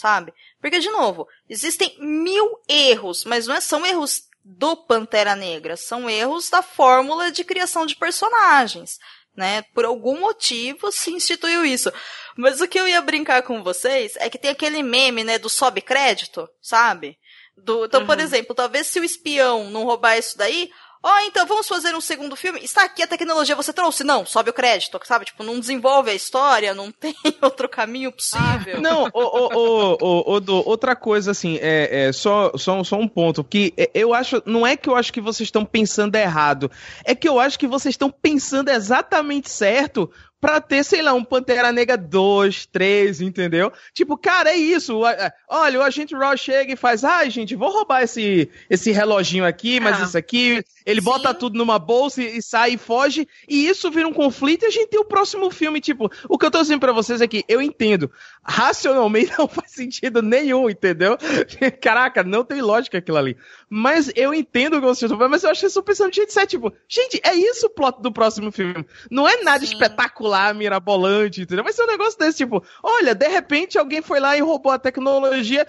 sabe? Porque, de novo, existem mil erros, mas não é, são erros do Pantera Negra, são erros da fórmula de criação de personagens. Né? Por algum motivo se instituiu isso. Mas o que eu ia brincar com vocês é que tem aquele meme, né, do sobe crédito, sabe? Do, então, uhum. por exemplo, talvez se o espião não roubar isso daí, Ó, oh, então vamos fazer um segundo filme. Está aqui a tecnologia, você trouxe? Não, sobe o crédito, sabe? Tipo, não desenvolve a história, não tem outro caminho possível. Ah, não, o, o, o, outra coisa, assim, é, é só, só, só um ponto, que eu acho, não é que eu acho que vocês estão pensando errado, é que eu acho que vocês estão pensando exatamente certo pra ter, sei lá, um Pantera Negra 2, 3, entendeu? Tipo, cara, é isso. É, olha, o agente Ross chega e faz, ai, ah, gente, vou roubar esse, esse reloginho aqui, mas ah, isso aqui. Ele sim. bota tudo numa bolsa e, e, sai e foge. E isso vira um conflito e a gente tem o próximo filme. Tipo, o que eu tô dizendo pra vocês é que eu entendo. Racionalmente não faz sentido nenhum, entendeu? Caraca, não tem lógica aquilo ali. Mas eu entendo o que vocês estão falando, mas eu acho que estão pensando jeito certo. Tipo, gente, é isso o plot do próximo filme. Não é nada sim. espetacular mirabolante, entendeu? Vai ser um negócio desse, tipo, olha, de repente alguém foi lá e roubou a tecnologia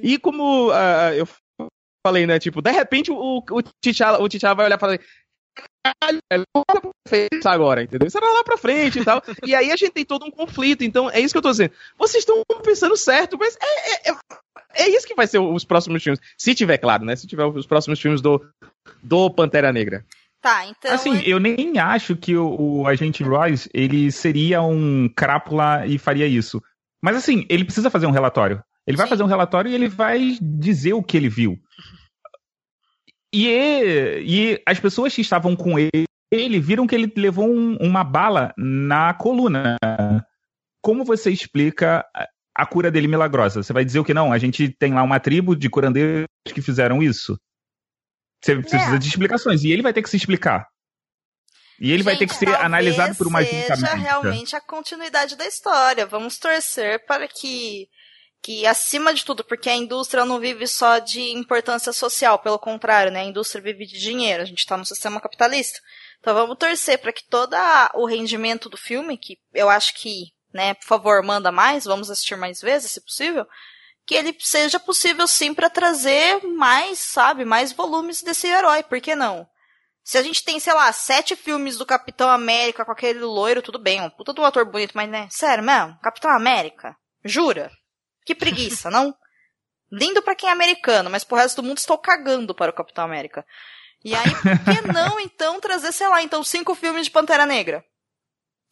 e como uh, eu falei, né, tipo, de repente o, o T'Challa o T'Challa vai olhar e falar caralho, isso agora, entendeu? Era lá pra frente e tal. e aí a gente tem todo um conflito, então é isso que eu tô dizendo. Vocês estão pensando certo, mas é, é, é, é, isso que vai ser os próximos filmes. Se tiver, claro, né? Se tiver os próximos filmes do, do Pantera Negra. Tá, então. Assim, eu nem acho que o, o agente Royce ele seria um crápula e faria isso. Mas assim, ele precisa fazer um relatório. Ele vai fazer um relatório e ele vai dizer o que ele viu. E, e as pessoas que estavam com ele, ele viram que ele levou um, uma bala na coluna. Como você explica a cura dele milagrosa? Você vai dizer o que não? A gente tem lá uma tribo de curandeiros que fizeram isso. Você precisa é. de explicações. E ele vai ter que se explicar. E ele Gente, vai ter que ser analisado por uma seja realmente a continuidade da história. Vamos torcer para que, que acima de tudo, porque a indústria não vive só de importância social, pelo contrário, né? A indústria vive de dinheiro. A gente está no sistema capitalista. Então vamos torcer para que todo o rendimento do filme, que eu acho que, né, por favor, manda mais, vamos assistir mais vezes, se possível, que ele seja possível sim para trazer mais, sabe, mais volumes desse herói, por que não? Se a gente tem, sei lá, sete filmes do Capitão América com aquele loiro, tudo bem, um puta do ator bonito, mas né, sério mesmo, Capitão América? Jura? Que preguiça, não? Lindo para quem é americano, mas pro resto do mundo estou cagando para o Capitão América. E aí, por que não, então, trazer, sei lá, então, cinco filmes de Pantera Negra?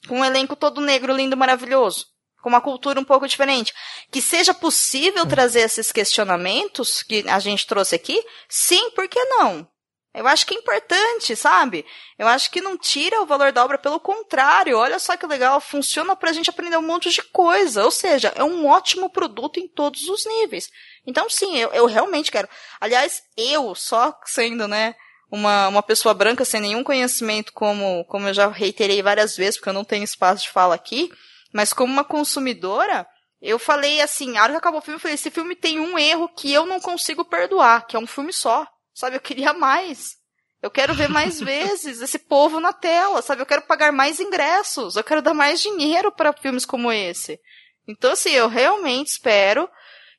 Com um elenco todo negro, lindo, maravilhoso com uma cultura um pouco diferente. Que seja possível trazer esses questionamentos que a gente trouxe aqui, sim, por que não? Eu acho que é importante, sabe? Eu acho que não tira o valor da obra, pelo contrário, olha só que legal, funciona pra gente aprender um monte de coisa. Ou seja, é um ótimo produto em todos os níveis. Então, sim, eu, eu realmente quero. Aliás, eu, só sendo, né, uma, uma pessoa branca sem nenhum conhecimento, como, como eu já reiterei várias vezes, porque eu não tenho espaço de fala aqui, mas como uma consumidora, eu falei assim, a hora que acabou o filme, eu falei, esse filme tem um erro que eu não consigo perdoar, que é um filme só. Sabe, eu queria mais. Eu quero ver mais vezes esse povo na tela, sabe? Eu quero pagar mais ingressos, eu quero dar mais dinheiro para filmes como esse. Então, assim, eu realmente espero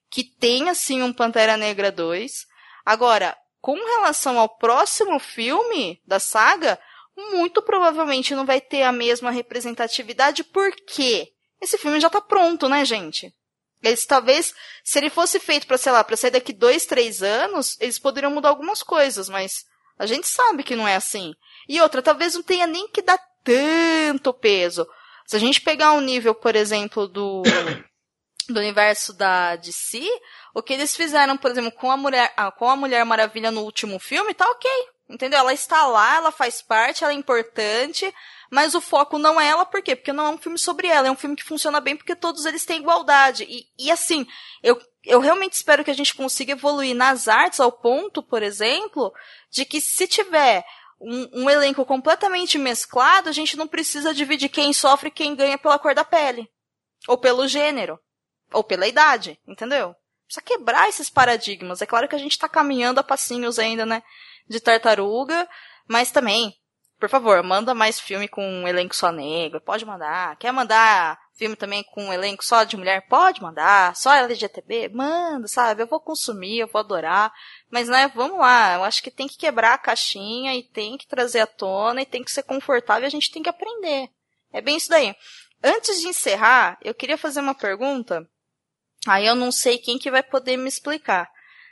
que tenha, sim, um Pantera Negra 2. Agora, com relação ao próximo filme da saga, muito provavelmente não vai ter a mesma representatividade, porque esse filme já tá pronto, né, gente? Eles talvez, se ele fosse feito para, sei lá, para sair daqui dois, três anos, eles poderiam mudar algumas coisas, mas a gente sabe que não é assim. E outra, talvez não tenha nem que dar tanto peso. Se a gente pegar um nível, por exemplo, do, do universo da DC, o que eles fizeram, por exemplo, com a Mulher, ah, com a Mulher Maravilha no último filme, tá ok. Entendeu? Ela está lá, ela faz parte, ela é importante, mas o foco não é ela, por quê? Porque não é um filme sobre ela, é um filme que funciona bem porque todos eles têm igualdade. E, e assim, eu, eu realmente espero que a gente consiga evoluir nas artes ao ponto, por exemplo, de que se tiver um, um, elenco completamente mesclado, a gente não precisa dividir quem sofre e quem ganha pela cor da pele. Ou pelo gênero. Ou pela idade, entendeu? Precisa quebrar esses paradigmas. É claro que a gente tá caminhando a passinhos ainda, né? De tartaruga, mas também, por favor, manda mais filme com um elenco só negro. Pode mandar. Quer mandar filme também com um elenco só de mulher? Pode mandar. Só LGTB? Manda, sabe? Eu vou consumir, eu vou adorar. Mas, né, vamos lá. Eu acho que tem que quebrar a caixinha e tem que trazer à tona e tem que ser confortável e a gente tem que aprender. É bem isso daí. Antes de encerrar, eu queria fazer uma pergunta. Aí eu não sei quem que vai poder me explicar.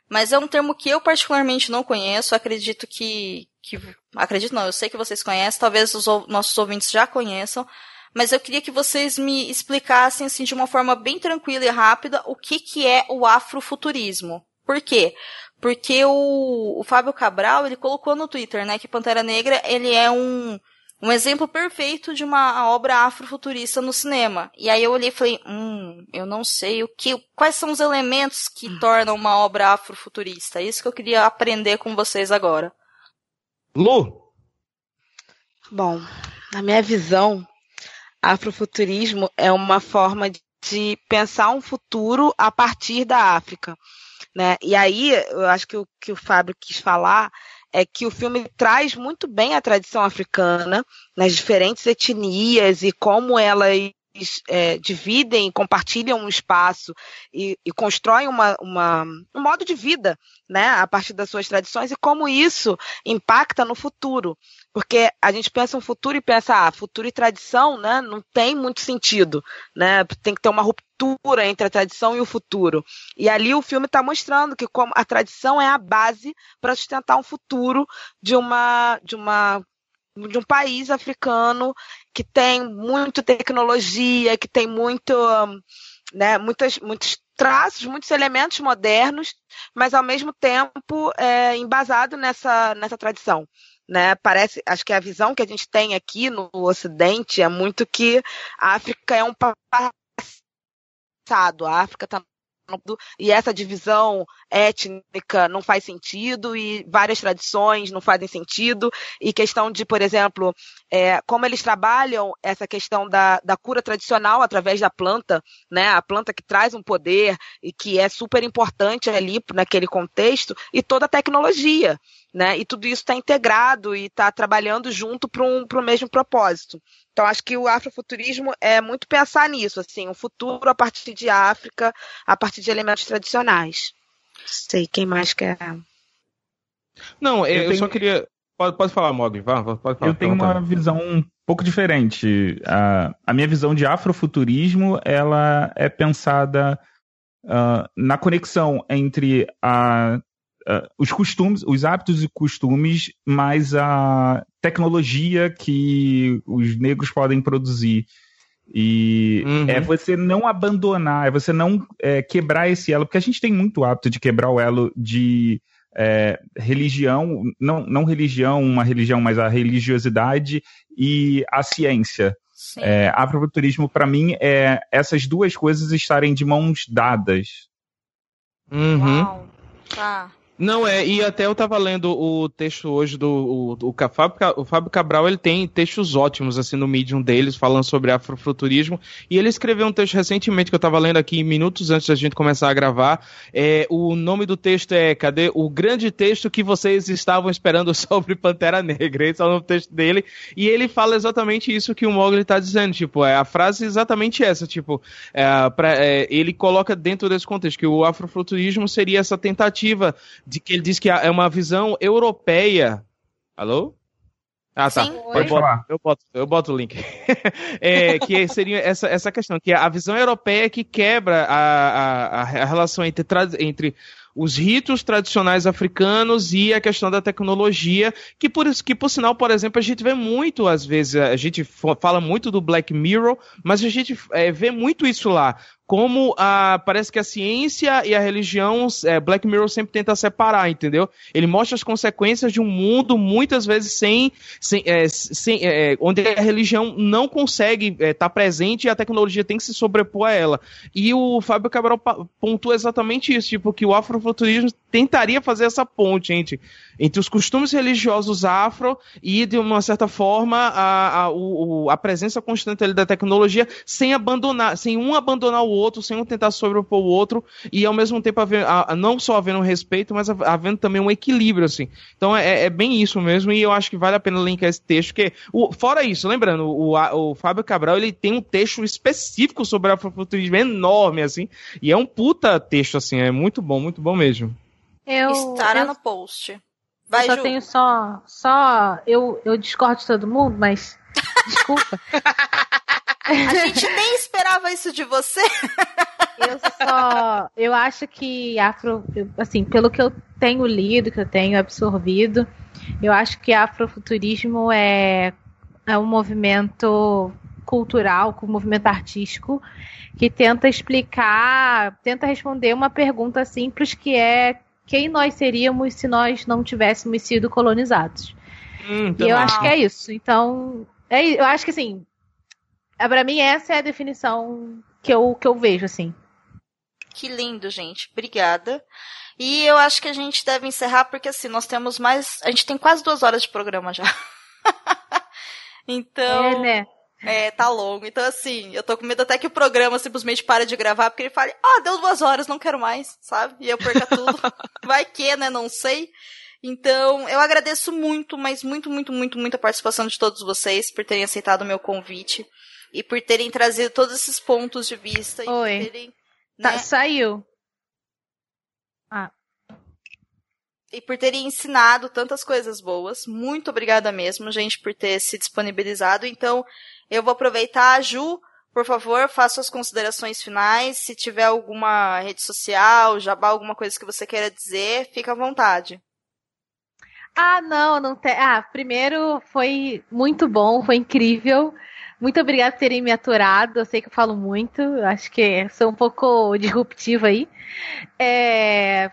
Mas é um termo que eu particularmente não conheço. Acredito que, que acredito não, eu sei que vocês conhecem. Talvez os nossos ouvintes já conheçam mas eu queria que vocês me explicassem assim de uma forma bem tranquila e rápida o que que é o afrofuturismo. Por quê? Porque o, o Fábio Cabral, ele colocou no Twitter, né, que Pantera Negra, ele é um, um exemplo perfeito de uma obra afrofuturista no cinema. E aí eu olhei e falei, hum, eu não sei o que, quais são os elementos que tornam uma obra afrofuturista. É isso que eu queria aprender com vocês agora. Lu? Bom, na minha visão, afrofuturismo é uma forma de pensar um futuro a partir da África. Né? E aí, eu acho que o que o Fábio quis falar é que o filme traz muito bem a tradição africana, nas diferentes etnias e como elas é, dividem, compartilham um espaço e, e constroem uma, uma, um modo de vida né, a partir das suas tradições e como isso impacta no futuro. Porque a gente pensa um futuro e pensa, ah, futuro e tradição né, não tem muito sentido. Né? Tem que ter uma ruptura entre a tradição e o futuro. E ali o filme está mostrando que como a tradição é a base para sustentar um futuro de uma, de uma de um país africano que tem muita tecnologia, que tem muito, né, muitas, muitos traços, muitos elementos modernos, mas ao mesmo tempo é, embasado nessa, nessa tradição. Né? Parece, acho que a visão que a gente tem aqui no Ocidente é muito que a África é um passado, a África está e essa divisão étnica não faz sentido e várias tradições não fazem sentido e questão de, por exemplo, é, como eles trabalham essa questão da, da cura tradicional através da planta, né, a planta que traz um poder e que é super importante ali naquele contexto e toda a tecnologia, né, e tudo isso está integrado e está trabalhando junto para um, o mesmo propósito. Então, acho que o afrofuturismo é muito pensar nisso, assim, um futuro a partir de África, a partir de elementos tradicionais. Sei, quem mais quer. Não, eu, eu tenho... só queria. Pode, pode falar, Mogli, vá, pode falar. Eu tenho uma visão um pouco diferente. A, a minha visão de afrofuturismo, ela é pensada uh, na conexão entre a uh, os costumes, os hábitos e costumes, mais a tecnologia que os negros podem produzir. E uhum. é você não abandonar, é você não é, quebrar esse elo, porque a gente tem muito hábito de quebrar o elo de é, religião, não, não religião, uma religião, mas a religiosidade e a ciência. É, afrofuturismo, para mim, é essas duas coisas estarem de mãos dadas. Uhum. Uau. Tá. Não, é, e até eu tava lendo o texto hoje do o, o, o, Fábio, Cabral, ele tem textos ótimos, assim, no Medium deles, falando sobre afrofuturismo, e ele escreveu um texto recentemente que eu tava lendo aqui minutos antes da gente começar a gravar, é, o nome do texto é, cadê? O grande texto que vocês estavam esperando sobre Pantera Negra, esse é o nome do texto dele, e ele fala exatamente isso que o Mogli tá dizendo, tipo, é a frase exatamente essa, tipo, é, pra, é, ele coloca dentro desse contexto que o afrofuturismo seria essa tentativa de que ele diz que é uma visão europeia. Alô? Ah, tá. Sim. Eu boto, eu boto, eu boto o link. é, que seria essa, essa questão, que é a visão europeia que quebra a, a, a relação entre, entre os ritos tradicionais africanos e a questão da tecnologia, que por, que por sinal, por exemplo, a gente vê muito, às vezes, a gente fala muito do Black Mirror, mas a gente é, vê muito isso lá como a, parece que a ciência e a religião, é, Black Mirror sempre tenta separar, entendeu? Ele mostra as consequências de um mundo muitas vezes sem, sem, é, sem é, onde a religião não consegue estar é, tá presente e a tecnologia tem que se sobrepor a ela. E o Fábio Cabral pontua exatamente isso, tipo que o afrofuturismo tentaria fazer essa ponte, gente, entre os costumes religiosos afro e de uma certa forma a, a, o, a presença constante da tecnologia sem abandonar, sem um abandonar o outro, sem um tentar sobrepor o outro, e ao mesmo tempo haver, a, não só havendo um respeito, mas havendo também um equilíbrio, assim. Então é, é, bem isso mesmo, e eu acho que vale a pena linkar esse texto, porque, o, fora isso, lembrando, o, o Fábio Cabral, ele tem um texto específico sobre afrofuturismo enorme, assim, e é um puta texto, assim, é muito bom, muito bom mesmo. Eu, Estará eu, no post. Vai, eu só Ju. tenho só, só eu, eu discordo de todo mundo, mas desculpa. A gente nem esperava isso de você. eu só. Eu acho que afro. Assim, pelo que eu tenho lido, que eu tenho absorvido, eu acho que afrofuturismo é, é um movimento cultural, um movimento artístico, que tenta explicar, tenta responder uma pergunta simples que é quem nós seríamos se nós não tivéssemos sido colonizados. Hum, e eu acho que é isso. Então, é, eu acho que assim, para mim, essa é a definição que eu, que eu vejo, assim. Que lindo, gente. Obrigada. E eu acho que a gente deve encerrar, porque assim, nós temos mais. A gente tem quase duas horas de programa já. então. É, né? É, tá longo. Então, assim, eu tô com medo até que o programa simplesmente pare de gravar, porque ele fale, ah, deu duas horas, não quero mais, sabe? E eu perca tudo. Vai que, né? Não sei. Então, eu agradeço muito, mas muito, muito, muito, muito a participação de todos vocês por terem aceitado o meu convite e por terem trazido todos esses pontos de vista. Oi. Terem, tá, né, saiu. Ah. E por terem ensinado tantas coisas boas. Muito obrigada mesmo, gente, por ter se disponibilizado. Então, eu vou aproveitar. Ju, por favor, faça suas considerações finais. Se tiver alguma rede social, jabá, alguma coisa que você queira dizer, fica à vontade. Ah, não, não tem. Ah, primeiro foi muito bom, foi incrível. Muito obrigada por terem me aturado. Eu sei que eu falo muito, acho que sou um pouco disruptiva aí. É,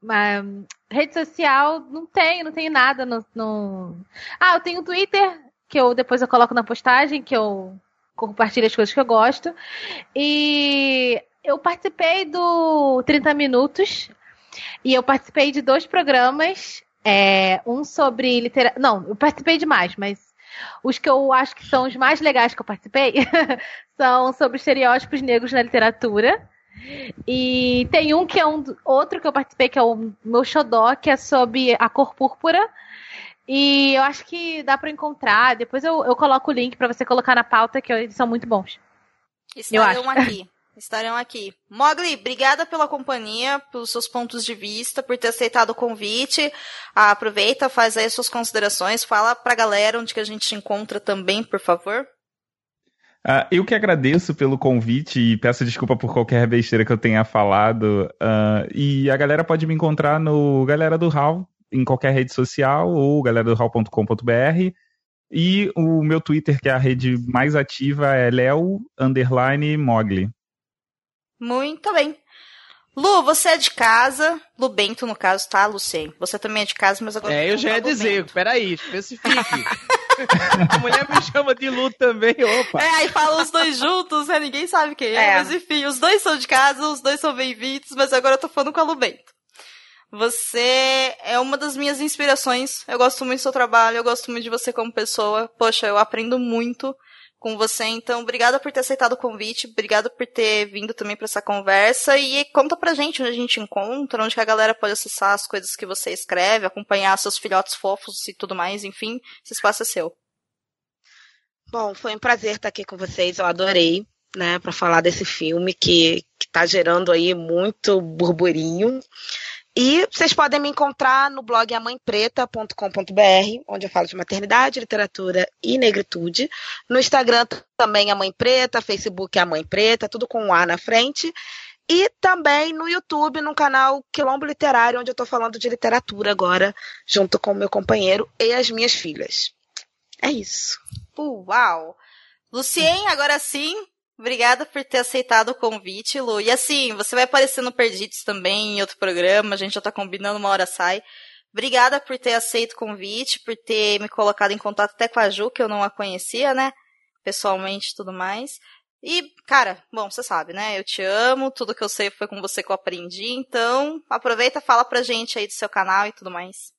mas, rede social, não tenho, não tenho nada. No, no... Ah, eu tenho o Twitter, que eu depois eu coloco na postagem, que eu compartilho as coisas que eu gosto. E eu participei do 30 Minutos. E eu participei de dois programas. É, um sobre literatura. Não, eu participei de mais, mas os que eu acho que são os mais legais que eu participei são sobre estereótipos negros na literatura. E tem um que é um outro que eu participei, que é o meu xodó, que é sobre a cor púrpura. E eu acho que dá para encontrar. Depois eu, eu coloco o link para você colocar na pauta, que eles são muito bons. Estarão aqui. Estarão aqui. Mogli, obrigada pela companhia, pelos seus pontos de vista, por ter aceitado o convite. Ah, aproveita, faz aí as suas considerações, fala pra galera onde que a gente te encontra também, por favor. Uh, eu que agradeço pelo convite e peço desculpa por qualquer besteira que eu tenha falado. Uh, e a galera pode me encontrar no Galera do Hall, em qualquer rede social, ou galeradohall.com.br. E o meu Twitter, que é a rede mais ativa, é Leo Mogli. Muito bem. Lu, você é de casa. Lu Bento, no caso, tá, Lucien? Você também é de casa, mas agora. É, eu já ia dizer, Bento. peraí, especifique. a mulher me chama de Lu também, opa. É, aí fala os dois juntos, né? Ninguém sabe quem é, é. mas enfim, os dois são de casa, os dois são bem-vindos, mas agora eu tô falando com a Lu Bento. Você é uma das minhas inspirações. Eu gosto muito do seu trabalho, eu gosto muito de você como pessoa. Poxa, eu aprendo muito com você. Então, obrigada por ter aceitado o convite, obrigada por ter vindo também para essa conversa e conta pra gente onde a gente encontra, onde a galera pode acessar as coisas que você escreve, acompanhar seus filhotes fofos e tudo mais, enfim, esse espaço é seu. Bom, foi um prazer estar aqui com vocês, eu adorei, né, para falar desse filme que, que tá gerando aí muito burburinho. E vocês podem me encontrar no blog amãepreta.com.br, onde eu falo de maternidade, literatura e negritude. No Instagram também a Mãe Preta, Facebook a Mãe Preta, tudo com um A na frente. E também no YouTube, no canal Quilombo Literário, onde eu estou falando de literatura agora, junto com o meu companheiro e as minhas filhas. É isso. Uau! Lucien, agora sim, obrigada por ter aceitado o convite, Lu. E assim, você vai aparecer no Perdidos também, em outro programa, a gente já tá combinando, uma hora sai. Obrigada por ter aceito o convite, por ter me colocado em contato até com a Ju, que eu não a conhecia, né? Pessoalmente e tudo mais. E, cara, bom, você sabe, né? Eu te amo, tudo que eu sei foi com você que eu aprendi, então aproveita, fala pra gente aí do seu canal e tudo mais.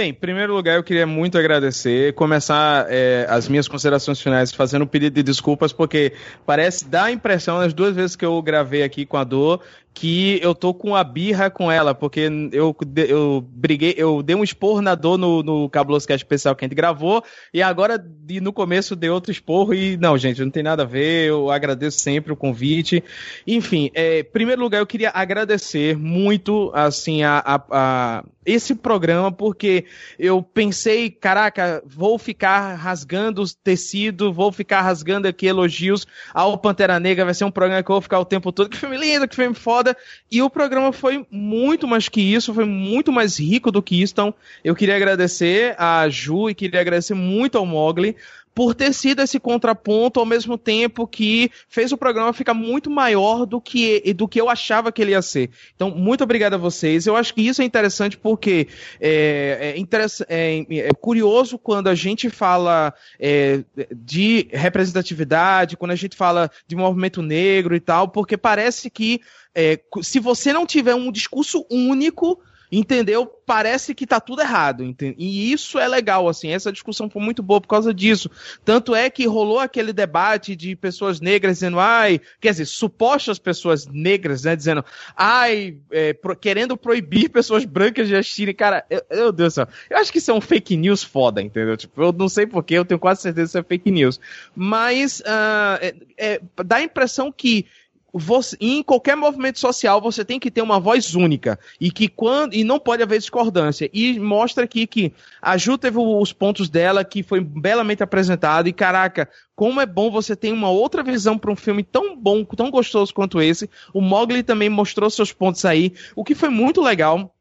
Bem, em primeiro lugar, eu queria muito agradecer, começar é, as minhas considerações finais fazendo um pedido de desculpas, porque parece dar a impressão, nas duas vezes que eu gravei aqui com a Dor, que eu tô com a birra com ela, porque eu, eu briguei, eu dei um esporro na dor no, no Cabuloso Cast especial que a gente gravou, e agora no começo dei outro esporro, e não, gente, não tem nada a ver, eu agradeço sempre o convite. Enfim, é, em primeiro lugar, eu queria agradecer muito, assim, a, a, a esse programa, porque eu pensei, caraca, vou ficar rasgando tecido, vou ficar rasgando aqui elogios ao Pantera Negra, vai ser um programa que eu vou ficar o tempo todo, que filme lindo, que filme foda, foda. E o programa foi muito mais que isso, foi muito mais rico do que isso. Então, eu queria agradecer a Ju e queria agradecer muito ao Mogli por ter sido esse contraponto ao mesmo tempo que fez o programa ficar muito maior do que, do que eu achava que ele ia ser. Então, muito obrigado a vocês. Eu acho que isso é interessante porque é, é, é, é curioso quando a gente fala é, de representatividade, quando a gente fala de movimento negro e tal, porque parece que é, se você não tiver um discurso único, entendeu? Parece que tá tudo errado, entende? e isso é legal, assim, essa discussão foi muito boa por causa disso. Tanto é que rolou aquele debate de pessoas negras dizendo, ai, quer dizer, supostas pessoas negras, né, dizendo, ai, é, pro, querendo proibir pessoas brancas de assistirem, cara, eu, meu Deus do céu, eu acho que isso é um fake news foda, entendeu? Tipo, eu não sei porquê, eu tenho quase certeza que isso é fake news, mas uh, é, é, dá a impressão que você, em qualquer movimento social você tem que ter uma voz única. E que quando e não pode haver discordância. E mostra aqui que a Ju teve os pontos dela que foi belamente apresentado. E caraca como é bom você ter uma outra visão para um filme tão bom tão gostoso quanto esse. O Mogli também mostrou seus pontos aí o que foi muito legal.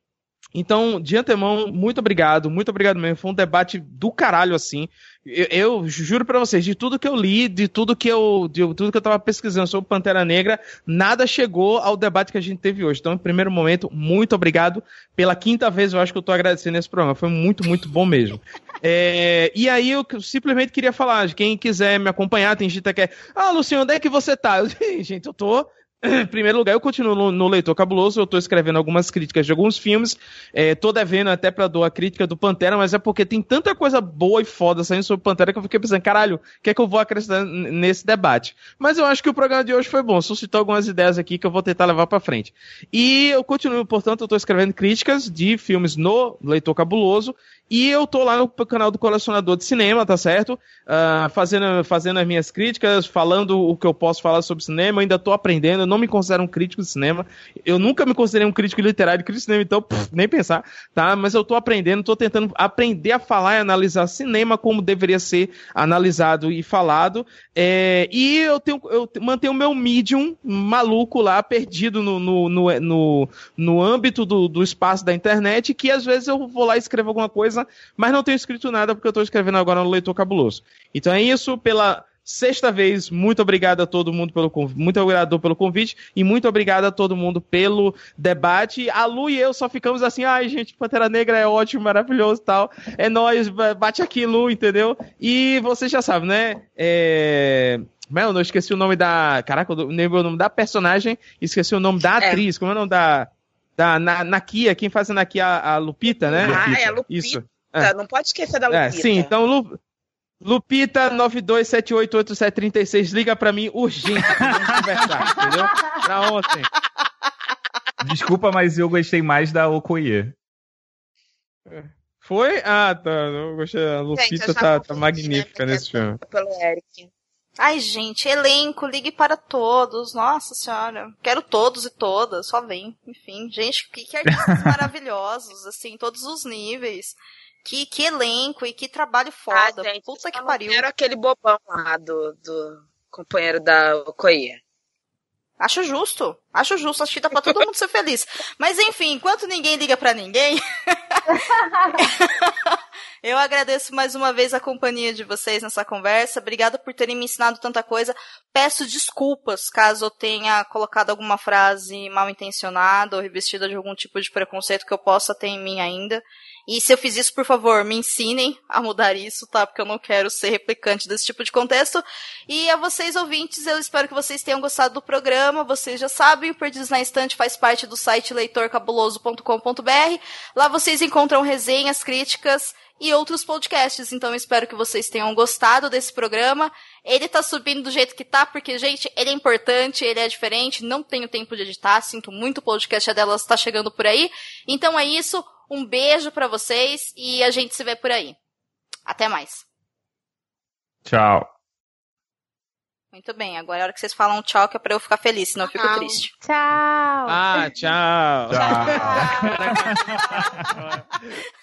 Então, de antemão, muito obrigado, muito obrigado mesmo. Foi um debate do caralho, assim. Eu, eu juro para vocês, de tudo que eu li, de tudo que eu, de tudo que eu tava pesquisando sobre Pantera Negra, nada chegou ao debate que a gente teve hoje. Então, em primeiro momento, muito obrigado. Pela quinta vez, eu acho que eu tô agradecendo esse programa. Foi muito, muito bom mesmo. É, e aí, eu simplesmente queria falar, quem quiser me acompanhar, tem gente que quer, ah, Luciano, onde é que você tá? Eu, gente, eu tô em primeiro lugar, eu continuo no, no Leitor Cabuloso, eu estou escrevendo algumas críticas de alguns filmes, é, devendo até para dar a crítica do Pantera, mas é porque tem tanta coisa boa e foda saindo sobre Pantera que eu fiquei pensando, caralho, o que é que eu vou acrescentar nesse debate? Mas eu acho que o programa de hoje foi bom, suscitou algumas ideias aqui que eu vou tentar levar para frente. E eu continuo, portanto, eu estou escrevendo críticas de filmes no Leitor Cabuloso, e eu tô lá no canal do Colecionador de Cinema, tá certo? Uh, fazendo, fazendo as minhas críticas, falando o que eu posso falar sobre cinema. Ainda tô aprendendo, não me considero um crítico de cinema. Eu nunca me considerei um crítico literário de crítico de cinema, então pff, nem pensar, tá? Mas eu tô aprendendo, tô tentando aprender a falar e analisar cinema como deveria ser analisado e falado. É, e eu, tenho, eu mantenho o meu medium maluco lá, perdido no, no, no, no, no âmbito do, do espaço da internet, que às vezes eu vou lá e escrevo alguma coisa mas não tenho escrito nada porque eu estou escrevendo agora no Leitor Cabuloso. Então é isso, pela sexta vez, muito obrigado a todo mundo pelo muito obrigado pelo convite e muito obrigado a todo mundo pelo debate. A Lu e eu só ficamos assim, ai gente, Pantera Negra é ótimo, maravilhoso tal. É nóis, bate aqui, Lu, entendeu? E você já sabe, né? É... Mano, eu esqueci o nome da. Caraca, eu lembro o nome da personagem, esqueci o nome da é. atriz. É. Como é o nome da da na, Nakia, quem faz a Nakia, a, a Lupita, né? Ah, Lupita. é a Lupita. Isso. É. Não pode esquecer da é, Lupita. É, sim, então Lu, Lupita 92788736, liga pra mim urgente, vamos conversar, entendeu? Pra ontem. Desculpa, mas eu gostei mais da Okoye. Foi? Ah, tá. Eu gostei. A Lupita Gente, tá, tá magnífica né, nesse filme. Pelo Eric. Ai, gente, elenco, ligue para todos. Nossa senhora. Quero todos e todas, só vem. Enfim, gente, que, que artistas maravilhosos, assim, todos os níveis. Que, que elenco e que trabalho foda. Ah, gente, Puta que pariu. Era aquele bobão lá do, do companheiro da Okoye. Acho justo. Acho justo. Acho que dá pra todo mundo ser feliz. Mas enfim, enquanto ninguém liga pra ninguém. eu agradeço mais uma vez a companhia de vocês nessa conversa. Obrigada por terem me ensinado tanta coisa. Peço desculpas caso eu tenha colocado alguma frase mal intencionada ou revestida de algum tipo de preconceito que eu possa ter em mim ainda. E se eu fiz isso, por favor, me ensinem a mudar isso, tá? Porque eu não quero ser replicante desse tipo de contexto. E a vocês, ouvintes, eu espero que vocês tenham gostado do programa. Vocês já sabem, o Perdidos na Estante faz parte do site leitorcabuloso.com.br. Lá vocês encontram resenhas, críticas e outros podcasts. Então espero que vocês tenham gostado desse programa. Ele tá subindo do jeito que tá, porque, gente, ele é importante, ele é diferente, não tenho tempo de editar, sinto muito, o podcast delas tá chegando por aí. Então é isso. Um beijo para vocês e a gente se vê por aí. Até mais. Tchau. Muito bem, agora é a hora que vocês falam tchau, que é pra eu ficar feliz, senão eu fico triste. Tchau. Ah, tchau. Tchau. Tchau.